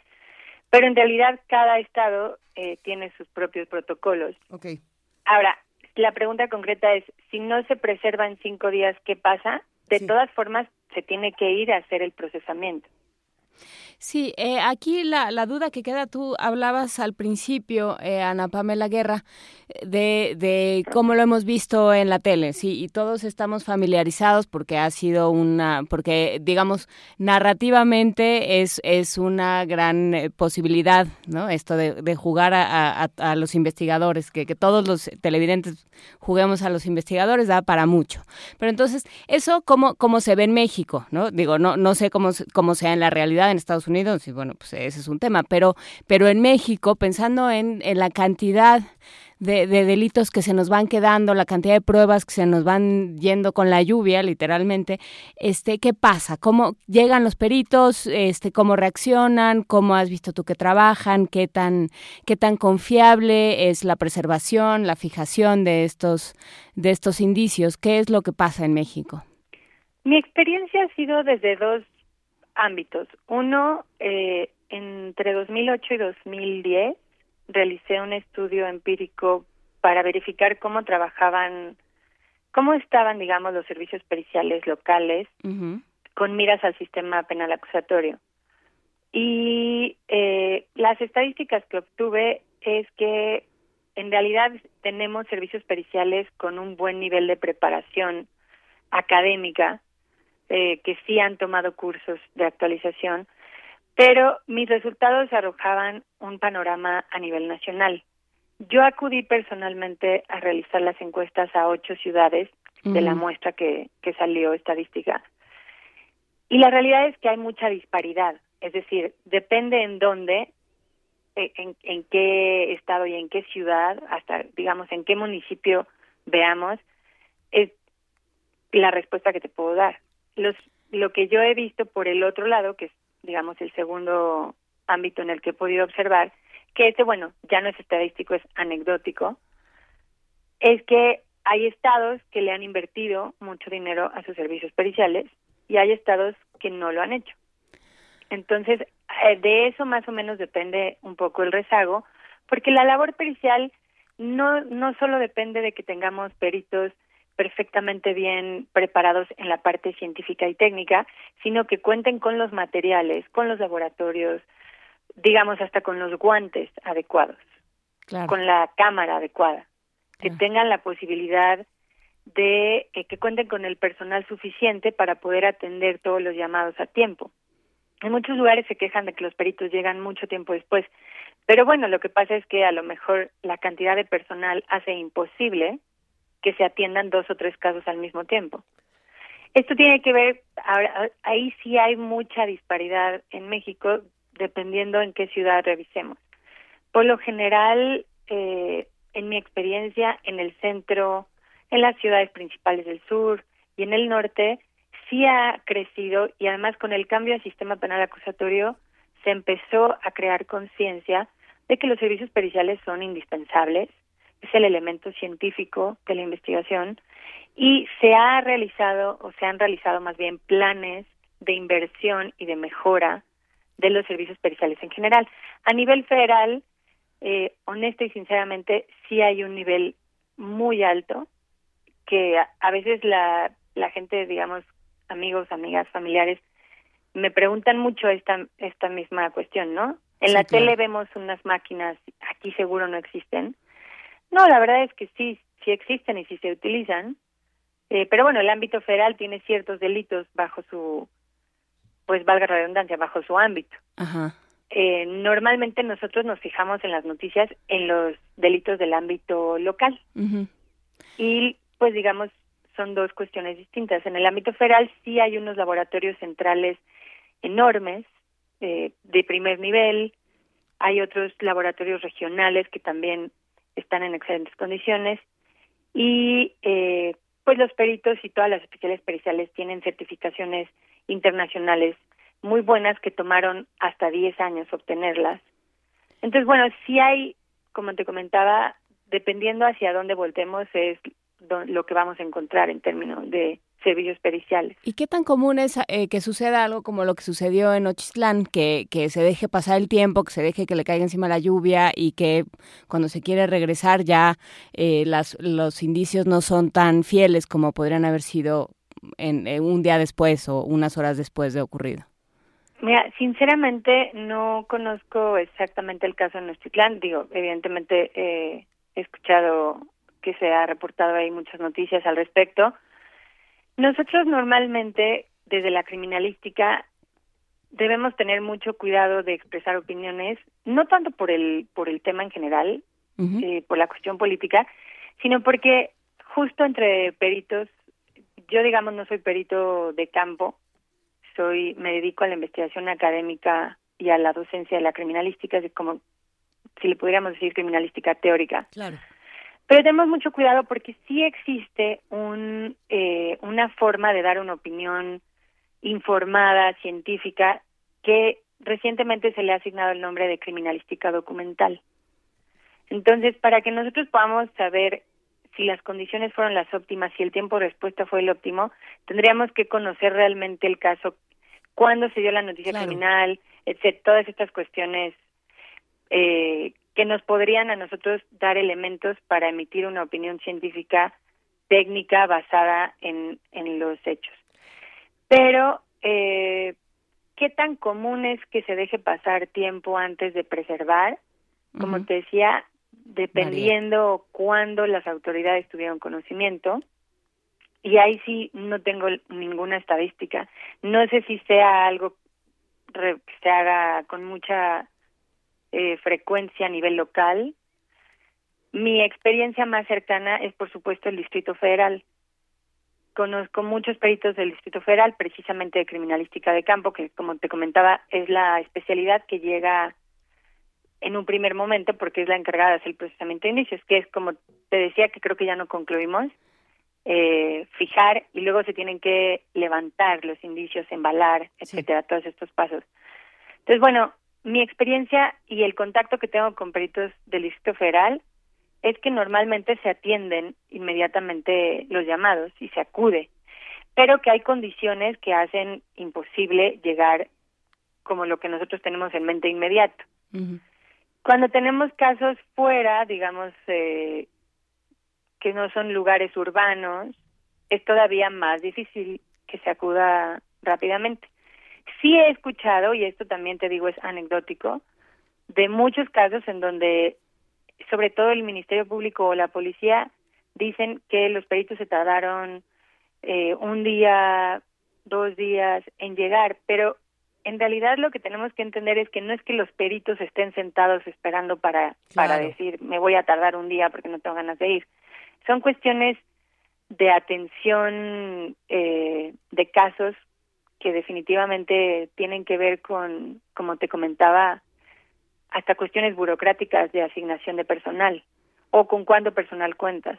pero en realidad cada estado eh, tiene sus propios protocolos. Okay. Ahora, la pregunta concreta es, si no se preserva en cinco días, ¿qué pasa? De todas formas, se tiene que ir a hacer el procesamiento. Sí, eh, aquí la, la, duda que queda, tú hablabas al principio, eh, Ana Pamela Guerra, de, de cómo lo hemos visto en la tele, sí, y todos estamos familiarizados porque ha sido una, porque digamos, narrativamente es, es una gran eh, posibilidad, ¿no? Esto de, de jugar a, a, a, los investigadores, que, que todos los televidentes juguemos a los investigadores, da para mucho. Pero entonces, eso cómo, cómo se ve en México, ¿no? Digo, no, no sé cómo, cómo sea en la realidad en Estados Unidos, y bueno, pues ese es un tema, pero, pero en México, pensando en, en la cantidad de, de, delitos que se nos van quedando, la cantidad de pruebas que se nos van yendo con la lluvia, literalmente, este, ¿qué pasa? ¿Cómo llegan los peritos? Este, ¿Cómo reaccionan? ¿Cómo has visto tú que trabajan? ¿Qué tan, qué tan confiable es la preservación, la fijación de estos, de estos indicios? ¿Qué es lo que pasa en México? Mi experiencia ha sido desde dos ámbitos. Uno, eh, entre 2008 y 2010 realicé un estudio empírico para verificar cómo trabajaban, cómo estaban, digamos, los servicios periciales locales uh -huh. con miras al sistema penal acusatorio. Y eh, las estadísticas que obtuve es que en realidad tenemos servicios periciales con un buen nivel de preparación académica, eh, que sí han tomado cursos de actualización, pero mis resultados arrojaban un panorama a nivel nacional. Yo acudí personalmente a realizar las encuestas a ocho ciudades uh -huh. de la muestra que, que salió estadística. Y la realidad es que hay mucha disparidad, es decir, depende en dónde, eh, en, en qué estado y en qué ciudad, hasta digamos en qué municipio veamos, es la respuesta que te puedo dar. Los, lo que yo he visto por el otro lado, que es digamos, el segundo ámbito en el que he podido observar, que este, bueno, ya no es estadístico, es anecdótico, es que hay estados que le han invertido mucho dinero a sus servicios periciales y hay estados que no lo han hecho. Entonces, eh, de eso más o menos depende un poco el rezago, porque la labor pericial no, no solo depende de que tengamos peritos perfectamente bien preparados en la parte científica y técnica, sino que cuenten con los materiales, con los laboratorios, digamos hasta con los guantes adecuados, claro. con la cámara adecuada, que claro. tengan la posibilidad de eh, que cuenten con el personal suficiente para poder atender todos los llamados a tiempo. En muchos lugares se quejan de que los peritos llegan mucho tiempo después, pero bueno, lo que pasa es que a lo mejor la cantidad de personal hace imposible que se atiendan dos o tres casos al mismo tiempo. Esto tiene que ver, ahora, ahí sí hay mucha disparidad en México, dependiendo en qué ciudad revisemos. Por lo general, eh, en mi experiencia, en el centro, en las ciudades principales del sur y en el norte, sí ha crecido y además con el cambio al sistema penal acusatorio se empezó a crear conciencia de que los servicios periciales son indispensables, es el elemento científico de la investigación y se ha realizado o se han realizado más bien planes de inversión y de mejora de los servicios periciales en general. A nivel federal, eh, honesta y sinceramente, sí hay un nivel muy alto que a, a veces la, la gente, digamos, amigos, amigas, familiares, me preguntan mucho esta, esta misma cuestión, ¿no? En sí, la claro. tele vemos unas máquinas, aquí seguro no existen, no, la verdad es que sí, sí existen y sí se utilizan, eh, pero bueno, el ámbito federal tiene ciertos delitos bajo su, pues valga la redundancia, bajo su ámbito. Ajá. Eh, normalmente nosotros nos fijamos en las noticias en los delitos del ámbito local. Uh -huh. Y pues digamos, son dos cuestiones distintas. En el ámbito federal sí hay unos laboratorios centrales enormes, eh, de primer nivel, hay otros laboratorios regionales que también están en excelentes condiciones y eh, pues los peritos y todas las especiales periciales tienen certificaciones internacionales muy buenas que tomaron hasta 10 años obtenerlas. Entonces, bueno, sí hay, como te comentaba, dependiendo hacia dónde voltemos es lo que vamos a encontrar en términos de servicios periciales. ¿Y qué tan común es eh, que suceda algo como lo que sucedió en Ochistlán, que, que se deje pasar el tiempo, que se deje que le caiga encima la lluvia y que cuando se quiere regresar ya eh, las, los indicios no son tan fieles como podrían haber sido en, en un día después o unas horas después de ocurrido? Mira, sinceramente no conozco exactamente el caso en Nochitlán. Digo, evidentemente eh, he escuchado que se ha reportado ahí muchas noticias al respecto. Nosotros normalmente, desde la criminalística, debemos tener mucho cuidado de expresar opiniones, no tanto por el por el tema en general, eh, por la cuestión política, sino porque justo entre peritos, yo digamos no soy perito de campo, soy me dedico a la investigación académica y a la docencia de la criminalística, es como si le pudiéramos decir criminalística teórica. Claro. Pero tenemos mucho cuidado porque sí existe un, eh, una forma de dar una opinión informada, científica, que recientemente se le ha asignado el nombre de criminalística documental. Entonces, para que nosotros podamos saber si las condiciones fueron las óptimas, si el tiempo de respuesta fue el óptimo, tendríamos que conocer realmente el caso, cuándo se dio la noticia criminal, etcétera, todas estas cuestiones eh, que nos podrían a nosotros dar elementos para emitir una opinión científica técnica basada en, en los hechos. Pero, eh, ¿qué tan común es que se deje pasar tiempo antes de preservar? Como te decía, dependiendo cuándo las autoridades tuvieron conocimiento. Y ahí sí no tengo ninguna estadística. No sé si sea algo que se haga con mucha eh, frecuencia a nivel local. Mi experiencia más cercana es, por supuesto, el Distrito Federal. Conozco muchos peritos del Distrito Federal, precisamente de criminalística de campo, que, como te comentaba, es la especialidad que llega en un primer momento porque es la encargada de hacer el procesamiento de indicios, que es como te decía, que creo que ya no concluimos, eh, fijar y luego se tienen que levantar los indicios, embalar, etcétera, todos estos pasos. Entonces, bueno, mi experiencia y el contacto que tengo con peritos del Distrito Federal es que normalmente se atienden inmediatamente los llamados y se acude, pero que hay condiciones que hacen imposible llegar como lo que nosotros tenemos en mente inmediato. Cuando tenemos casos fuera, digamos, eh, que no son lugares urbanos, es todavía más difícil que se acuda rápidamente. Sí he escuchado, y esto también te digo es anecdótico, de muchos casos en donde, sobre todo el Ministerio Público o la policía, dicen que los peritos se tardaron eh, un día, dos días en llegar, pero en realidad lo que tenemos que entender es que no es que los peritos estén sentados esperando para, para decir me voy a tardar un día porque no tengo ganas de ir. Son cuestiones de atención eh, de casos que definitivamente tienen que ver con, como te comentaba, hasta cuestiones burocráticas de asignación de personal o con cuánto personal cuentas.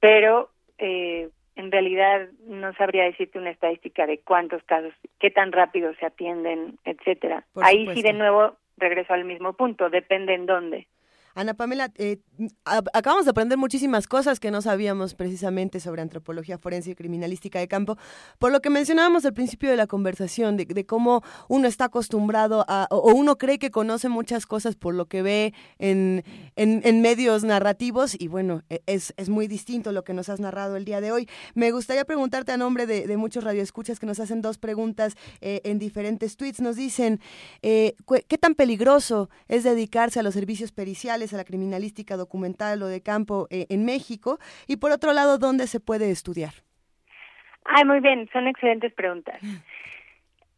Pero eh, en realidad no sabría decirte una estadística de cuántos casos, qué tan rápido se atienden, etcétera. Ahí sí de nuevo regreso al mismo punto, depende en dónde. Ana Pamela, eh, acabamos de aprender muchísimas cosas que no sabíamos precisamente sobre antropología forense y criminalística de campo, por lo que mencionábamos al principio de la conversación, de, cómo uno está acostumbrado a, o uno cree que conoce muchas cosas por lo que ve en, en, medios narrativos, y bueno, e, es, es, muy distinto lo que nos has narrado el día de hoy. Me gustaría preguntarte a nombre de, muchos radioescuchas que nos hacen dos preguntas eh, en diferentes tweets. Nos dicen, eh, ¿qué tan peligroso es dedicarse a los servicios periciales? A la criminalística documental o de campo eh, en México? Y por otro lado, ¿dónde se puede estudiar? Ay, muy bien, son excelentes preguntas.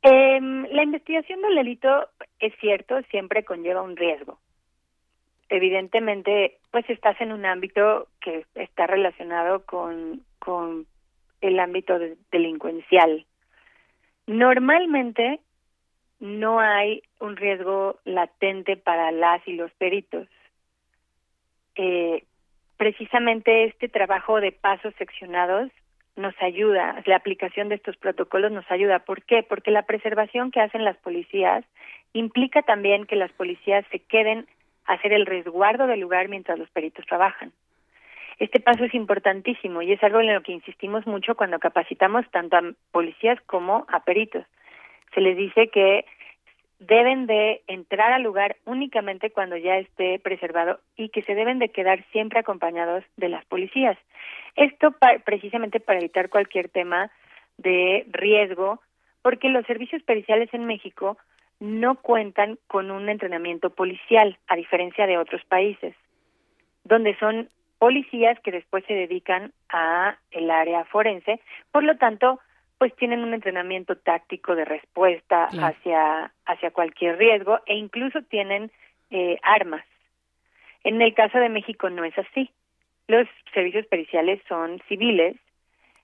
Em, la investigación del delito, es cierto, siempre conlleva un riesgo. Evidentemente, pues estás en un ámbito que está relacionado con, con el ámbito delincuencial. Normalmente no hay un riesgo latente para las y los peritos eh, precisamente este trabajo de pasos seccionados nos ayuda, la aplicación de estos protocolos nos ayuda. ¿Por qué? Porque la preservación que hacen las policías implica también que las policías se queden a hacer el resguardo del lugar mientras los peritos trabajan. Este paso es importantísimo y es algo en lo que insistimos mucho cuando capacitamos tanto a policías como a peritos. Se les dice que deben de entrar al lugar únicamente cuando ya esté preservado y que se deben de quedar siempre acompañados de las policías. Esto precisamente para evitar cualquier tema de riesgo porque los servicios periciales en México no cuentan con un entrenamiento policial, a diferencia de otros países, donde son policías que después se dedican a el área forense, por lo tanto, pues tienen un entrenamiento táctico de respuesta hacia hacia cualquier riesgo e incluso tienen eh, armas. En el caso de México no es así. Los servicios periciales son civiles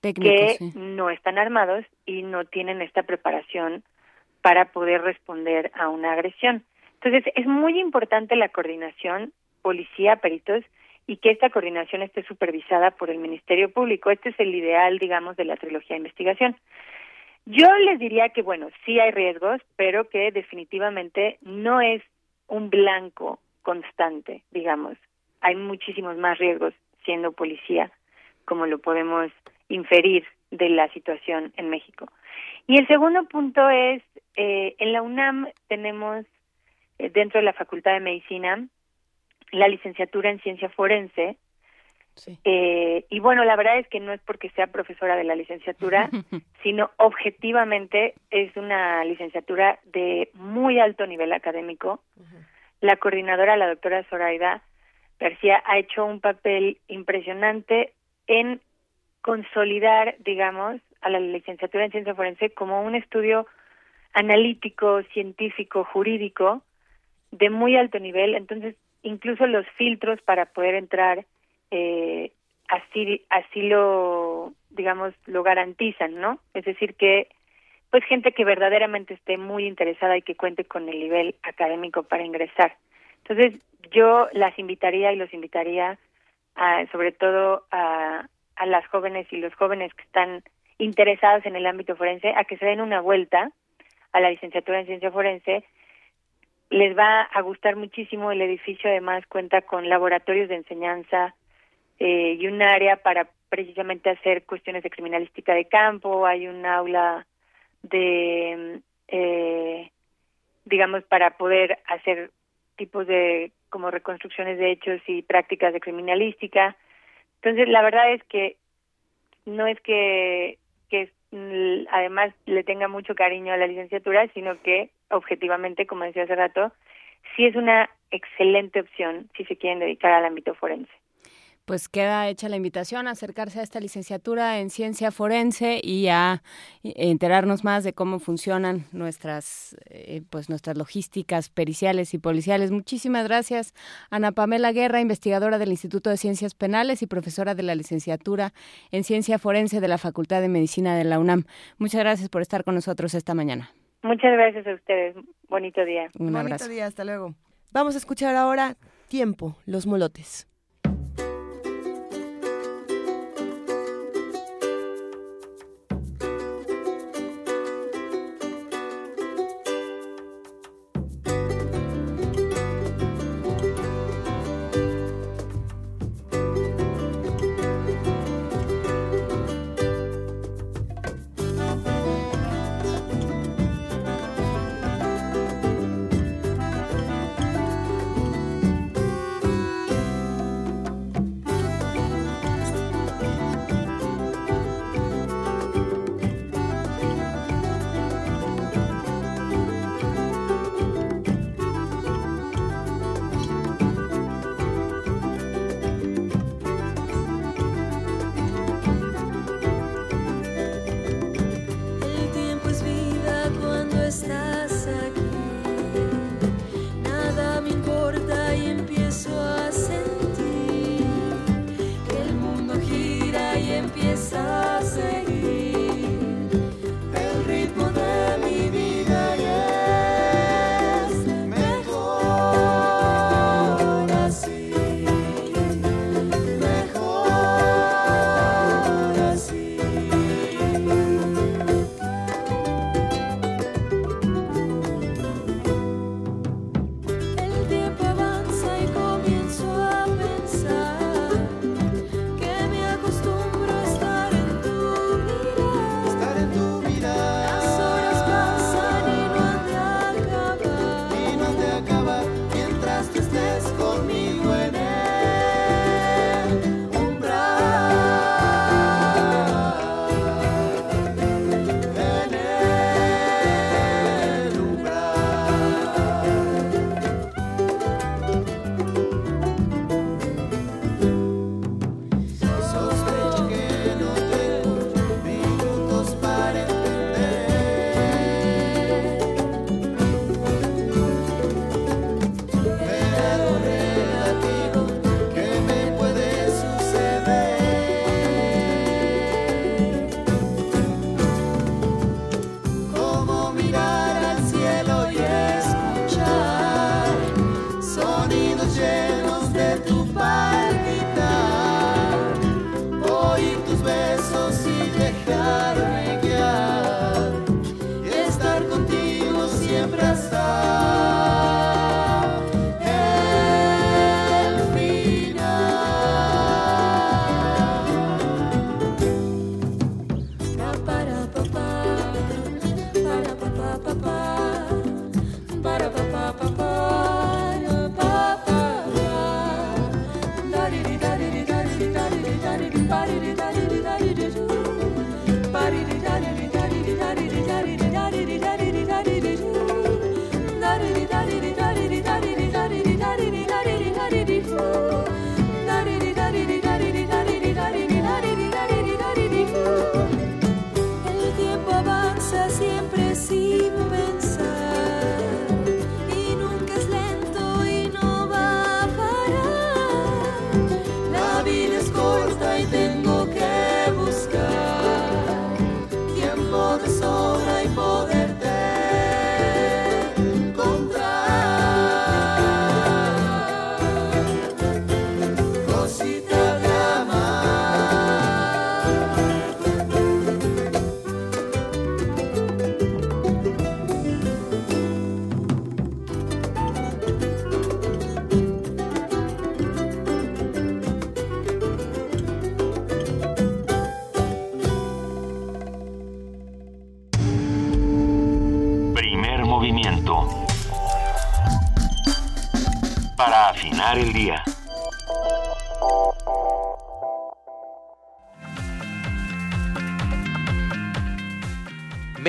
que no están armados y no tienen esta preparación para poder responder a una agresión. Entonces, es muy importante la coordinación policía-peritos y que esta coordinación esté supervisada por el Ministerio Público. Este es el ideal, digamos, de la trilogía de investigación. Yo les diría que, bueno, sí hay riesgos, pero que definitivamente no es un blanco constante, digamos. Hay muchísimos más riesgos siendo policía, como lo podemos inferir de la situación en México. Y el segundo punto es, eh, en la UNAM tenemos eh, dentro de la Facultad de Medicina la licenciatura en ciencia forense. Eh, y bueno, la verdad es que no es porque sea profesora de la licenciatura, sino objetivamente es una licenciatura de muy alto nivel académico. La coordinadora, la doctora Zoraida García, ha hecho un papel impresionante en consolidar, digamos, a la licenciatura en ciencia forense como un estudio analítico, científico, jurídico de muy alto nivel. Entonces, incluso los filtros para poder entrar eh, así así lo digamos lo garantizan, ¿no? Es decir que pues gente que verdaderamente esté muy interesada y que cuente con el nivel académico para ingresar. Entonces, yo las invitaría y los invitaría a, sobre todo a, a las jóvenes y los jóvenes que están interesados en el ámbito forense a que se den una vuelta a la licenciatura en ciencia forense. Les va a gustar muchísimo. El edificio además cuenta con laboratorios de enseñanza eh, y un área para precisamente hacer cuestiones de criminalística de campo. Hay un aula de, eh, digamos, para poder hacer tipos de como reconstrucciones de hechos y prácticas de criminalística. Entonces, la verdad es que no es que, que además le tenga mucho cariño a la licenciatura, sino que objetivamente, como decía hace rato, sí es una excelente opción si se quieren dedicar al ámbito forense pues queda hecha la invitación a acercarse a esta licenciatura en ciencia forense y a enterarnos más de cómo funcionan nuestras eh, pues nuestras logísticas periciales y policiales. Muchísimas gracias Ana Pamela Guerra, investigadora del Instituto de Ciencias Penales y profesora de la licenciatura en ciencia forense de la Facultad de Medicina de la UNAM. Muchas gracias por estar con nosotros esta mañana. Muchas gracias a ustedes. Bonito día. Un Bonito día, hasta luego. Vamos a escuchar ahora Tiempo, los molotes.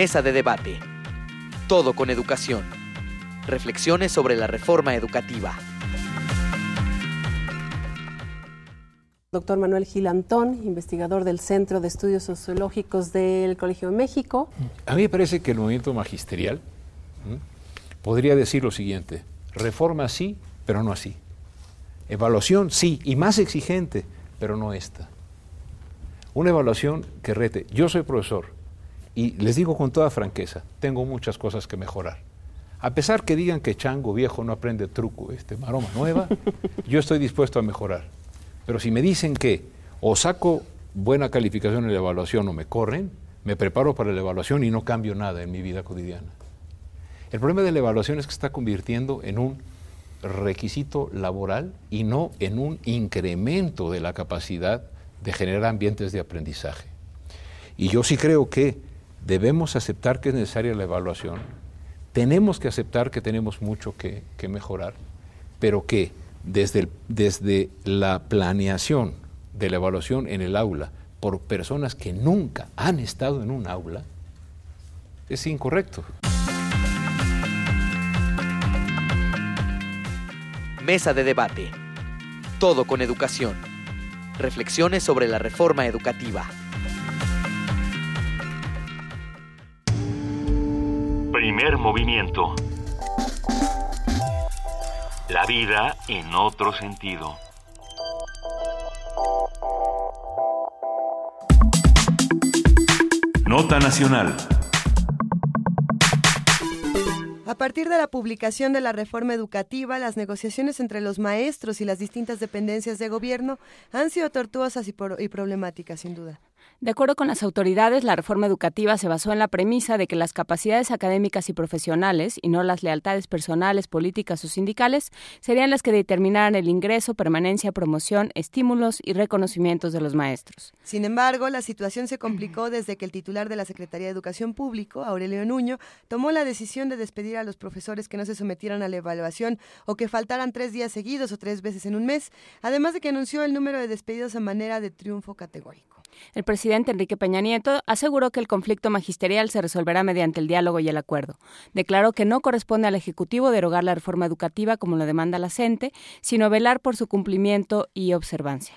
Mesa de debate. Todo con educación. Reflexiones sobre la reforma educativa. Doctor Manuel Gilantón, investigador del Centro de Estudios Sociológicos del Colegio de México. A mí me parece que el movimiento magisterial podría decir lo siguiente, reforma sí, pero no así. Evaluación sí, y más exigente, pero no esta. Una evaluación que rete. Yo soy profesor y les digo con toda franqueza, tengo muchas cosas que mejorar. A pesar que digan que chango viejo no aprende truco, este maroma nueva, yo estoy dispuesto a mejorar. Pero si me dicen que o saco buena calificación en la evaluación o me corren, me preparo para la evaluación y no cambio nada en mi vida cotidiana. El problema de la evaluación es que se está convirtiendo en un requisito laboral y no en un incremento de la capacidad de generar ambientes de aprendizaje. Y yo sí creo que debemos aceptar que es necesaria la evaluación, tenemos que aceptar que tenemos mucho que, mejorar, pero que desde, desde la planeación de la evaluación en el aula por personas que nunca han estado en un aula, es incorrecto. Mesa de debate. Todo con educación. Reflexiones sobre la reforma educativa. Primer movimiento. La vida en otro sentido. Nota Nacional. A partir de la publicación de la reforma educativa, las negociaciones entre los maestros y las distintas dependencias de gobierno han sido tortuosas y, y problemáticas, sin duda. De acuerdo con las autoridades, la reforma educativa se basó en la premisa de que las capacidades académicas y profesionales, y no las lealtades personales, políticas o sindicales, serían las que determinaran el ingreso, permanencia, promoción, estímulos y reconocimientos de los maestros. Sin embargo, la situación se complicó desde que el titular de la Secretaría de Educación Público, Aurelio Nuño, tomó la decisión de despedir a los profesores que no se sometieran a la evaluación o que faltaran tres días seguidos o tres veces en un mes, además de que anunció el número de despedidos a manera de triunfo categórico. El presidente Enrique Peña Nieto aseguró que el conflicto magisterial se resolverá mediante el diálogo y el acuerdo. Declaró que no corresponde al Ejecutivo derogar la reforma educativa como lo demanda la CENTE, sino velar por su cumplimiento y observancia.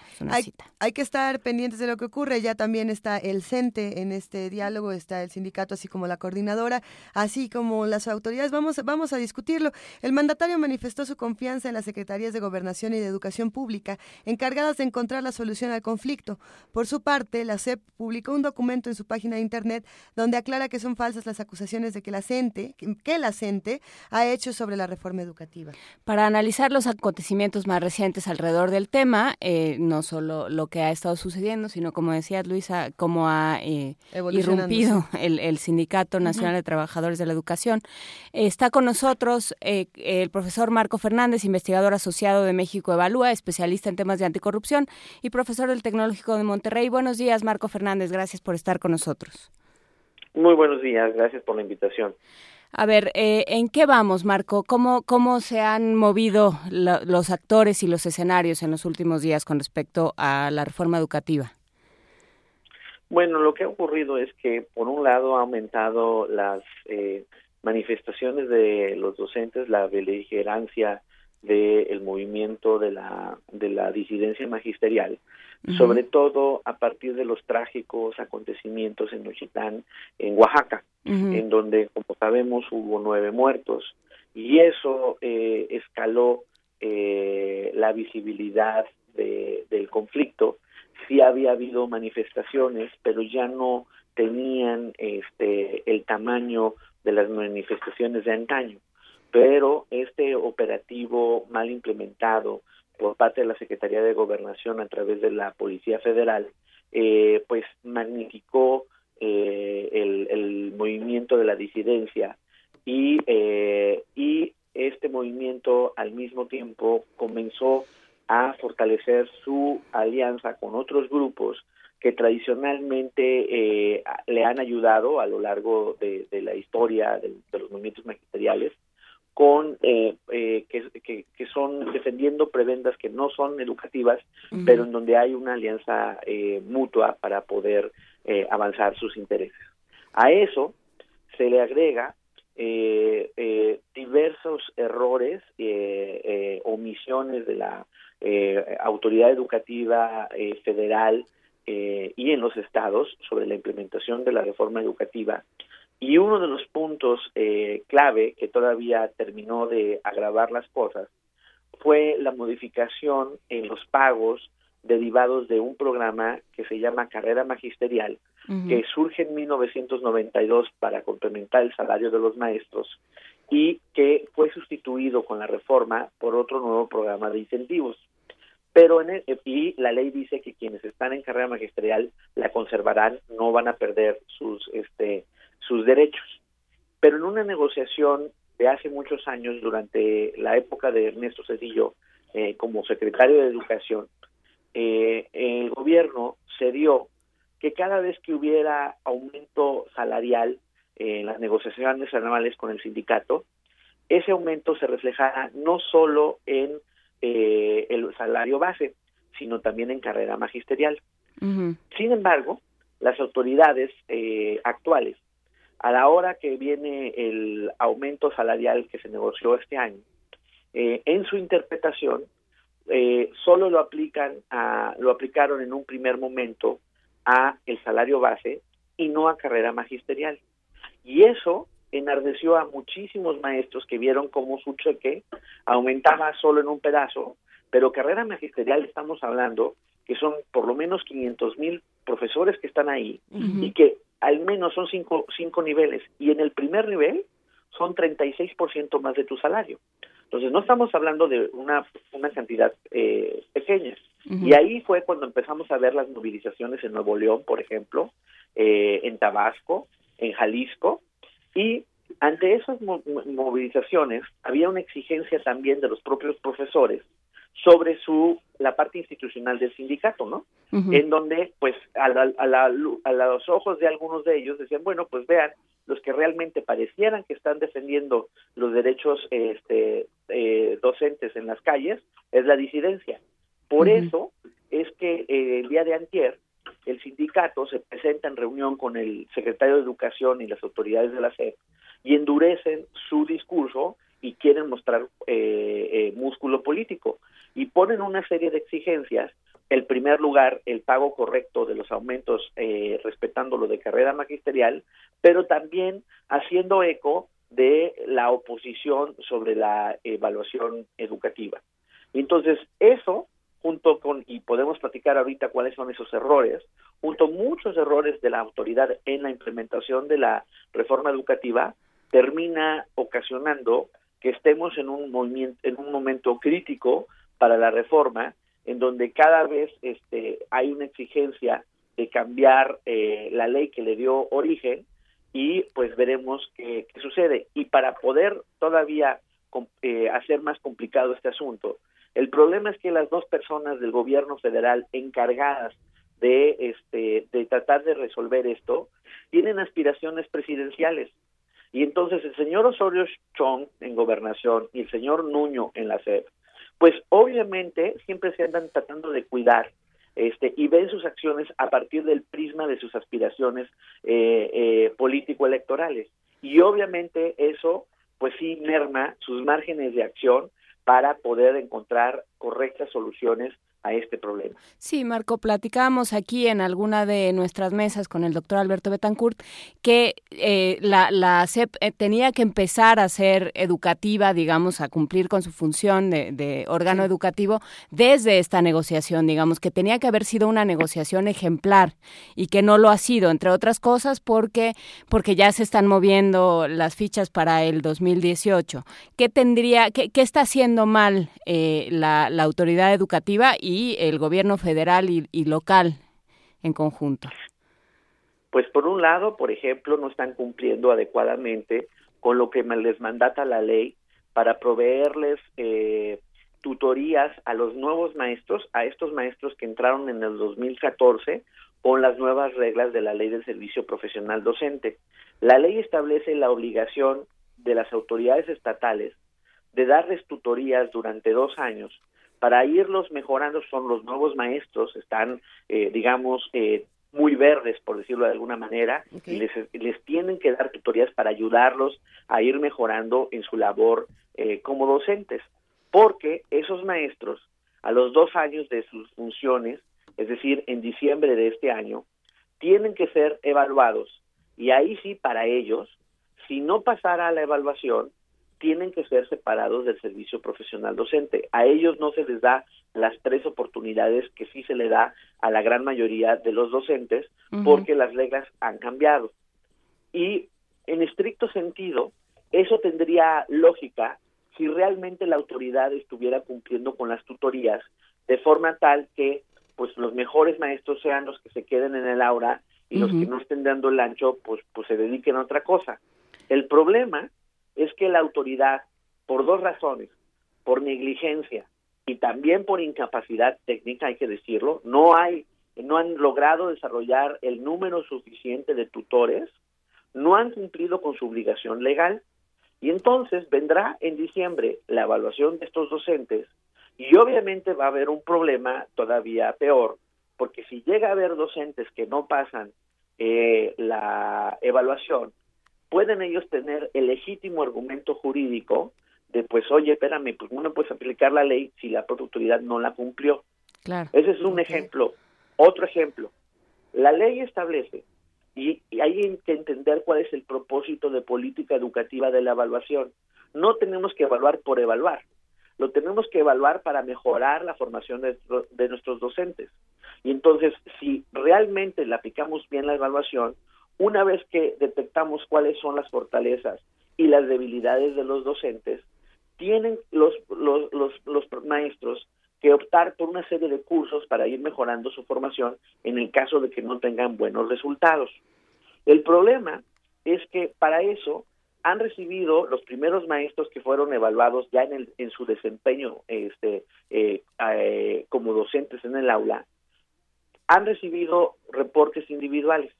hay, que estar pendientes de lo que ocurre. Ya también está el CENTE en este diálogo, está el sindicato, así como la coordinadora, así como las autoridades. Vamos, vamos a discutirlo. El mandatario manifestó su confianza en las secretarías de Gobernación y de Educación Pública, encargadas de encontrar la solución al conflicto. Por su parte, la CEP publicó un documento en su página de internet donde aclara que son falsas las acusaciones de que la CENTE, que la CENTE ha hecho sobre la reforma educativa. Para analizar los acontecimientos más recientes alrededor del tema, eh, no solo lo que ha estado sucediendo, sino como decía Luisa, cómo ha eh, irrumpido el, Sindicato Nacional de Trabajadores de la Educación. está con nosotros eh, el profesor Marco Fernández, investigador asociado de México Evalúa, especialista en temas de anticorrupción y profesor del Tecnológico de Monterrey. Buenos buenos días, Marco Fernández. Gracias por estar con nosotros. Muy buenos días, gracias por la invitación. A ver, eh, ¿en qué vamos, Marco? ¿Cómo, cómo se han movido los actores y los escenarios en los últimos días con respecto a la reforma educativa? Bueno, lo que ha ocurrido es que, por un lado, ha aumentado las eh, manifestaciones de los docentes, la beligerancia del movimiento de la, de la disidencia magisterial, sobre todo a partir de los trágicos acontecimientos en Nochitán, en Oaxaca, en donde, como sabemos, hubo nueve muertos, y eso eh, escaló eh, la visibilidad de, del conflicto. Sí había habido manifestaciones, pero ya no tenían este el tamaño de las manifestaciones de antaño. Pero este operativo mal implementado, por parte de la Secretaría de Gobernación a través de la Policía Federal, eh, pues magnificó eh, el, movimiento de la disidencia y, eh, y este movimiento al mismo tiempo comenzó a fortalecer su alianza con otros grupos que tradicionalmente le han ayudado a lo largo de, la historia de los movimientos magisteriales con eh, eh, que, que, son defendiendo prebendas que no son educativas, pero en donde hay una alianza eh, mutua para poder avanzar sus intereses. A eso se le agrega diversos errores, omisiones de la autoridad educativa federal y en los estados sobre la implementación de la reforma educativa y uno de los puntos eh, clave que todavía terminó de agravar las cosas fue la modificación en los pagos derivados de un programa que se llama Carrera Magisterial, que surge en 1992 para complementar el salario de los maestros y que fue sustituido con la reforma por otro nuevo programa de incentivos. Pero en y la ley dice que quienes están en carrera magisterial la conservarán, no van a perder sus este sus derechos. Pero en una negociación de hace muchos años, durante la época de Ernesto Cedillo eh, como secretario de Educación, eh, el gobierno se dio que cada vez que hubiera aumento salarial en las negociaciones anuales con el sindicato, ese aumento se reflejara no solo en eh, el salario base, sino también en carrera magisterial. Sin embargo, las autoridades actuales a la hora que viene el aumento salarial que se negoció este año, eh, en su interpretación eh, solo lo aplican a, lo aplicaron en un primer momento a el salario base y no a carrera magisterial. Y eso enardeció a muchísimos maestros que vieron cómo su cheque aumentaba solo en un pedazo, pero carrera magisterial estamos hablando que son por lo menos 500 mil profesores que están ahí y que al menos son cinco, cinco niveles y en el primer nivel son 36% más de tu salario. Entonces no estamos hablando de una, una cantidad eh, pequeña. Y ahí fue cuando empezamos a ver las movilizaciones en Nuevo León, por ejemplo, eh, en Tabasco, en Jalisco, y ante esas movilizaciones había una exigencia también de los propios profesores sobre su la parte institucional del sindicato, ¿no? En donde, pues, a, a, los ojos de algunos de ellos decían, bueno, pues vean, los que realmente parecieran que están defendiendo los derechos este, eh, docentes en las calles es la disidencia. Por eso es que eh, el día de antier el sindicato se presenta en reunión con el secretario de Educación y las autoridades de la SED y endurecen su discurso y quieren mostrar eh, músculo político y ponen una serie de exigencias. El primer lugar, el pago correcto de los aumentos, eh, respetando lo de carrera magisterial, pero también haciendo eco de la oposición sobre la evaluación educativa. Entonces, eso, junto con, y podemos platicar ahorita cuáles son esos errores, junto a muchos errores de la autoridad en la implementación de la reforma educativa, termina ocasionando que estemos en un movimiento, en un momento crítico para la reforma, en donde cada vez este, hay una exigencia de cambiar eh, la ley que le dio origen y pues veremos qué, sucede. Y para poder todavía eh, hacer más complicado este asunto, el problema es que las dos personas del gobierno federal encargadas de este de tratar de resolver esto tienen aspiraciones presidenciales y entonces el señor Osorio Chong en gobernación y el señor Nuño en la SEP pues obviamente siempre se andan tratando de cuidar este, y ven sus acciones a partir del prisma de sus aspiraciones eh, eh, político-electorales. Y obviamente eso, pues sí, merma sus márgenes de acción para poder encontrar correctas soluciones a este problema. Sí, Marco, platicábamos aquí en alguna de nuestras mesas con el doctor Alberto Betancourt que eh, la, la CEP eh, tenía que empezar a ser educativa, digamos, a cumplir con su función de, órgano educativo desde esta negociación, digamos, que tenía que haber sido una negociación ejemplar y que no lo ha sido, entre otras cosas, porque, porque ya se están moviendo las fichas para el 2018. ¿Qué tendría, qué, qué está haciendo mal eh, la, la autoridad educativa y el gobierno federal y, local en conjunto? Pues por un lado, por ejemplo, no están cumpliendo adecuadamente con lo que les mandata la ley para proveerles eh, tutorías a los nuevos maestros, a estos maestros que entraron en el 2014 con las nuevas reglas de la ley del servicio profesional docente. La ley establece la obligación de las autoridades estatales de darles tutorías durante dos años para irlos mejorando son los nuevos maestros, están, eh, digamos, eh, muy verdes, por decirlo de alguna manera, y les, les, tienen que dar tutorías para ayudarlos a ir mejorando en su labor eh, como docentes, porque esos maestros, a los dos años de sus funciones, es decir, en diciembre de este año, tienen que ser evaluados. Y ahí sí, para ellos, si no pasara la evaluación, tienen que ser separados del servicio profesional docente. A ellos no se les da las tres oportunidades que sí se le da a la gran mayoría de los docentes porque las reglas han cambiado. Y en estricto sentido, eso tendría lógica si realmente la autoridad estuviera cumpliendo con las tutorías de forma tal que pues los mejores maestros sean los que se queden en el aula y los que no estén dando el ancho pues pues se dediquen a otra cosa. El problema es que la autoridad, por dos razones, por negligencia y también por incapacidad técnica, hay que decirlo, no hay, no han logrado desarrollar el número suficiente de tutores, no han cumplido con su obligación legal. Y entonces vendrá en diciembre la evaluación de estos docentes y obviamente va a haber un problema todavía peor, porque si llega a haber docentes que no pasan eh, la evaluación, pueden ellos tener el legítimo argumento jurídico de, pues, oye, espérame, pues no puedes aplicar la ley si la propia autoridad no la cumplió. Claro. Ese es un ejemplo. Otro ejemplo. La ley establece, y, y hay que entender cuál es el propósito de política educativa de la evaluación. No tenemos que evaluar por evaluar, lo tenemos que evaluar para mejorar la formación de, de, nuestros docentes. Y entonces, si realmente le aplicamos bien la evaluación, una vez que detectamos cuáles son las fortalezas y las debilidades de los docentes, tienen los, los, los, los maestros que optar por una serie de cursos para ir mejorando su formación en el caso de que no tengan buenos resultados. El problema es que para eso han recibido los primeros maestros que fueron evaluados ya en, el, en su desempeño este, eh, eh, como docentes en el aula, han recibido reportes individuales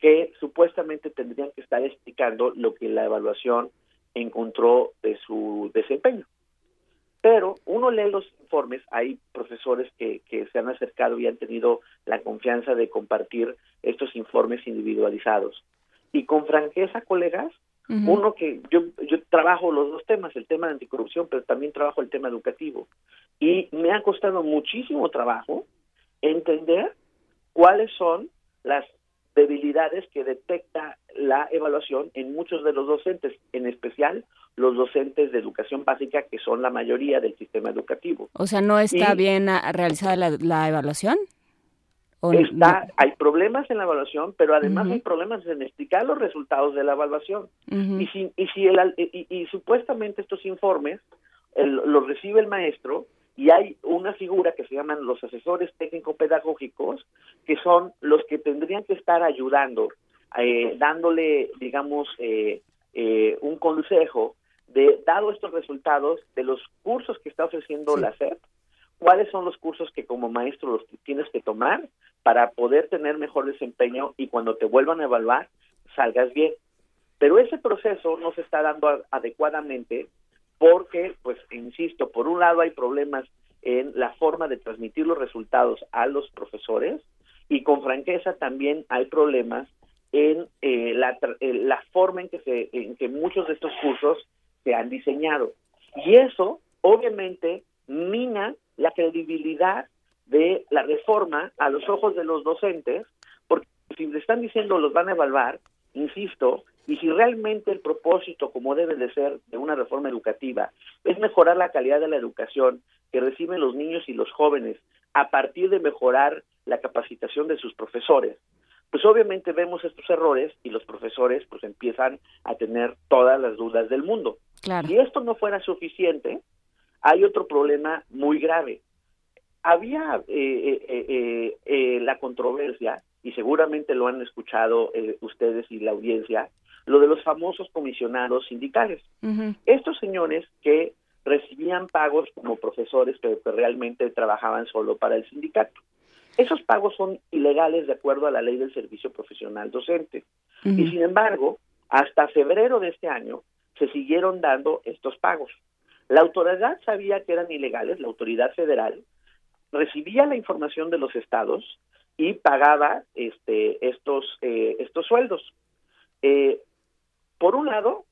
que supuestamente tendrían que estar explicando lo que la evaluación encontró de su desempeño. Pero uno lee los informes, hay profesores que, que se han acercado y han tenido la confianza de compartir estos informes individualizados. Y con franqueza, colegas, uno que yo, yo trabajo los dos temas, el tema de anticorrupción, pero también trabajo el tema educativo. Y me ha costado muchísimo trabajo entender cuáles son las debilidades que detecta la evaluación en muchos de los docentes, en especial los docentes de educación básica, que son la mayoría del sistema educativo. O sea, ¿no está bien realizada la, evaluación? Está, hay problemas en la evaluación, pero además hay problemas en explicar los resultados de la evaluación. Y si, y, si el, y, supuestamente estos informes los recibe el maestro y hay una figura que se llaman los asesores técnico-pedagógicos, que son los que tendrían que estar ayudando, eh, dándole, digamos, eh, eh, un consejo de, dado estos resultados de los cursos que está ofreciendo la SEP, cuáles son los cursos que como maestro los tienes que tomar para poder tener mejor desempeño y cuando te vuelvan a evaluar salgas bien. Pero ese proceso no se está dando adecuadamente porque, pues, insisto, por un lado hay problemas en la forma de transmitir los resultados a los profesores y con franqueza también hay problemas en eh, la, la, forma en que, se, en que muchos de estos cursos se han diseñado. Y eso, obviamente, mina la credibilidad de la reforma a los ojos de los docentes, porque si le están diciendo los van a evaluar, insisto, y si realmente el propósito, como debe de ser, de una reforma educativa, es mejorar la calidad de la educación que reciben los niños y los jóvenes a partir de mejorar la capacitación de sus profesores, pues obviamente vemos estos errores y los profesores pues empiezan a tener todas las dudas del mundo. Si esto no fuera suficiente, hay otro problema muy grave. Había eh, eh, eh, la controversia, y seguramente lo han escuchado ustedes y la audiencia, lo de los famosos comisionados sindicales. Estos señores que recibían pagos como profesores, pero que realmente trabajaban solo para el sindicato. Esos pagos son ilegales de acuerdo a la ley del servicio profesional docente. Y sin embargo, hasta febrero de este año se siguieron dando estos pagos. La autoridad sabía que eran ilegales, la autoridad federal recibía la información de los estados y pagaba este, estos, eh, estos sueldos. Eh, por un lado,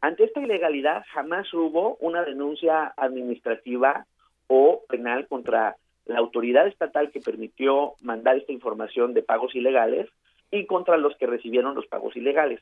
ante esta ilegalidad jamás hubo una denuncia administrativa o penal contra la autoridad estatal que permitió mandar esta información de pagos ilegales y contra los que recibieron los pagos ilegales.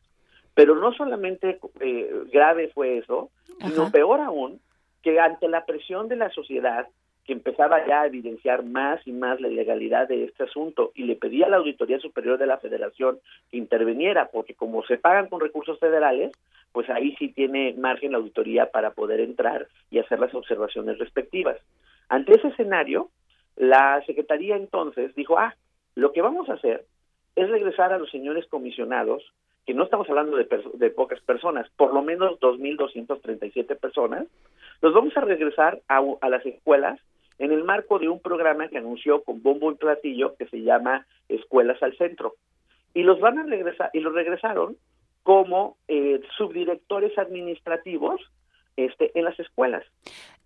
Pero no solamente eh, grave fue eso, sino peor aún, que ante la presión de la sociedad, que empezaba ya a evidenciar más y más la ilegalidad de este asunto y le pedía a la Auditoría Superior de la Federación que interviniera, porque como se pagan con recursos federales, pues ahí sí tiene margen la auditoría para poder entrar y hacer las observaciones respectivas. Ante ese escenario, la Secretaría entonces dijo, ah, lo que vamos a hacer es regresar a los señores comisionados, que no estamos hablando de, de pocas personas, por lo menos 2.237 personas, los vamos a regresar a, a las escuelas en el marco de un programa que anunció con bombo y platillo que se llama Escuelas al Centro. Y los van a regresar, y los regresaron como eh, subdirectores administrativos este, en las escuelas.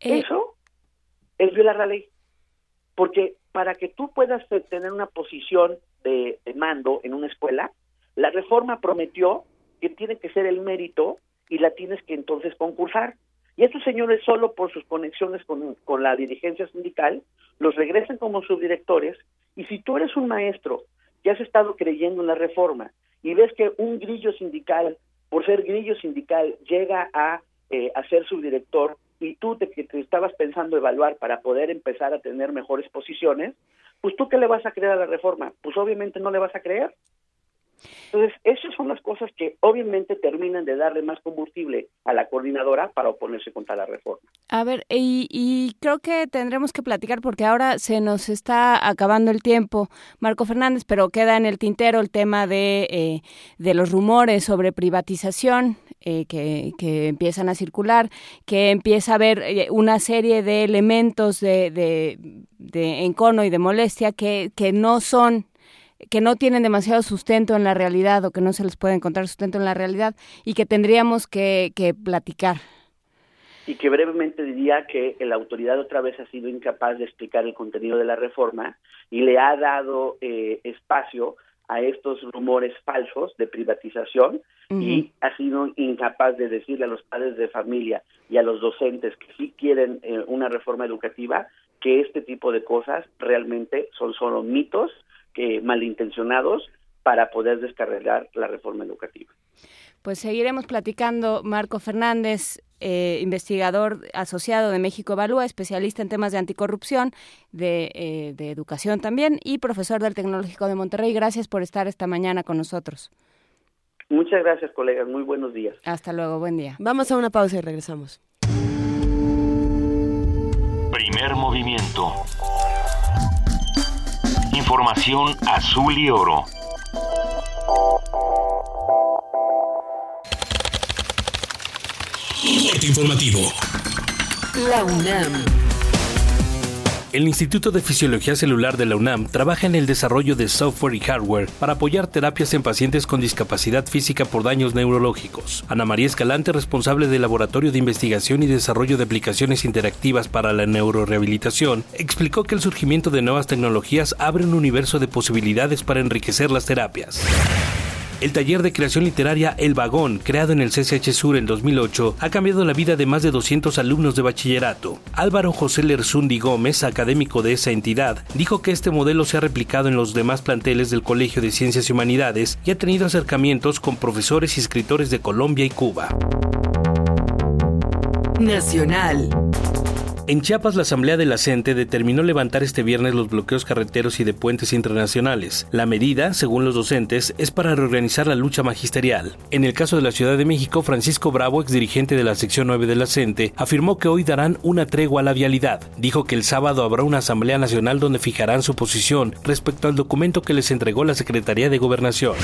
Eh, Eso es violar la ley. Porque para que tú puedas tener una posición de, mando en una escuela, la reforma prometió que tiene que ser el mérito y la tienes que entonces concursar. Y estos señores, solo por sus conexiones con, con la dirigencia sindical, los regresan como subdirectores. Y si tú eres un maestro que has estado creyendo en la reforma y ves que un grillo sindical, por ser grillo sindical, llega a, eh, a ser subdirector y tú te, te estabas pensando evaluar para poder empezar a tener mejores posiciones, pues tú qué le vas a creer a la reforma? Pues obviamente no le vas a creer. Entonces, esas son las cosas que obviamente terminan de darle más combustible a la coordinadora para oponerse contra la reforma. A ver, y, creo que tendremos que platicar porque ahora se nos está acabando el tiempo, Marco Fernández, pero queda en el tintero el tema de, eh, de los rumores sobre privatización. Eh, que, que, empiezan a circular, que empieza a haber eh, una serie de elementos de, de, de encono y de molestia que, que no son que no tienen demasiado sustento en la realidad o que no se les puede encontrar sustento en la realidad y que tendríamos que, platicar. Y que brevemente diría que la autoridad otra vez ha sido incapaz de explicar el contenido de la reforma y le ha dado eh, espacio a estos rumores falsos de privatización y ha sido incapaz de decirle a los padres de familia y a los docentes que sí quieren eh, una reforma educativa que este tipo de cosas realmente son solo mitos que malintencionados para poder descargar la reforma educativa. Pues seguiremos platicando. Marco Fernández, eh, investigador asociado de México Evalúa, especialista en temas de anticorrupción, de, eh, de, educación también y profesor del Tecnológico de Monterrey. Gracias por estar esta mañana con nosotros. Muchas gracias, colegas. Muy buenos días. Hasta luego. Buen día. Vamos a una pausa y regresamos. Primer movimiento. Información azul y oro. informativo. La UNAM. El Instituto de Fisiología Celular de la UNAM trabaja en el desarrollo de software y hardware para apoyar terapias en pacientes con discapacidad física por daños neurológicos. Ana María Escalante, responsable del Laboratorio de Investigación y Desarrollo de Aplicaciones Interactivas para la Neurorehabilitación, explicó que el surgimiento de nuevas tecnologías abre un universo de posibilidades para enriquecer las terapias. El taller de creación literaria El Vagón, creado en el CCH Sur en 2008, ha cambiado la vida de más de 200 alumnos de bachillerato. Álvaro José Lerzundi Gómez, académico de esa entidad, dijo que este modelo se ha replicado en los demás planteles del Colegio de Ciencias y Humanidades y ha tenido acercamientos con profesores y escritores de Colombia y Cuba. Nacional. En Chiapas, la Asamblea de la determinó levantar este viernes los bloqueos carreteros y de puentes internacionales. La medida, según los docentes, es para reorganizar la lucha magisterial. En el caso de la Ciudad de México, Francisco Bravo, exdirigente de la sección 9 de la CENTE, afirmó que hoy darán una tregua a la vialidad. Dijo que el sábado habrá una Asamblea Nacional donde fijarán su posición respecto al documento que les entregó la Secretaría de Gobernación.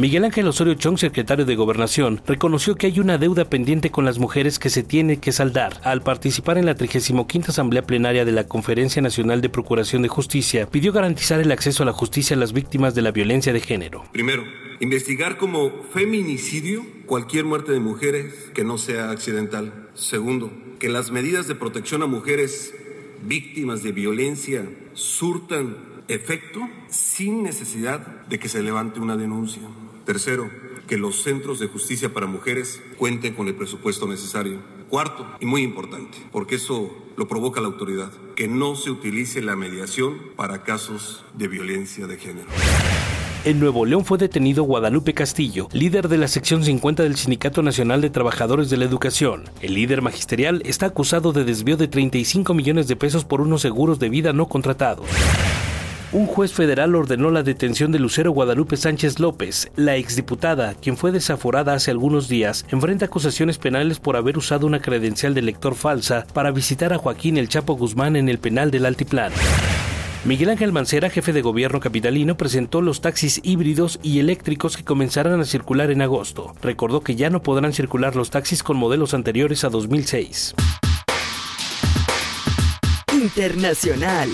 Miguel Ángel Osorio Chong, secretario de Gobernación, reconoció que hay una deuda pendiente con las mujeres que se tiene que saldar. Al participar en la 35 Asamblea Plenaria de la Conferencia Nacional de Procuración de Justicia, pidió garantizar el acceso a la justicia a las víctimas de la violencia de género. Primero, investigar como feminicidio cualquier muerte de mujeres que no sea accidental. Segundo, que las medidas de protección a mujeres víctimas de violencia surtan efecto sin necesidad de que se levante una denuncia. Tercero, que los centros de justicia para mujeres cuenten con el presupuesto necesario. Cuarto, y muy importante, porque eso lo provoca la autoridad, que no se utilice la mediación para casos de violencia de género. En Nuevo León fue detenido Guadalupe Castillo, líder de la sección 50 del Sindicato Nacional de Trabajadores de la Educación. El líder magisterial está acusado de desvío de 35 millones de pesos por unos seguros de vida no contratados un juez federal ordenó la detención de Lucero Guadalupe Sánchez López, la exdiputada, quien fue desaforada hace algunos días, enfrenta acusaciones penales por haber usado una credencial de lector falsa para visitar a Joaquín El Chapo Guzmán en el penal del Altiplano. Miguel Ángel Mancera, jefe de gobierno capitalino, presentó los taxis híbridos y eléctricos que comenzarán a circular en agosto. Recordó que ya no podrán circular los taxis con modelos anteriores a 2006. Internacional.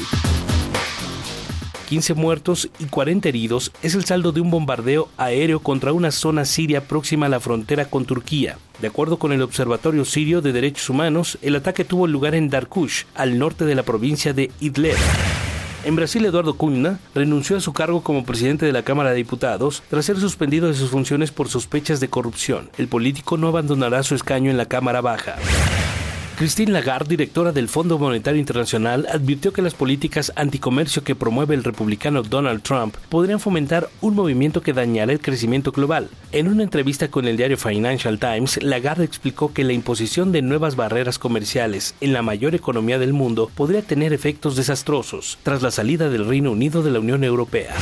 15 muertos y 40 heridos es el saldo de un bombardeo aéreo contra una zona siria próxima a la frontera con Turquía. De acuerdo con el Observatorio Sirio de Derechos Humanos, el ataque tuvo lugar en Darkush, al norte de la provincia de Idlib. En Brasil, Eduardo Cunha renunció a su cargo como presidente de la Cámara de Diputados tras ser suspendido de sus funciones por sospechas de corrupción. El político no abandonará su escaño en la Cámara Baja. Christine Lagarde, directora del Fondo Monetario Internacional, advirtió que las políticas anticomercio que promueve el republicano Donald Trump podrían fomentar un movimiento que dañará el crecimiento global. En una entrevista con el diario Financial Times, Lagarde explicó que la imposición de nuevas barreras comerciales en la mayor economía del mundo podría tener efectos desastrosos tras la salida del Reino Unido de la Unión Europea.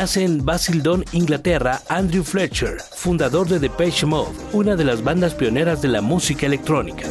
Nace en Basildon, Inglaterra, Andrew Fletcher, fundador de Depeche Mode, una de las bandas pioneras de la música electrónica.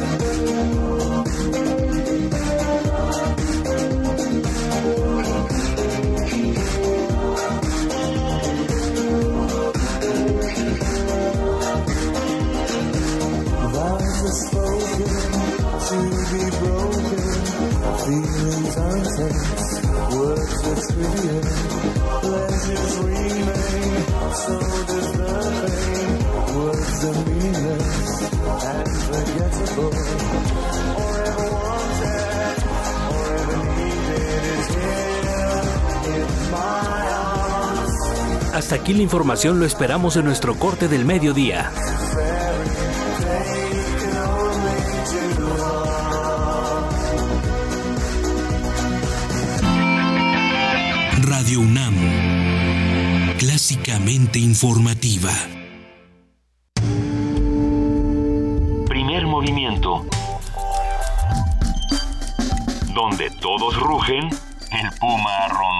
Hasta aquí la información lo esperamos en nuestro corte del mediodía. Radio UNAM, clásicamente informativa. Primer movimiento. Donde todos rugen, el puma ronronea.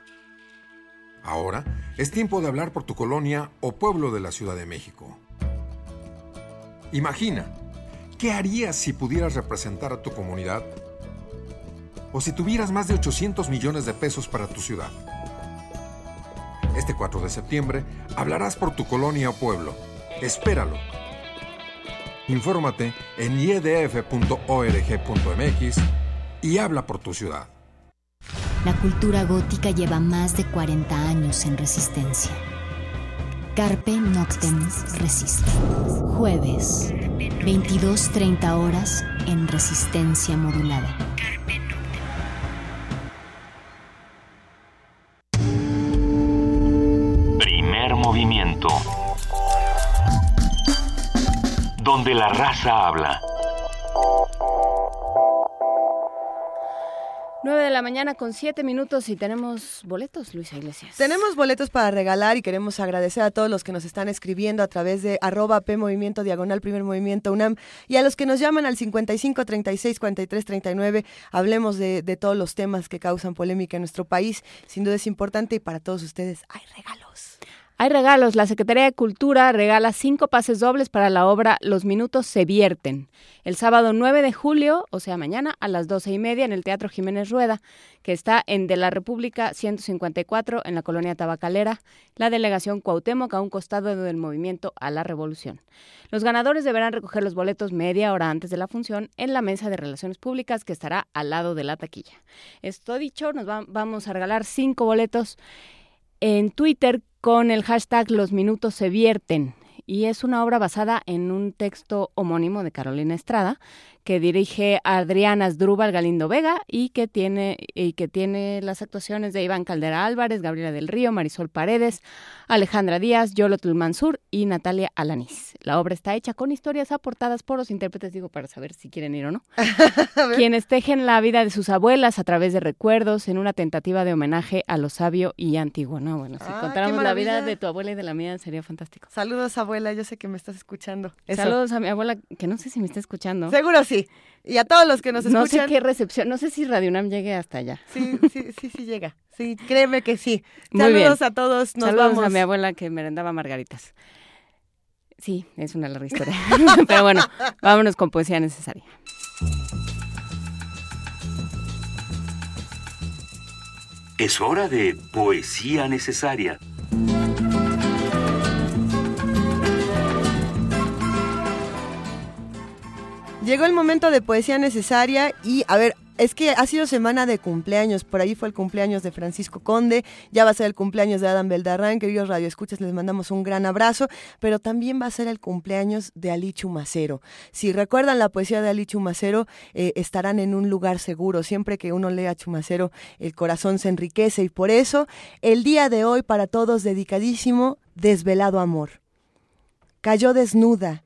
Ahora es tiempo de hablar por tu colonia o pueblo de la Ciudad de México. Imagina, ¿qué harías si pudieras representar a tu comunidad? O si tuvieras más de 800 millones de pesos para tu ciudad. Este 4 de septiembre hablarás por tu colonia o pueblo. Espéralo. Infórmate en iedf.org.mx y habla por tu ciudad. La cultura gótica lleva más de 40 años en resistencia. Carpe Noctem Resiste. Jueves, 22.30 horas en resistencia modulada. Primer movimiento. Donde la raza habla. 9 de la mañana con 7 minutos y tenemos boletos, Luisa Iglesias. Tenemos boletos para regalar y queremos agradecer a todos los que nos están escribiendo a través de arroba P Movimiento Diagonal Primer Movimiento UNAM y a los que nos llaman al 55 36 43 39. Hablemos de, de todos los temas que causan polémica en nuestro país. Sin duda es importante y para todos ustedes hay regalos. Hay regalos. La Secretaría de Cultura regala cinco pases dobles para la obra Los Minutos se vierten. El sábado 9 de julio, o sea, mañana, a las doce y media, en el Teatro Jiménez Rueda, que está en De la República 154, en la colonia Tabacalera, la delegación Cuauhtémoc, a un costado del movimiento a la revolución. Los ganadores deberán recoger los boletos media hora antes de la función en la mesa de relaciones públicas que estará al lado de la taquilla. Esto dicho, nos vamos a regalar cinco boletos en Twitter con el hashtag Los Minutos se vierten. Y es una obra basada en un texto homónimo de Carolina Estrada, que dirige Adriana Asdrúbal Galindo Vega y que tiene y que tiene las actuaciones de Iván Caldera Álvarez, Gabriela del Río, Marisol Paredes, Alejandra Díaz, Yolotul Mansur y Natalia Alanís. La obra está hecha con historias aportadas por los intérpretes, digo, para saber si quieren ir o no, quienes tejen la vida de sus abuelas a través de recuerdos en una tentativa de homenaje a lo sabio y antiguo. No, bueno, si ah, contáramos la vida de tu abuela y de la mía sería fantástico. Saludos, abuela, yo sé que me estás escuchando. Saludos a mi abuela, que no sé si me está escuchando. Seguro sí. Y a todos los que nos escuchan. No sé qué recepción, no sé si Radio Nam llegue hasta allá. Sí, sí, sí, sí llega. Sí, créeme que sí. Saludos a todos, nos Saludos vamos. a mi abuela que merendaba margaritas. Sí, es una larga historia. Pero bueno, vámonos con poesía necesaria. Es hora de poesía necesaria. Llegó el momento de poesía necesaria y, a ver, es que ha sido semana de cumpleaños. Por ahí fue el cumpleaños de Francisco Conde, ya va a ser el cumpleaños de Adam Beldarrán. Queridos Radio Escuchas, les mandamos un gran abrazo, pero también va a ser el cumpleaños de Ali Chumacero. Si recuerdan la poesía de Ali Chumacero, eh, estarán en un lugar seguro. Siempre que uno lea Chumacero, el corazón se enriquece y por eso, el día de hoy para todos dedicadísimo, Desvelado Amor. Cayó desnuda,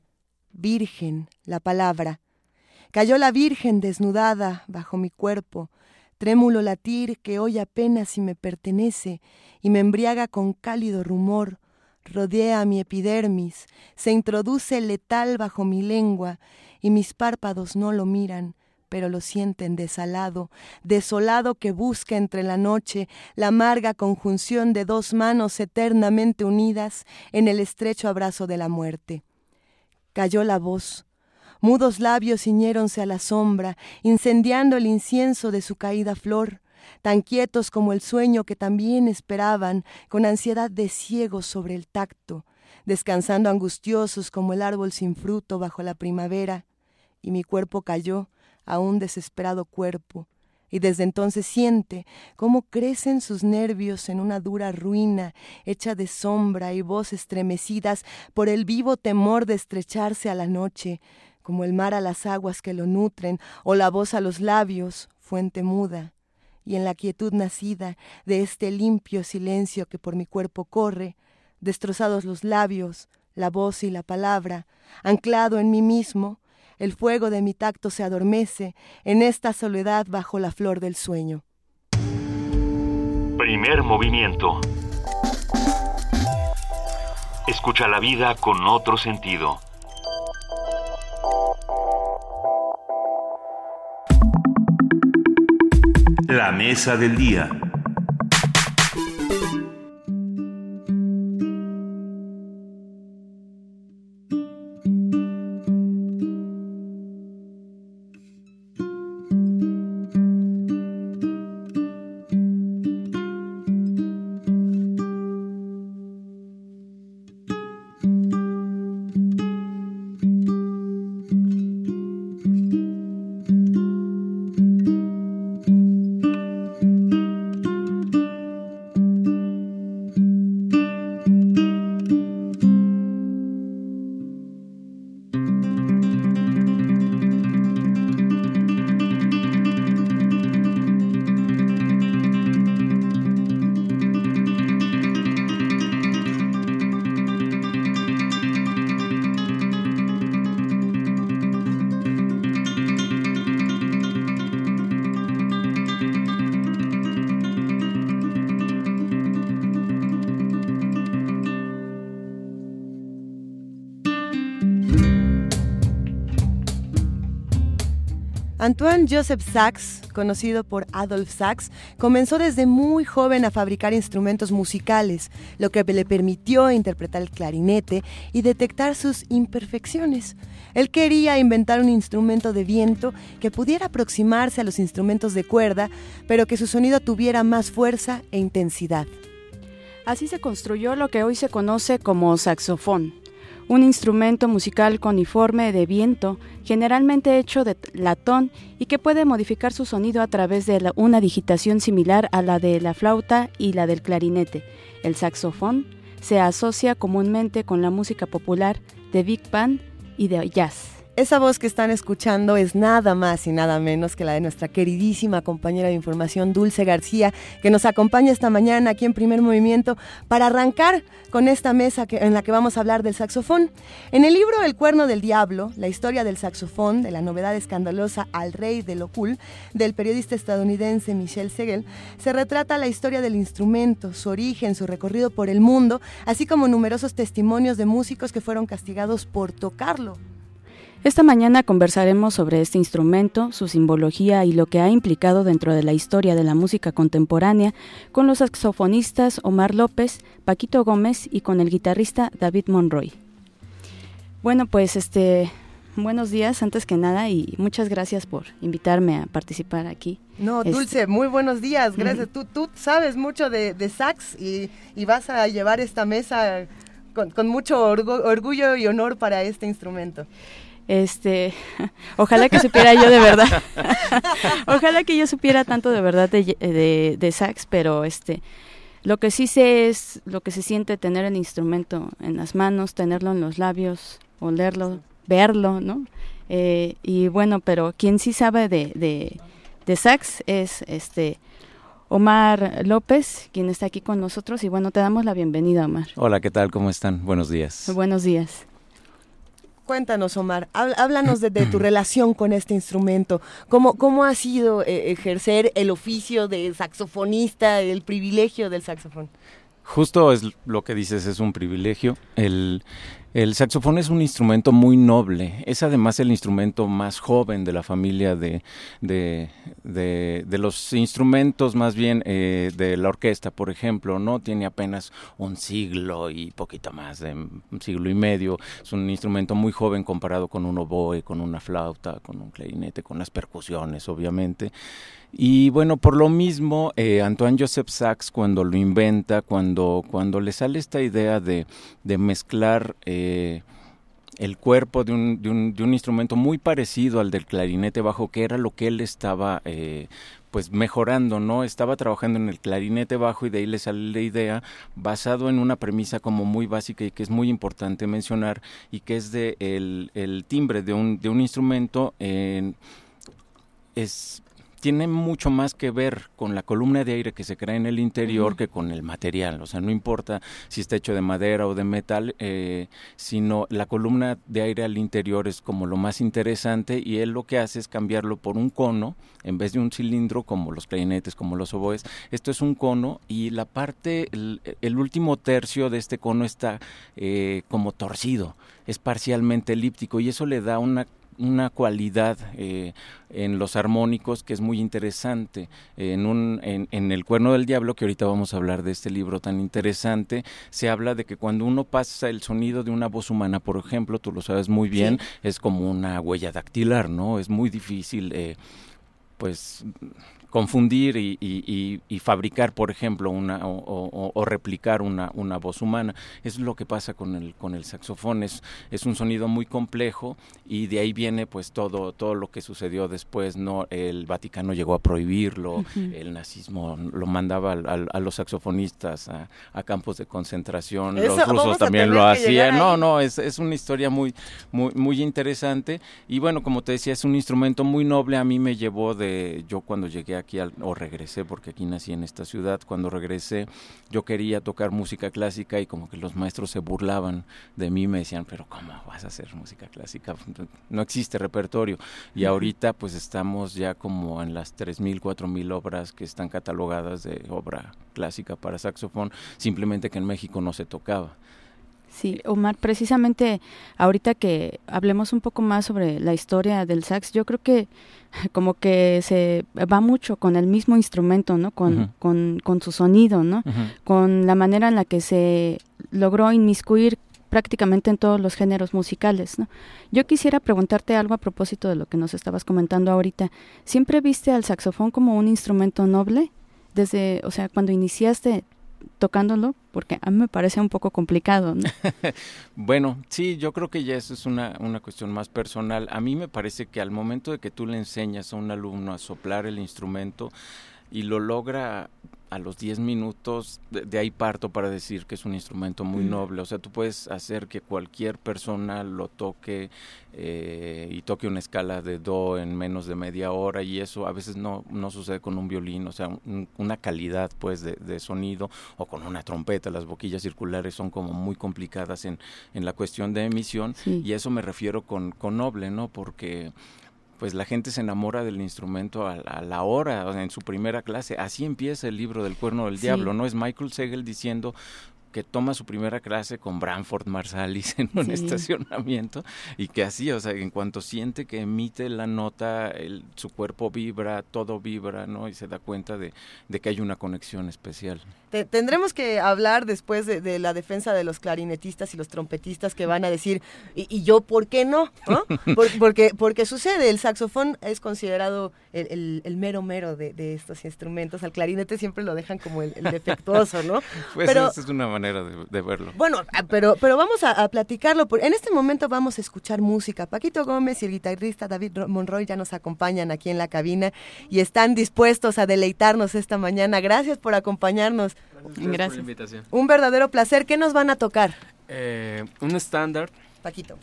virgen, la palabra Cayó la Virgen desnudada bajo mi cuerpo, trémulo latir que hoy apenas si me pertenece y me embriaga con cálido rumor, rodea mi epidermis, se introduce letal bajo mi lengua y mis párpados no lo miran, pero lo sienten desalado, desolado que busca entre la noche la amarga conjunción de dos manos eternamente unidas en el estrecho abrazo de la muerte. Cayó la voz, Mudos labios ciñéronse a la sombra, incendiando el incienso de su caída flor, tan quietos como el sueño que también esperaban, con ansiedad de ciegos sobre el tacto, descansando angustiosos como el árbol sin fruto bajo la primavera, y mi cuerpo cayó a un desesperado cuerpo, y desde entonces siente cómo crecen sus nervios en una dura ruina hecha de sombra y voz estremecidas por el vivo temor de estrecharse a la noche, como el mar a las aguas que lo nutren, o la voz a los labios, fuente muda, y en la quietud nacida de este limpio silencio que por mi cuerpo corre, destrozados los labios, la voz y la palabra, anclado en mí mismo, el fuego de mi tacto se adormece en esta soledad bajo la flor del sueño. Primer movimiento. Escucha la vida con otro sentido. La mesa del día. Joseph Sachs, conocido por Adolf Sachs, comenzó desde muy joven a fabricar instrumentos musicales, lo que le permitió interpretar el clarinete y detectar sus imperfecciones. Él quería inventar un instrumento de viento que pudiera aproximarse a los instrumentos de cuerda, pero que su sonido tuviera más fuerza e intensidad. Así se construyó lo que hoy se conoce como saxofón, un instrumento musical coniforme de viento, generalmente hecho de latón y que puede modificar su sonido a través de una digitación similar a la de la flauta y la del clarinete. El saxofón se asocia comúnmente con la música popular de big band y de jazz. Esa voz que están escuchando es nada más y nada menos que la de nuestra queridísima compañera de información Dulce García, que nos acompaña esta mañana aquí en Primer Movimiento para arrancar con esta mesa en la que vamos a hablar del saxofón. En el libro El cuerno del diablo, la historia del saxofón, de la novedad escandalosa al rey de lo cool, del periodista estadounidense Michel Segel, se retrata la historia del instrumento, su origen, su recorrido por el mundo, así como numerosos testimonios de músicos que fueron castigados por tocarlo. Esta mañana conversaremos sobre este instrumento, su simbología y lo que ha implicado dentro de la historia de la música contemporánea con los saxofonistas Omar López, Paquito Gómez y con el guitarrista David Monroy. Bueno, pues este buenos días antes que nada y muchas gracias por invitarme a participar aquí. No, Dulce, muy buenos días, gracias. tú, tú sabes mucho de, sax y, vas a llevar esta mesa con, mucho orgullo y honor para este instrumento. Este, ojalá que supiera yo de verdad. ojalá que yo supiera tanto de verdad de, de, sax, pero este, lo que sí sé es lo que se siente tener el instrumento en las manos, tenerlo en los labios, olerlo, verlo, ¿no? Eh, y bueno, pero quien sí sabe de, de, de sax es este Omar López, quien está aquí con nosotros. Y bueno, te damos la bienvenida, Omar. Hola, ¿qué tal? ¿Cómo están? Buenos días. Buenos días. Cuéntanos, Omar, háblanos de, tu relación con este instrumento. ¿Cómo, cómo ha sido eh, ejercer el oficio de saxofonista, el privilegio del saxofón? Justo es lo que dices, es un privilegio. El, saxofón es un instrumento muy noble, es además el instrumento más joven de la familia de, de, de, los instrumentos más bien eh, de la orquesta, por ejemplo, ¿no? Tiene apenas un siglo y poquito más de un siglo y medio, es un instrumento muy joven comparado con un oboe, con una flauta, con un clarinete, con las percusiones, obviamente. Y bueno, por lo mismo, eh, Antoine Joseph Sachs cuando lo inventa, cuando, cuando le sale esta idea de, de mezclar eh, el cuerpo de un, de, un, de un, instrumento muy parecido al del clarinete bajo, que era lo que él estaba eh, pues mejorando, ¿no? Estaba trabajando en el clarinete bajo y de ahí le sale la idea basado en una premisa como muy básica y que es muy importante mencionar y que es de el, el timbre de un, de un instrumento es tiene mucho más que ver con la columna de aire que se crea en el interior que con el material. O sea, no importa si está hecho de madera o de metal, eh, sino la columna de aire al interior es como lo más interesante y él lo que hace es cambiarlo por un cono en vez de un cilindro como los clarinetes, como los oboes. Esto es un cono y la parte, el, último tercio de este cono está eh, como torcido, es parcialmente elíptico y eso le da una una cualidad eh, en los armónicos que es muy interesante. En, un, en, El Cuerno del Diablo, que ahorita vamos a hablar de este libro tan interesante, se habla de que cuando uno pasa el sonido de una voz humana, por ejemplo, tú lo sabes muy bien, es como una huella dactilar, ¿no? Es muy difícil, eh, pues confundir y, fabricar, por ejemplo, una o, replicar una, una, voz humana. Es lo que pasa con el, con el saxofón. Es, es un sonido muy complejo y de ahí viene pues todo, todo lo que sucedió después. No, el Vaticano llegó a prohibirlo, el nazismo lo mandaba a, los saxofonistas a, campos de concentración, los rusos también lo hacían. No, no, es, es una historia muy, muy, muy interesante. Y bueno, como te decía, es un instrumento muy noble. A mí me llevó de, yo cuando llegué aquí o regresé porque aquí nací en esta ciudad. Cuando regresé yo quería tocar música clásica y como que los maestros se burlaban de mí, me decían, pero ¿cómo vas a hacer música clásica? No existe repertorio. Y ahorita pues estamos ya como en las 3.000, 4.000 obras que están catalogadas de obra clásica para saxofón, simplemente que en México no se tocaba. Sí, Omar, precisamente ahorita que hablemos un poco más sobre la historia del sax, yo creo que como que se va mucho con el mismo instrumento, ¿no? Con, con, con su sonido, ¿no? Con la manera en la que se logró inmiscuir prácticamente en todos los géneros musicales, ¿no? Yo quisiera preguntarte algo a propósito de lo que nos estabas comentando ahorita. ¿Siempre viste al saxofón como un instrumento noble? Desde, o sea, cuando iniciaste, tocándolo? Porque a mí me parece un poco complicado. bueno, sí, yo creo que ya eso es una, una cuestión más personal. A mí me parece que al momento de que tú le enseñas a un alumno a soplar el instrumento y lo logra a los 10 minutos, de, ahí parto para decir que es un instrumento muy mm. noble. O sea, tú puedes hacer que cualquier persona lo toque eh, y toque una escala de do en menos de media hora y eso a veces no, no sucede con un violín, o sea, una calidad pues de, sonido o con una trompeta. Las boquillas circulares son como muy complicadas en, en la cuestión de emisión y eso me refiero con, con noble, ¿no? Porque pues la gente se enamora del instrumento a, la hora, en su primera clase. Así empieza el libro del cuerno del diablo, ¿no? Es Michael Segel diciendo, que toma su primera clase con Branford Marsalis en un estacionamiento y que así, o sea, en cuanto siente que emite la nota, el, su cuerpo vibra, todo vibra, ¿no? Y se da cuenta de, de que hay una conexión especial. Tendremos que hablar después de, la defensa de los clarinetistas y los trompetistas que van a decir, ¿y, yo por qué no? porque, porque sucede, el saxofón es considerado el, mero mero de, estos instrumentos, al clarinete siempre lo dejan como el, defectuoso, ¿no? Pues Pero, es una manera de, verlo. Bueno, ah, pero, pero vamos a, platicarlo. En este momento vamos a escuchar música. Paquito Gómez y el guitarrista David Monroy ya nos acompañan aquí en la cabina y están dispuestos a deleitarnos esta mañana. Gracias por acompañarnos. Gracias, por la invitación. Un verdadero placer. ¿Qué nos van a tocar? Eh, un estándar. Paquito.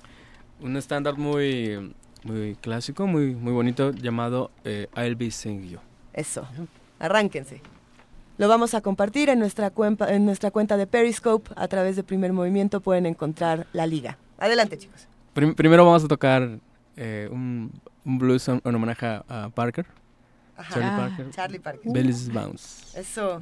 Un estándar muy, muy clásico, muy, muy bonito, llamado eh, I'll Be Sing You. Eso. Arránquense. Lo vamos a compartir en nuestra, cuenta, en nuestra cuenta de Periscope. A través de Primer Movimiento pueden encontrar la liga. Adelante, chicos. primero vamos a tocar eh, un, blues en, homenaje a Parker. Charlie ah, Parker. Charlie Parker. Belly's Bounce. Eso.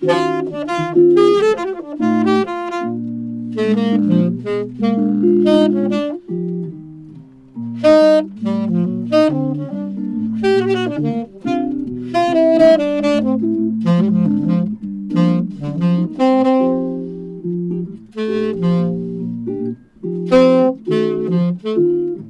thank mm -hmm. you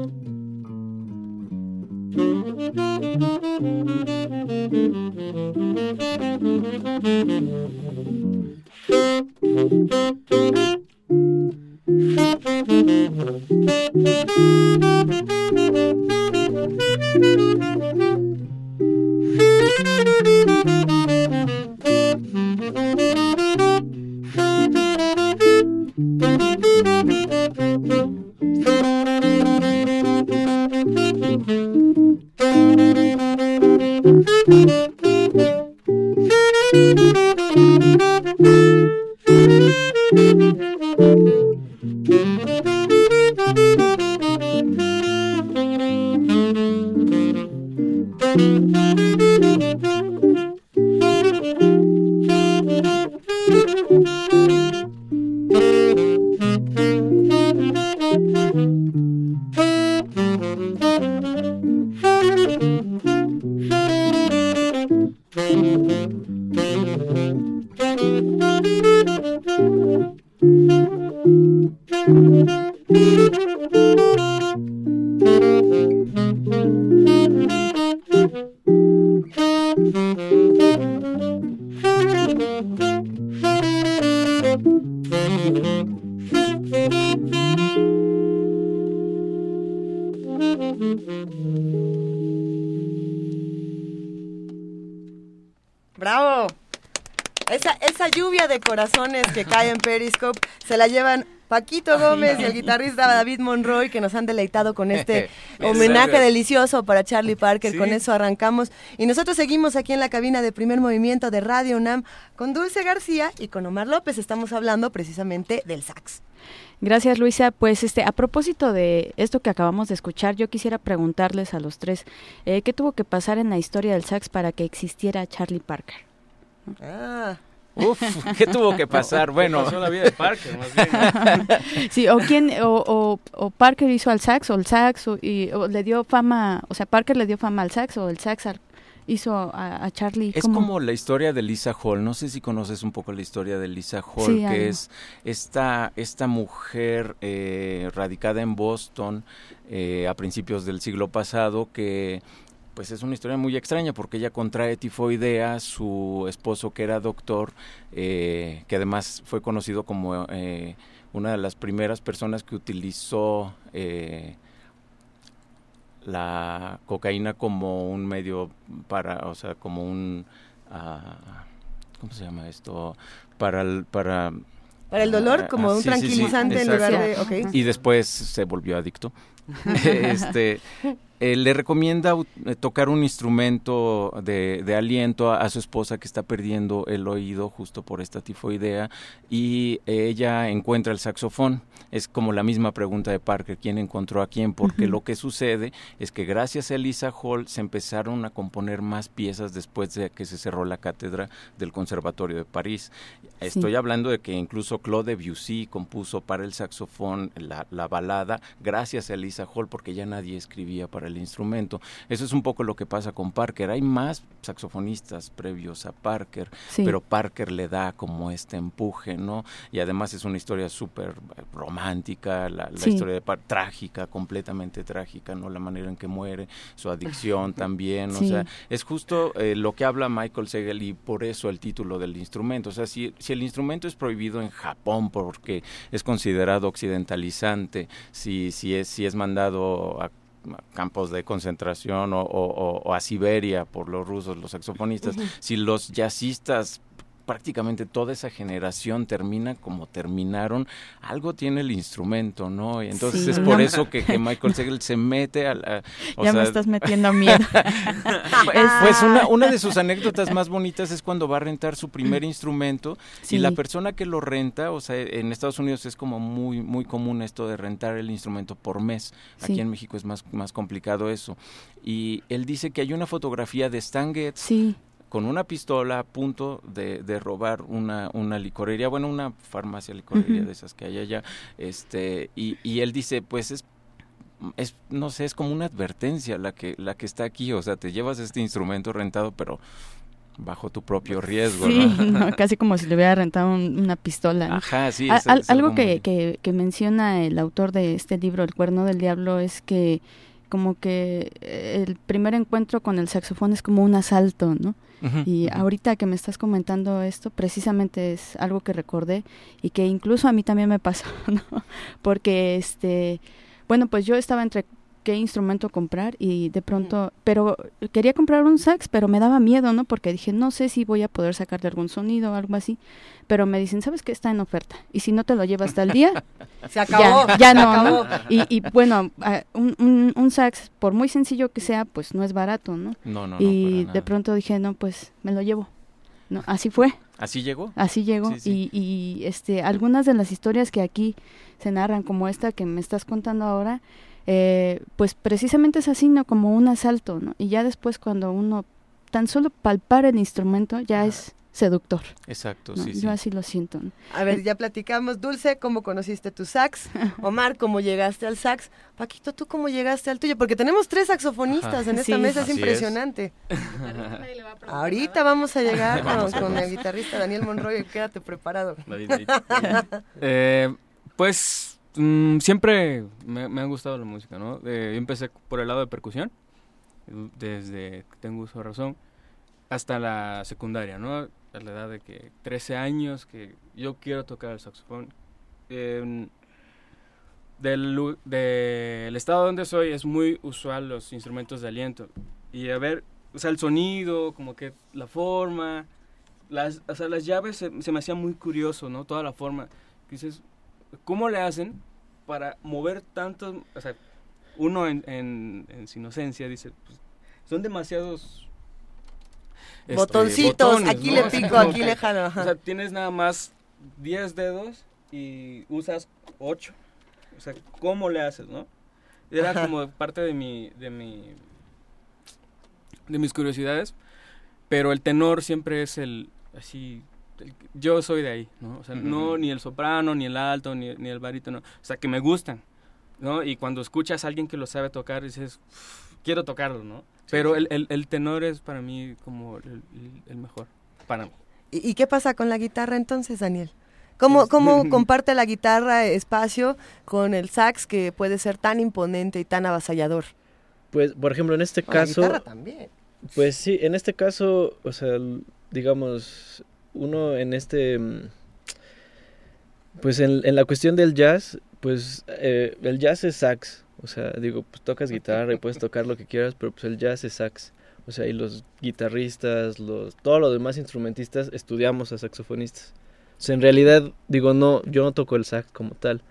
Mm-hmm. Música corazones que cae en Periscope se la llevan Paquito Gómez y el guitarrista David Monroy que nos han deleitado con este homenaje delicioso para Charlie Parker. Con eso arrancamos. Y nosotros seguimos aquí en la cabina de primer movimiento de Radio UNAM con Dulce García y con Omar López. Estamos hablando precisamente del sax. Gracias Luisa. Pues este a propósito de esto que acabamos de escuchar, yo quisiera preguntarles a los tres eh, qué tuvo que pasar en la historia del sax para que existiera Charlie Parker. Ah, Uf, ¿qué tuvo que pasar? Bueno, pasó la vida de Parker, más bien. sí, o quién, o, o, Parker hizo al sax, o el sax, o, y, le dio fama, o sea, Parker le dio fama al sax, o el sax hizo a, Charlie. Es como la historia de Lisa Hall. No sé si conoces un poco la historia de Lisa Hall, que es esta, esta mujer eh, radicada en Boston eh, a principios del siglo pasado que pues es una historia muy extraña porque ella contrae tifoidea, su esposo que era doctor, eh, que además fue conocido como eh, una de las primeras personas que utilizó eh, la cocaína como un medio para, o sea, como un, uh, ¿cómo se llama esto? Para el, para para el dolor, como ah, un tranquilizante en lugar de... Y después se volvió adicto. este, eh, le recomienda eh, tocar un instrumento de, aliento a, su esposa que está perdiendo el oído justo por esta tifoidea y ella encuentra el saxofón. Es como la misma pregunta de Parker, ¿quién encontró a quién? Porque lo que sucede es que gracias a Elisa Hall se empezaron a componer más piezas después de que se cerró la cátedra del Conservatorio de París. Estoy hablando de que incluso Claude Debussy compuso para el saxofón la, la balada gracias a Elisa Hall porque ya nadie escribía para el instrumento. Eso es un poco lo que pasa con Parker. Hay más saxofonistas previos a Parker, pero Parker le da como este empuje, ¿no? Y además es una historia súper romántica, la, historia de Parker, trágica, completamente trágica, ¿no? La manera en que muere, su adicción también, o sea, es justo eh, lo que habla Michael Segel y por eso el título del instrumento. O sea, si, si el instrumento es prohibido en Japón porque es considerado occidentalizante, si, si, es, si es mandado a campos de concentración o, a Siberia por los rusos, los saxofonistas, si los jazzistas prácticamente toda esa generación termina como terminaron, algo tiene el instrumento, ¿no? Y entonces es por eso que, Michael Segel se mete a la... ya me estás metiendo miedo. pues una, una de sus anécdotas más bonitas es cuando va a rentar su primer instrumento y la persona que lo renta, o sea, en Estados Unidos es como muy, muy común esto de rentar el instrumento por mes. Aquí en México es más, más complicado eso. Y él dice que hay una fotografía de Stan Getz sí con una pistola a punto de, de robar una, una licorería, bueno, una farmacia licorería de esas que hay allá, este, y, y él dice, pues es es no sé es como una advertencia la que la que está aquí o sea te llevas este instrumento rentado pero bajo tu propio riesgo sí, ¿no? casi como si le hubiera rentado una pistola ajá sí algo que, que, que, menciona el autor de este libro el cuerno del diablo es que como que el primer encuentro con el saxofón es como un asalto no y ahorita que me estás comentando esto, precisamente es algo que recordé y que incluso a mí también me pasó, ¿no? Porque, este, bueno, pues yo estaba entre qué instrumento comprar y de pronto, pero quería comprar un sax, pero me daba miedo, ¿no? Porque dije, no sé si voy a poder sacarle algún sonido o algo así, pero me dicen, ¿sabes qué? Está en oferta y si no te lo llevas hasta el día, se acabó, ya, no, Y, y, bueno, un, un, sax, por muy sencillo que sea, pues no es barato, ¿no? No, no, Y de pronto dije, no, pues me lo llevo. No, así fue. ¿Así llegó? Así llegó. Y, y este, algunas de las historias que aquí se narran, como esta que me estás contando ahora, eh, pues precisamente es así, ¿no? Como un asalto, ¿no? Y ya después cuando uno tan solo palpar el instrumento ya es seductor. Exacto, sí, Yo así lo siento. A ver, ya platicamos. Dulce, ¿cómo conociste tu sax? Omar, ¿cómo llegaste al sax? Paquito, ¿tú cómo llegaste al tuyo? Porque tenemos tres saxofonistas en esta mesa, es impresionante. Ahorita vamos a llegar con, el guitarrista Daniel Monroy, quédate preparado. eh, pues Mm, siempre me, ha gustado la música, ¿no? yo empecé por el lado de percusión, desde que tengo uso de razón, hasta la secundaria, ¿no? A la edad de que 13 años, que yo quiero tocar el saxofón. del, del estado donde soy es muy usual los instrumentos de aliento. Y a ver, o sea, el sonido, como que la forma, las, o sea, las llaves se, me hacía muy curioso, ¿no? Toda la forma. Dices, ¿cómo le hacen para mover tantos, o sea, uno en, en, su inocencia dice, pues, son demasiados este, botoncitos, aquí le pico, aquí le jalo. O sea, tienes nada más 10 dedos y usas 8. O sea, ¿cómo le haces, no? Era como parte de mi, de mi, de mis curiosidades, pero el tenor siempre es el, así, yo soy de ahí, ¿no? O sea, no ni el soprano, ni el alto, ni, ni el barítono, o sea, que me gustan, ¿no? Y cuando escuchas a alguien que lo sabe tocar, dices, quiero tocarlo, ¿no? Pero el, el, el, tenor es para mí como el, el mejor, para mí. ¿Y, qué pasa con la guitarra entonces, Daniel? ¿Cómo, ¿Cómo, comparte la guitarra espacio con el sax que puede ser tan imponente y tan avasallador? Pues, por ejemplo, en este caso... La guitarra también. Pues sí, en este caso, o sea, digamos, uno en este... Pues en, en la cuestión del jazz, pues eh, el jazz es sax, o sea, digo, pues tocas guitarra y puedes tocar lo que quieras, pero pues el jazz es sax. O sea, y los guitarristas, los, todos los demás instrumentistas estudiamos a saxofonistas. O sea, en realidad, digo, no, yo no toco el sax como tal,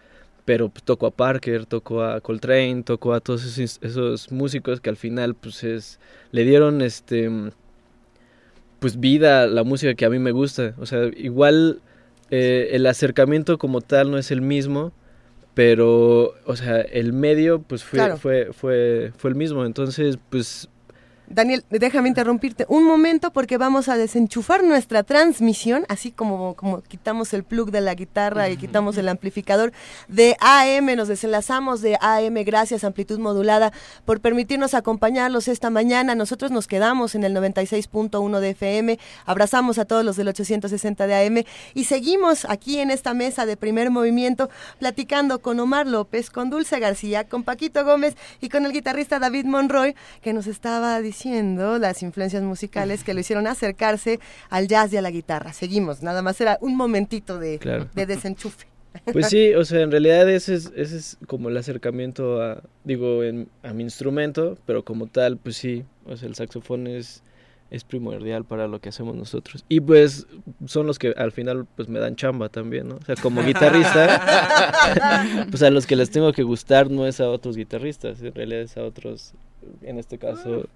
pero pues, toco a Parker, toco a Coltrane, toco a todos esos, esos músicos que al final, pues, es, le dieron, este, pues, vida la música que a mí me gusta. O sea, igual eh, el acercamiento como tal no es el mismo, pero, o sea, el medio, pues, fue, fue, fue, fue el mismo. Entonces, pues, Daniel, déjame interrumpirte un momento porque vamos a desenchufar nuestra transmisión, así como, como quitamos el plug de la guitarra y quitamos el amplificador de AM, nos desenlazamos de AM, gracias amplitud modulada por permitirnos acompañarlos esta mañana. Nosotros nos quedamos en el 96.1 de FM, abrazamos a todos los del 860 de AM y seguimos aquí en esta mesa de primer movimiento platicando con Omar López, con Dulce García, con Paquito Gómez y con el guitarrista David Monroy que nos estaba diciendo las influencias musicales que lo hicieron acercarse al jazz y a la guitarra. Seguimos, nada más era un momentito de, de desenchufe. Pues sí, o sea, en realidad ese es, ese es como el acercamiento a, digo, a mi instrumento, pero como tal, pues sí, o sea, el saxofón es es primordial para lo que hacemos nosotros. Y pues son los que al final pues me dan chamba también, ¿no? O sea, como guitarrista, pues a los que les tengo que gustar no es a otros guitarristas, en realidad es a otros, en este caso,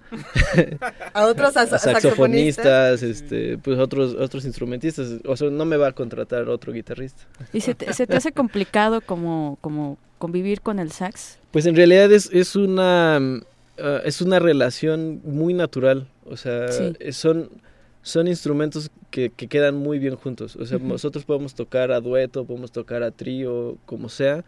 a otros saxofonistas, este, pues otros otros instrumentistas, o sea, no me va a contratar otro guitarrista. ¿Y se te, se te hace complicado como, como convivir con el sax? Pues en realidad es, es una... Ah, es una relación muy natural o sea, eh, son, son instrumentos que, que, quedan muy bien juntos. O sea, nosotros podemos tocar a dueto, podemos tocar a trío, como sea,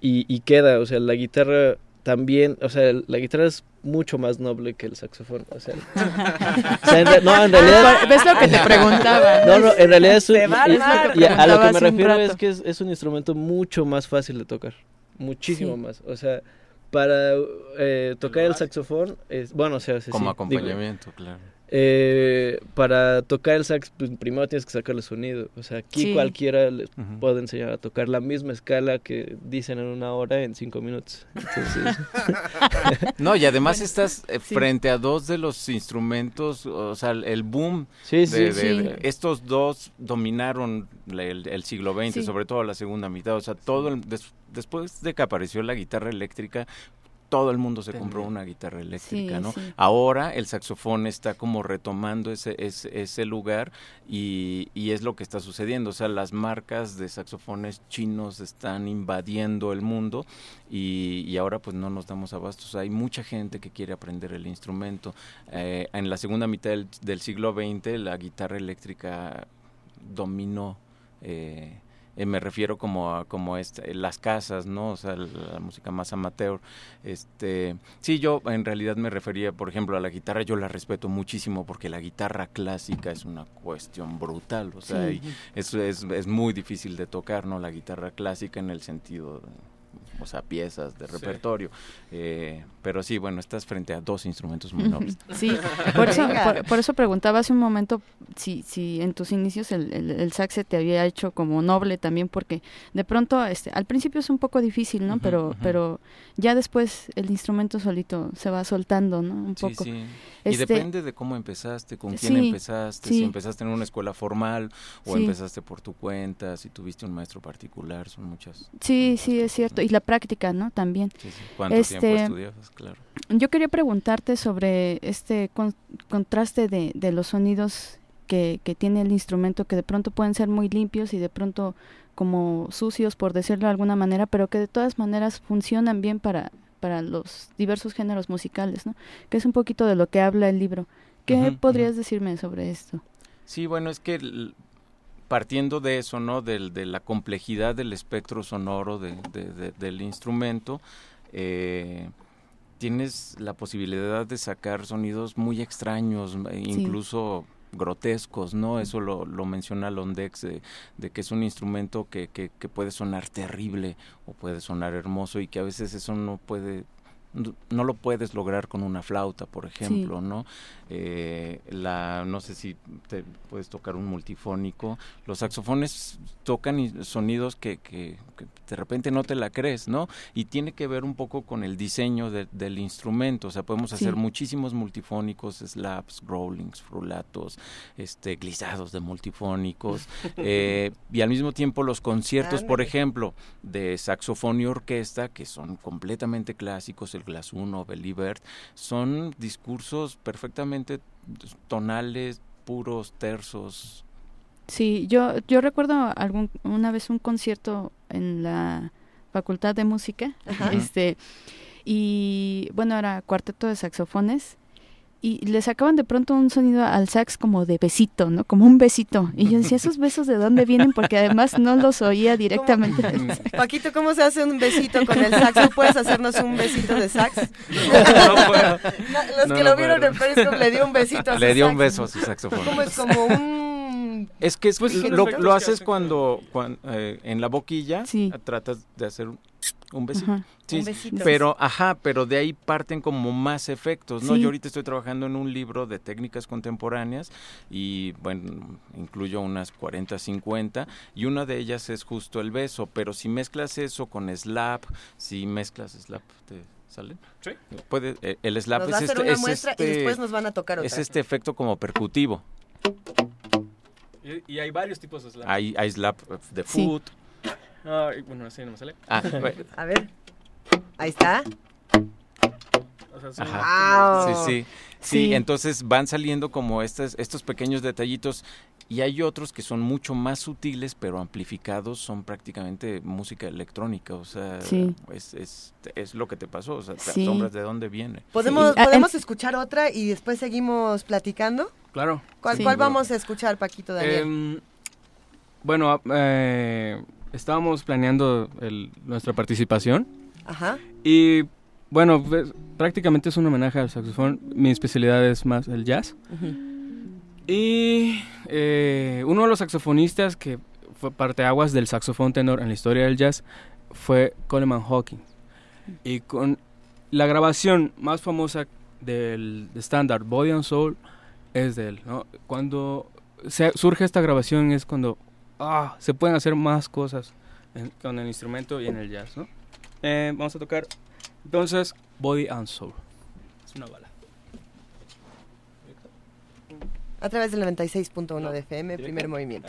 y, y queda. O sea, la guitarra también, o sea, la guitarra es mucho más noble que el saxofón, o sea, no, en realidad ves lo que te preguntaba. No, no, en realidad es un, a lo que me refiero es que es, es, un instrumento mucho más fácil de tocar, muchísimo más, o sea, para eh, tocar el saxofón, es, bueno, o sea, como acompañamiento, claro. Eh, para tocar el sax, pues primero tienes que sacarle sonido. O sea, aquí cualquiera les puede enseñar a tocar la misma escala que dicen en una hora en cinco minutos. no, y además estás eh, frente a dos de los instrumentos, o sea, el boom de, de, estos dos dominaron el, siglo XX, sobre todo la segunda mitad. O sea, todo el, después de que apareció la guitarra eléctrica, todo el mundo se compró una guitarra eléctrica, ¿no? Ahora el saxofón está como retomando ese, ese, lugar y, y, es lo que está sucediendo. O sea, las marcas de saxofones chinos están invadiendo el mundo y, y ahora pues no nos damos abastos. Hay mucha gente que quiere aprender el instrumento. Eh, en la segunda mitad del, del siglo XX la guitarra eléctrica dominó. Eh, eh, me refiero como a como este, las casas, ¿no? O sea, la, música más amateur. Este, sí, yo en realidad me refería, por ejemplo, a la guitarra, yo la respeto muchísimo porque la guitarra clásica es una cuestión brutal, o sea, es, es, es, muy difícil de tocar, ¿no? La guitarra clásica en el sentido... De, o sea, piezas de repertorio. Eh, pero sí, bueno, estás frente a dos instrumentos muy nobles. Sí, por eso, por, eso preguntaba hace un momento si, si en tus inicios el, el, sax se te había hecho como noble también, porque de pronto, este, al principio es un poco difícil, ¿no? pero, pero ya después el instrumento solito se va soltando, ¿no? Un poco. Sí, y este depende de cómo empezaste, con quién empezaste, si empezaste en una escuela formal o empezaste por tu cuenta, si tuviste un maestro particular, son muchas. Sí, sí, es cierto. Y la práctica, ¿no? También. ¿Cuánto este, tiempo estudiabas? Claro. Yo quería preguntarte sobre este contraste de, de los sonidos que, que tiene el instrumento, que de pronto pueden ser muy limpios y de pronto como sucios, por decirlo de alguna manera, pero que de todas maneras funcionan bien para, para los diversos géneros musicales, ¿no? Que es un poquito de lo que habla el libro. ¿Qué podrías decirme sobre esto? Sí, bueno, es que partiendo de eso, ¿no? De, de, la complejidad del espectro sonoro de, del instrumento, eh, tienes la posibilidad de sacar sonidos muy extraños, incluso grotescos, ¿no? Eso lo, lo menciona Londex, de, de, que es un instrumento que, que, que puede sonar terrible o puede sonar hermoso y que a veces eso no puede no lo puedes lograr con una flauta, por ejemplo, ¿no? Eh, la, no sé si te puedes tocar un multifónico. Los saxofones tocan sonidos que, que, de repente no te la crees, ¿no? Y tiene que ver un poco con el diseño del instrumento. O sea, podemos hacer muchísimos multifónicos, slaps, growlings, frulatos, este, glisados de multifónicos. Eh, y al mismo tiempo los conciertos, por ejemplo, de saxofón y orquesta, que son completamente clásicos, el Glass 1, Belibert, son discursos perfectamente tonales, puros, tersos. Sí, yo, yo recuerdo algún, una vez un concierto en la Facultad de Música, este, y bueno, era cuarteto de saxofones, y le sacaban de pronto un sonido al sax como de besito, ¿no? Como un besito. Y yo decía, ¿esos besos de dónde vienen? Porque además no los oía directamente. Paquito, ¿cómo se hace un besito con el sax? puedes hacernos un besito de sax? Los que lo vieron en Periscope le dio un besito a Le dio un beso a su saxofón. ¿Cómo es como un es que pues, lo, haces cuando, cuando eh, en la boquilla tratas de hacer un besito. Sí, pero, ajá, pero de ahí parten como más efectos, ¿no? Yo ahorita estoy trabajando en un libro de técnicas contemporáneas y, bueno, incluyo unas 40, 50 y una de ellas es justo el beso, pero si mezclas eso con slap, si mezclas slap, ¿te sale? Sí. Puede, eh, el slap es, este, es este, y después nos van a tocar es este efecto como percutivo. Y, hay varios tipos de slap. Hay, hay slap de foot, bueno, así no me sale. Ah, A ver. Ahí está. Sí, sí, sí, entonces van saliendo como estos, estos pequeños detallitos y hay otros que son mucho más sutiles, pero amplificados, son prácticamente música electrónica, o sea, es, es, es, lo que te pasó, o sea, te asombras de dónde viene. ¿Podemos, ¿podemos escuchar otra y después seguimos platicando? Claro. ¿Cuál, ¿cuál vamos a escuchar, Paquito Daniel? Em, bueno, eh, estábamos planeando nuestra participación. Ajá. Y bueno, pues, prácticamente es un homenaje al saxofón. Mi especialidad es más el jazz. Y eh, uno de los saxofonistas que fue parte aguas del saxofón tenor en la historia del jazz fue Coleman Hawking. Y con la grabación más famosa del estándar Body and Soul es de él. ¿no? Cuando surge esta grabación es cuando ah, se pueden hacer más cosas con el instrumento y en el jazz, ¿no? Eh, vamos a tocar entonces, Body and Soul. Es una bala. A través del 96.1 no, de FM, primer movimiento.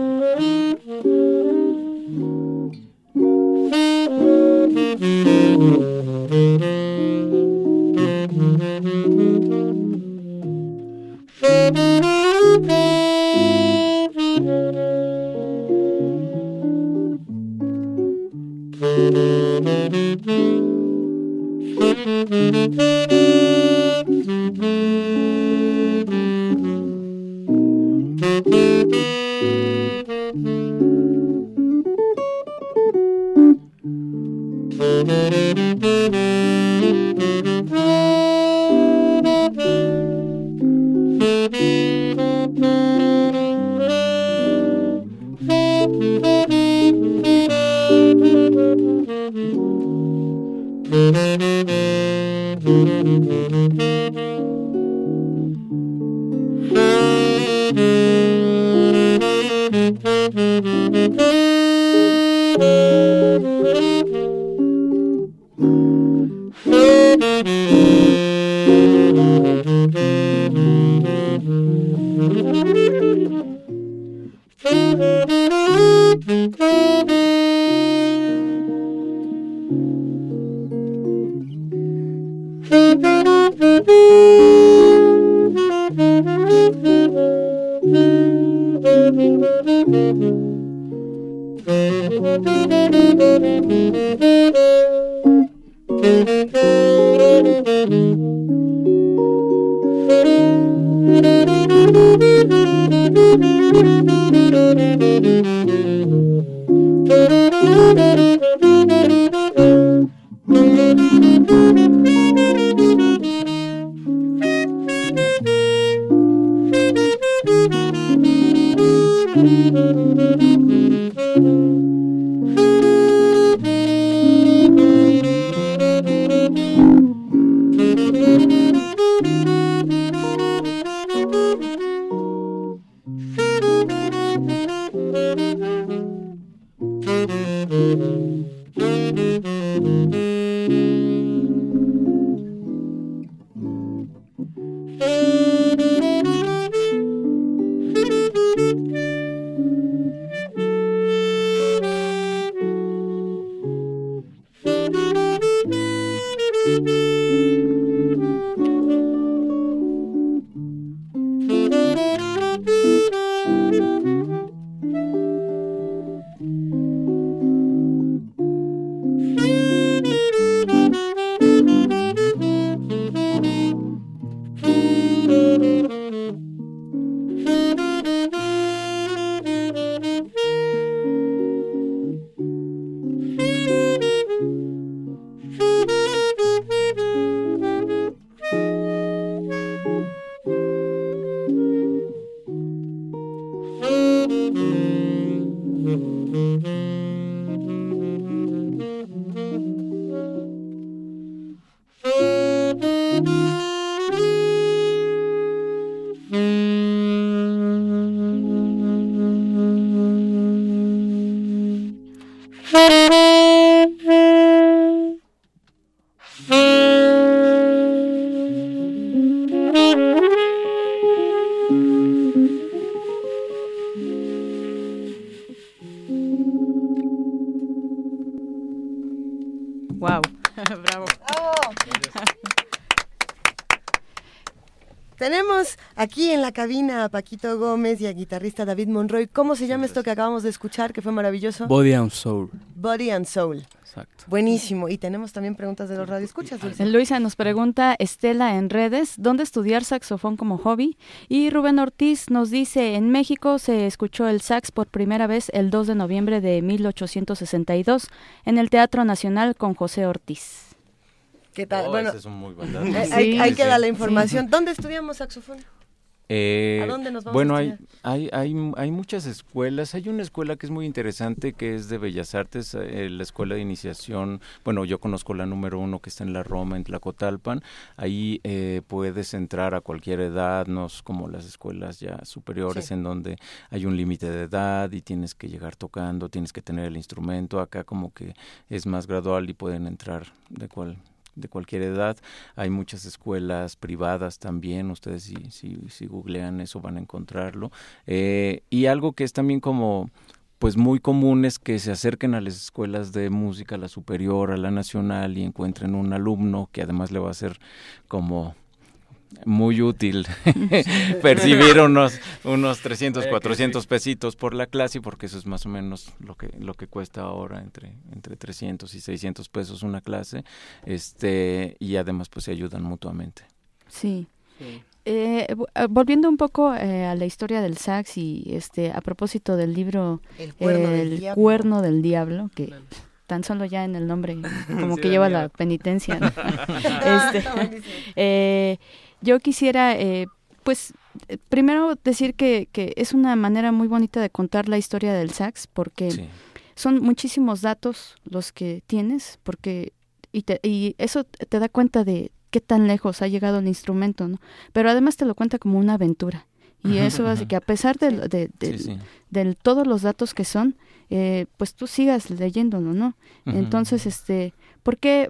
Aquí La cabina a Paquito Gómez y a guitarrista David Monroy. ¿Cómo se llama esto que acabamos de escuchar, que fue maravilloso? Body and Soul. Body and Soul. Exacto. Buenísimo. Y tenemos también preguntas de los radioescuchas, Luisa. Luisa nos pregunta, Estela en redes, ¿dónde estudiar saxofón como hobby? Y Rubén Ortiz nos dice, en México se escuchó el sax por primera vez el 2 de noviembre de 1862 en el Teatro Nacional con José Ortiz. ¿Qué tal? Oh, bueno, es un muy buen eh, hay, hay, que dar la información. ¿Dónde estudiamos saxofón? Eh, ¿A dónde nos vamos bueno, hay, hay, hay, hay, muchas escuelas. Hay una escuela que es muy interesante que es de Bellas Artes, eh, la Escuela de Iniciación. Bueno, yo conozco la número uno que está en la Roma, en Tlacotalpan. Ahí eh, puedes entrar a cualquier edad, no es como las escuelas ya superiores en donde hay un límite de edad y tienes que llegar tocando, tienes que tener el instrumento. Acá como que es más gradual y pueden entrar de cual de cualquier edad. Hay muchas escuelas privadas también, ustedes si, si, si googlean eso van a encontrarlo. Eh, y algo que es también como pues muy común es que se acerquen a las escuelas de música, a la superior, a la nacional y encuentren un alumno que además le va a hacer como muy útil percibir unos, unos 300, 400 pesitos por la clase, porque eso es más o menos lo que, lo que cuesta ahora, entre, entre 300 y 600 pesos una clase, este, y además pues se ayudan mutuamente. Sí. Eh, eh, volviendo un poco eh, a la historia del sax y este a propósito del libro El cuerno, del, diablo. que tan solo ya en el nombre como que lleva la penitencia. este, yo quisiera, pues, primero decir que, que, es una manera muy bonita de contar la historia del sax porque son muchísimos datos los que tienes, porque y, y eso te da cuenta de qué tan lejos ha llegado el instrumento, ¿no? Pero además te lo cuenta como una aventura. Y eso hace que a pesar de, de, todos los datos que son, eh, pues tú sigas leyéndolo, ¿no? Entonces, este, ¿por qué,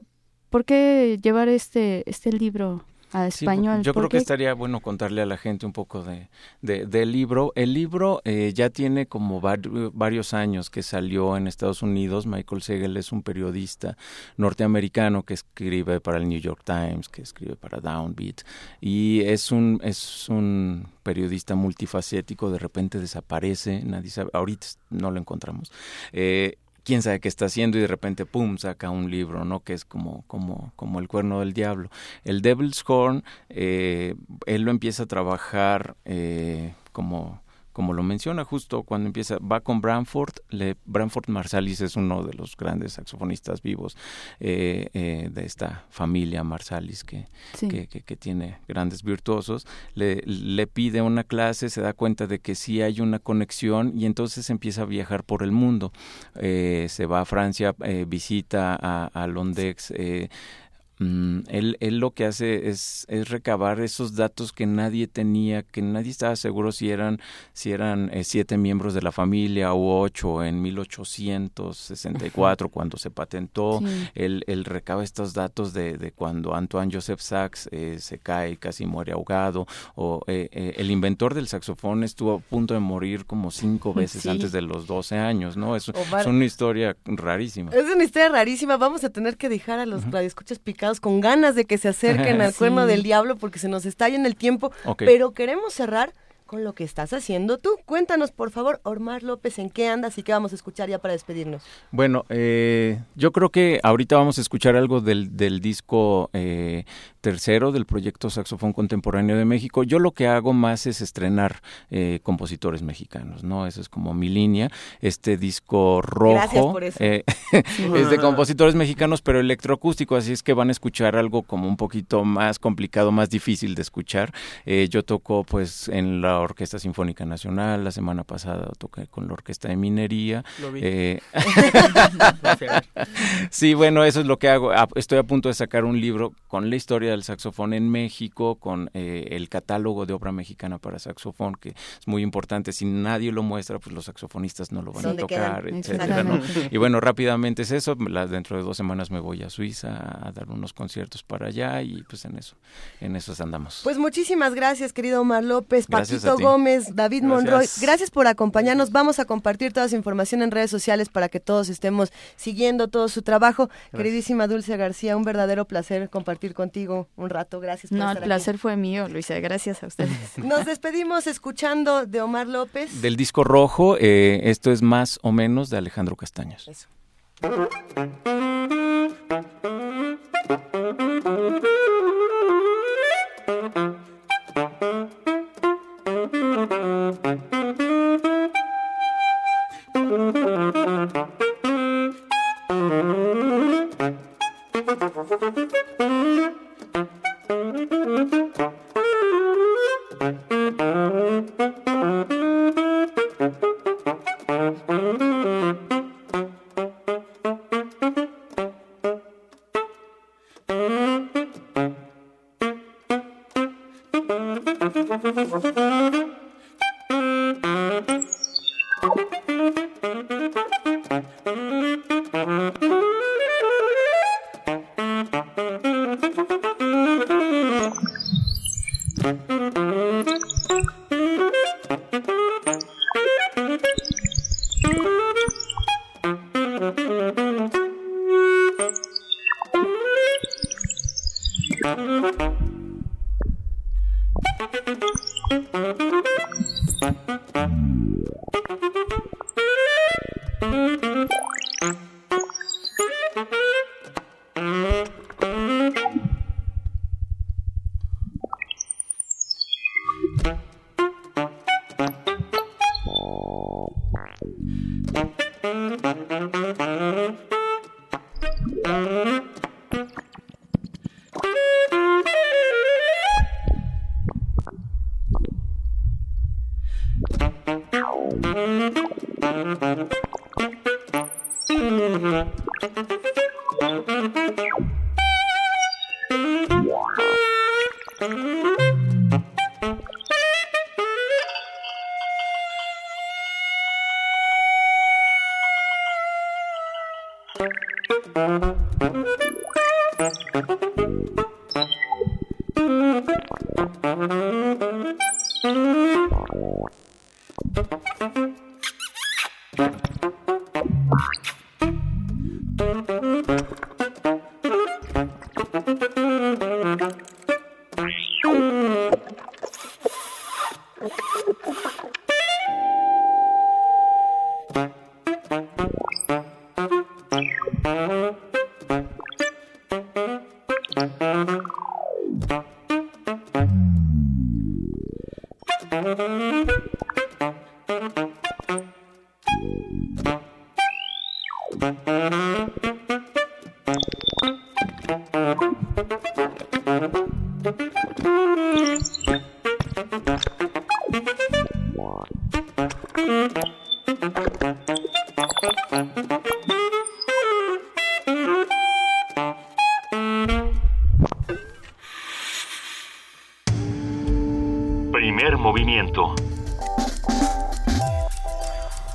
¿por qué llevar este, este libro español. yo creo que estaría bueno contarle a la gente un poco de, del libro. El libro eh, ya tiene como varios años que salió en Estados Unidos. Michael Segel es un periodista norteamericano que escribe para el New York Times, que escribe para Downbeat y es un es un periodista multifacético. De repente desaparece, nadie sabe. Ahorita no lo encontramos. Eh, quién sabe qué está haciendo y de repente pum saca un libro no que es como como como el cuerno del diablo. El Devil's Horn eh, él lo empieza a trabajar eh, como como lo menciona justo cuando empieza, va con Branford, le, Branford Marsalis es uno de los grandes saxofonistas vivos eh, eh, de esta familia Marsalis que, que, tiene grandes virtuosos, le, le, pide una clase, se da cuenta de que sí hay una conexión y entonces empieza a viajar por el mundo, eh, se va a Francia, visita a, a Londex, Mm, él, él, lo que hace es, es, recabar esos datos que nadie tenía, que nadie estaba seguro si eran, si eran eh, siete miembros de la familia o ocho en 1864 cuando se patentó. Él, él, recaba estos datos de, de cuando Antoine Joseph Sax eh, se cae y casi muere ahogado. O eh, el inventor del saxofón estuvo a punto de morir como cinco veces antes de los 12 años, ¿no? Es, es, una historia rarísima. Es una historia rarísima. Vamos a tener que dejar a los radioescuchas picados con ganas de que se acerquen al cuerno del diablo porque se nos está en el tiempo, pero queremos cerrar con lo que estás haciendo tú. Cuéntanos, por favor, Omar López, ¿en qué andas y qué vamos a escuchar ya para despedirnos? Bueno, eh, yo creo que ahorita vamos a escuchar algo del, del disco eh, tercero del proyecto Saxofón Contemporáneo de México. Yo lo que hago más es estrenar eh, compositores mexicanos, ¿no? Esa es como mi línea. Este disco rojo eh, es de compositores mexicanos, pero electroacústico, así es que van a escuchar algo como un poquito más complicado, más difícil de escuchar. Eh, yo toco pues en la Orquesta Sinfónica Nacional, la semana pasada toqué con la Orquesta de Minería. Lo vi. sí, bueno, eso es lo que hago. Ah, estoy a punto de sacar un libro con la historia del saxofón en México, con eh, el catálogo de obra mexicana para saxofón, que es muy importante. Si nadie lo muestra, pues los saxofonistas no lo van a tocar, etcétera. Y bueno, rápidamente es eso. dentro de dos semanas me voy a Suiza a dar unos conciertos para allá y pues en eso, en eso andamos. Pues muchísimas gracias, querido Omar López, Gómez, David gracias. Monroy. Gracias por acompañarnos. Vamos a compartir toda su información en redes sociales para que todos estemos siguiendo todo su trabajo. Queridísima Dulce García, un verdadero placer compartir contigo un rato. Gracias por No, estar el placer fue mío, Luisa. Gracias a ustedes. Nos despedimos escuchando de Omar López. Del disco rojo, eh, esto es más o menos de Alejandro Castaños. Eso. Mm-hmm.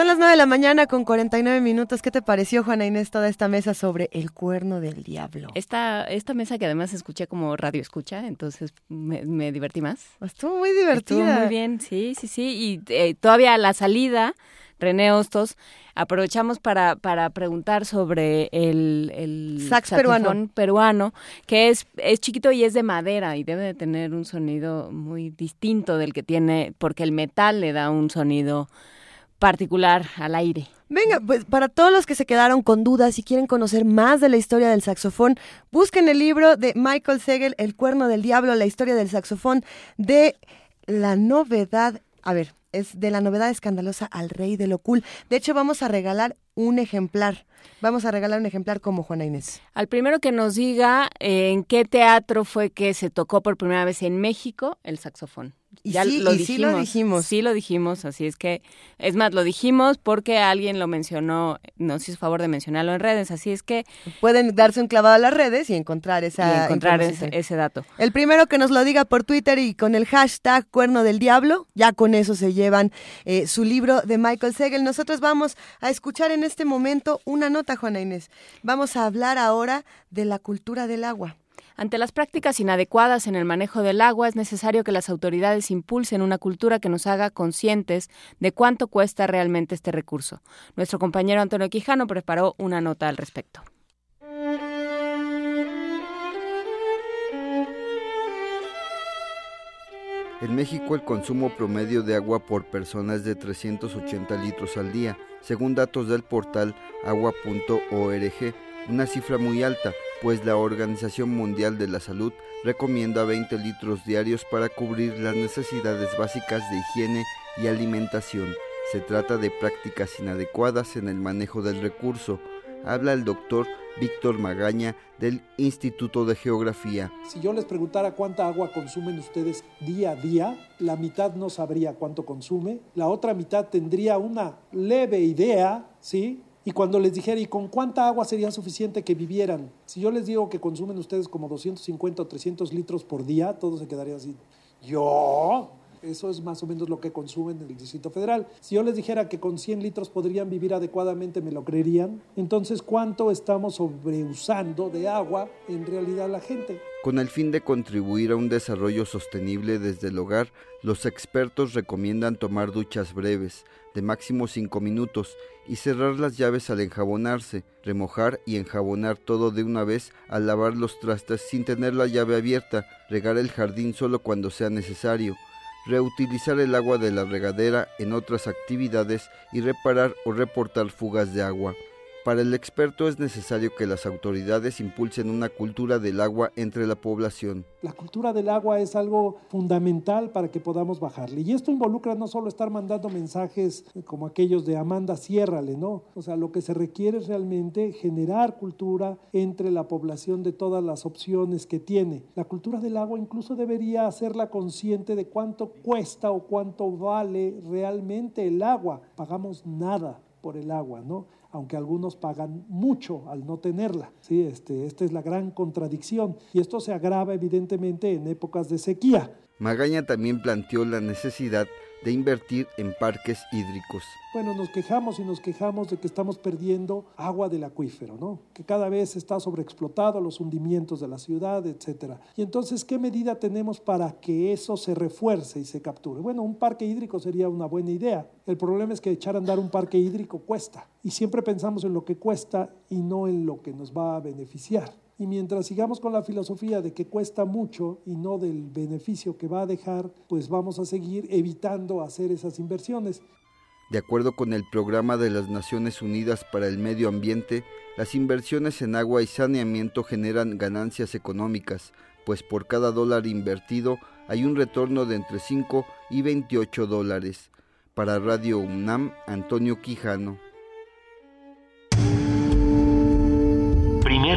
Son las 9 de la mañana con 49 minutos. ¿Qué te pareció, Juana Inés, toda esta mesa sobre el cuerno del diablo? Esta, esta mesa que además escuché como radio escucha, entonces me, divertí más. Estuvo muy divertida. Estuvo muy bien, sí, sí, sí. Y eh, todavía a la salida René Hostos, aprovechamos para, para preguntar sobre el, el sax peruano. peruano, que es, es chiquito y es de madera y debe de tener un sonido muy distinto del que tiene, porque el metal le da un sonido particular al aire. Venga, pues para todos los que se quedaron con dudas y quieren conocer más de la historia del saxofón, busquen el libro de Michael Segel, El cuerno del diablo, la historia del saxofón, de la novedad. A ver, es de la novedad escandalosa al rey de lo cool. De hecho, vamos a regalar un ejemplar. Vamos a regalar un ejemplar como Juana Inés. Al primero que nos diga eh, en qué teatro fue que se tocó por primera vez en México el saxofón. Y ya lo, dijimos, sí lo dijimos. Sí lo dijimos, así es que, es más, lo dijimos porque alguien lo mencionó, nos hizo favor de mencionarlo en redes, así es que... Pueden darse un clavado a las redes y encontrar esa... encontrar ese, dato. El primero que nos lo diga por Twitter y con el hashtag cuerno del diablo, ya con eso se llevan eh, su libro de Michael Segel. Nosotros vamos a escuchar en este momento una nota, Juana Inés. Vamos a hablar ahora de la cultura del agua. Ante las prácticas inadecuadas en el manejo del agua, es necesario que las autoridades impulsen una cultura que nos haga conscientes de cuánto cuesta realmente este recurso. Nuestro compañero Antonio Quijano preparó una nota al respecto. En México el consumo promedio de agua por persona es de 380 litros al día, según datos del portal agua.org, una cifra muy alta, pues la Organización Mundial de la Salud recomienda 20 litros diarios para cubrir las necesidades básicas de higiene y alimentación. Se trata de prácticas inadecuadas en el manejo del recurso. Habla el doctor Víctor Magaña del Instituto de Geografía. Si yo les preguntara cuánta agua consumen ustedes día a día, la mitad no sabría cuánto consume, la otra mitad tendría una leve idea, ¿sí? Y cuando les dijera, ¿y con cuánta agua sería suficiente que vivieran? Si yo les digo que consumen ustedes como 250 o 300 litros por día, todos se quedarían así. ¿Yo? Eso es más o menos lo que consumen en el Distrito Federal. Si yo les dijera que con 100 litros podrían vivir adecuadamente, ¿me lo creerían? Entonces, ¿cuánto estamos sobreusando de agua en realidad la gente? Con el fin de contribuir a un desarrollo sostenible desde el hogar, los expertos recomiendan tomar duchas breves, de máximo 5 minutos, y cerrar las llaves al enjabonarse, remojar y enjabonar todo de una vez al lavar los trastes sin tener la llave abierta, regar el jardín solo cuando sea necesario, reutilizar el agua de la regadera en otras actividades y reparar o reportar fugas de agua. Para el experto es necesario que las autoridades impulsen una cultura del agua entre la población. La cultura del agua es algo fundamental para que podamos bajarle. Y esto involucra no solo estar mandando mensajes como aquellos de Amanda, ciérrale, ¿no? O sea, lo que se requiere es realmente generar cultura entre la población de todas las opciones que tiene. La cultura del agua incluso debería hacerla consciente de cuánto cuesta o cuánto vale realmente el agua. Pagamos nada por el agua, ¿no? Aunque algunos pagan mucho al no tenerla. ¿sí? Este, esta es la gran contradicción y esto se agrava evidentemente en épocas de sequía. Magaña también planteó la necesidad de invertir en parques hídricos. Bueno, nos quejamos y nos quejamos de que estamos perdiendo agua del acuífero, ¿no? Que cada vez está sobreexplotado, los hundimientos de la ciudad, etcétera. Y entonces, ¿qué medida tenemos para que eso se refuerce y se capture? Bueno, un parque hídrico sería una buena idea. El problema es que echar a andar un parque hídrico cuesta. Y siempre pensamos en lo que cuesta y no en lo que nos va a beneficiar. Y mientras sigamos con la filosofía de que cuesta mucho y no del beneficio que va a dejar, pues vamos a seguir evitando hacer esas inversiones. De acuerdo con el Programa de las Naciones Unidas para el Medio Ambiente, las inversiones en agua y saneamiento generan ganancias económicas, pues por cada dólar invertido hay un retorno de entre 5 y 28 dólares. Para Radio UNAM, Antonio Quijano.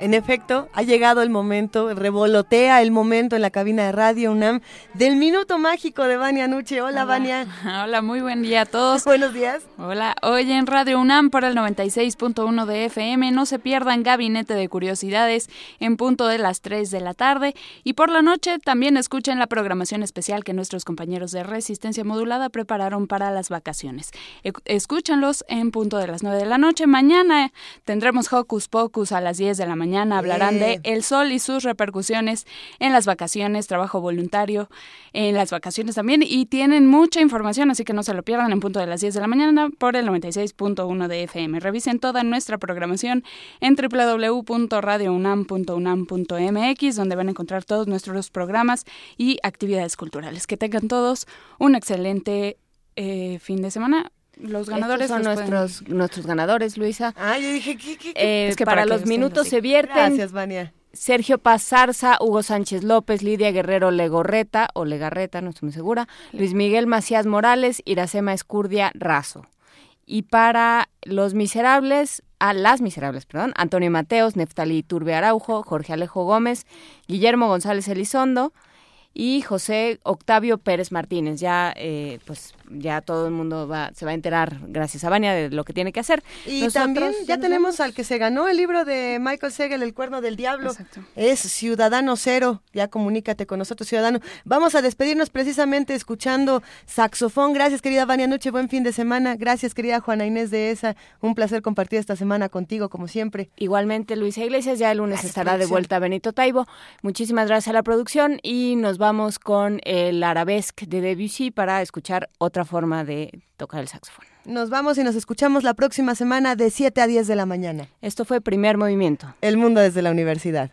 En efecto, ha llegado el momento, revolotea el momento en la cabina de Radio UNAM del minuto mágico de Vania Nuche. Hola, Vania. Hola, muy buen día a todos. Buenos días. Hola, hoy en Radio UNAM por el 96.1 de FM. No se pierdan Gabinete de Curiosidades en punto de las 3 de la tarde. Y por la noche también escuchen la programación especial que nuestros compañeros de Resistencia Modulada prepararon para las vacaciones. E, escúchanlos en punto de las 9 de la noche. Mañana tendremos Hocus Pocus a las 10 de la mañana mañana hablarán de el sol y sus repercusiones en las vacaciones, trabajo voluntario en las vacaciones también y tienen mucha información, así que no se lo pierdan en punto de las 10 de la mañana por el 96.1 de FM. Revisen toda nuestra programación en www.radiounam.unam.mx donde van a encontrar todos nuestros programas y actividades culturales. Que tengan todos un excelente eh, fin de semana los ganadores son nuestros nuestros ganadores, Luisa. Ah, yo dije, ¿qué, eh, es que para, los minutos se vierten. Gracias, Vania. Sergio Pazarza, Hugo Sánchez López, Lidia Guerrero Legorreta o Legarreta, no estoy muy segura, Luis Miguel Macías Morales, Iracema Escurdia Razo. Y para los miserables, a las miserables, perdón, Antonio Mateos, Neftali Turbe Araujo, Jorge Alejo Gómez, Guillermo González Elizondo y José Octavio Pérez Martínez. Ya, eh, pues ya todo el mundo va, se va a enterar, gracias a Vania, de lo que tiene que hacer. Y también ya tenemos al que se ganó el libro de Michael Segel, El Cuerno del Diablo. Es Ciudadano Cero. Ya comunícate con nosotros, Ciudadano. Vamos a despedirnos precisamente escuchando saxofón. Gracias, querida Vania Noche. Buen fin de semana. Gracias, querida Juana Inés de ESA. Un placer compartir esta semana contigo, como siempre. Igualmente, Luisa Iglesias. Ya el lunes estará de vuelta Benito Taibo. Muchísimas gracias a la producción y nos vamos con el arabesque de Debussy para escuchar otra forma de tocar el saxofón. Nos vamos y nos escuchamos la próxima semana de 7 a 10 de la mañana. Esto fue Primer Movimiento. El mundo desde la universidad.